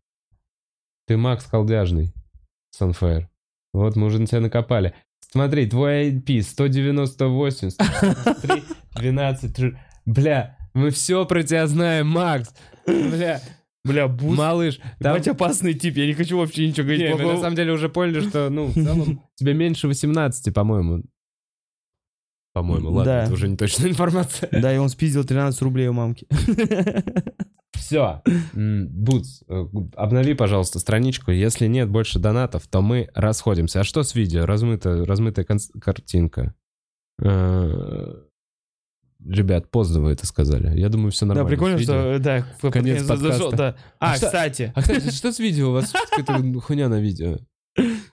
Ты Макс Колдяжный. Sunfire. Вот мы уже на тебя накопали. Смотри, твой IP 198, 163, 12, тр- Бля, мы все про тебя знаем, Макс. Бля, Бля, Бутс. малыш. там- Давайте опасный тип, я не хочу вообще ничего говорить Не, мы плохого. на самом деле уже поняли, что, ну, в целом, *laughs* тебе меньше 18, по-моему. По-моему, ладно, Да. это уже не точная информация. Да, и он спиздил 13 рублей у мамки. *laughs* Все. Бутс, э, обнови, пожалуйста, страничку. Если нет больше донатов, то мы расходимся. А что с видео? Размыта, размытая конс- картинка. Э, Ребят, поздно вы это сказали. Я думаю, все Да, нормально. прикольно, с видео. что, да, Конец подкаста. да. А, А кстати. А, кстати, что с видео? У вас *laughs* какая-то хуйня на видео.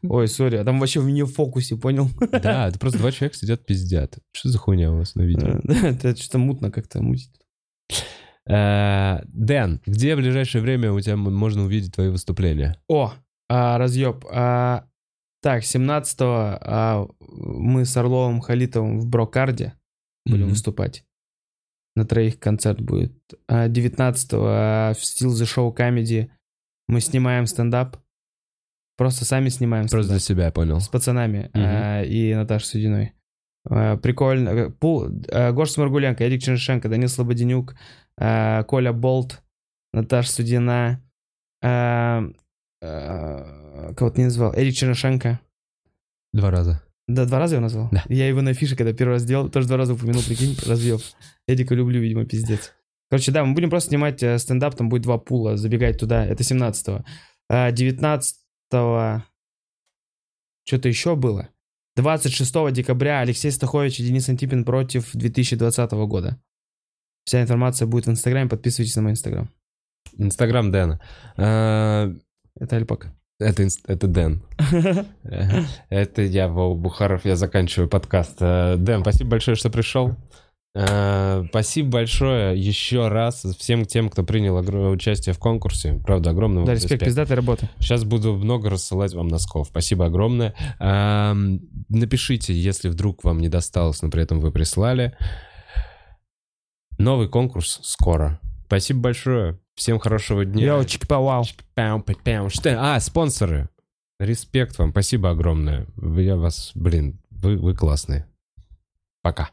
Ой, сори, а там вообще в не в фокусе, понял? Да, это просто два человека сидят пиздят. Что за хуйня у вас на видео? Да, Это что-то мутно как-то мутит. Э, Дэн, где в ближайшее время у тебя можно увидеть твои выступления? О, а, разъеб. А, так, 17-го а, мы с Орловым Халитовым в Брокарде будем Мгм. выступать. На троих концерт будет. А 19-го а, в Still the Show Comedy мы снимаем стендап. Просто сами снимаем Просто для себя, я понял. С пацанами Мгм. а, и Наташей Судиной. А, Прикольно. Э, Пул, а, Гоша Сморгуленко, Эрик Чернышенко, Данил Слободенюк, а, Коля Болт, Наташа Судина, а, а, кого ты не назвал, Эрик Чернышенко. Два раза. Да, два раза его назвал? Да. Я его на афише, когда первый раз сделал, тоже два раза упомянул, прикинь, разъеб. Эдика люблю, видимо, пиздец. Короче, да, мы будем просто снимать э, стендап, там будет два пула, забегать туда, это 17-го. А 19-го что-то еще было. 26 декабря Алексей Стахович и Денис Антипин против 2020 года. Вся информация будет в Инстаграме, подписывайтесь на мой Инстаграм. Инстаграм Дэна. Э, Это Альпак. Это, это Дэн. Э, *laughs* Это я, Вова Бухаров, я заканчиваю подкаст. Э, Дэн, спасибо большое, что пришел. Э, Спасибо большое еще раз всем тем, кто принял участие в конкурсе. Правда, огромного Да, респект, пиздатой работы. Сейчас буду много рассылать вам носков. Спасибо огромное. Ам, Напишите, если вдруг вам не досталось, но при этом вы прислали. Новый конкурс скоро. Спасибо большое. Всем хорошего дня. Йоу. Что- А, спонсоры. Респект вам. Спасибо огромное. Я вас, блин, вы, вы классные. Пока.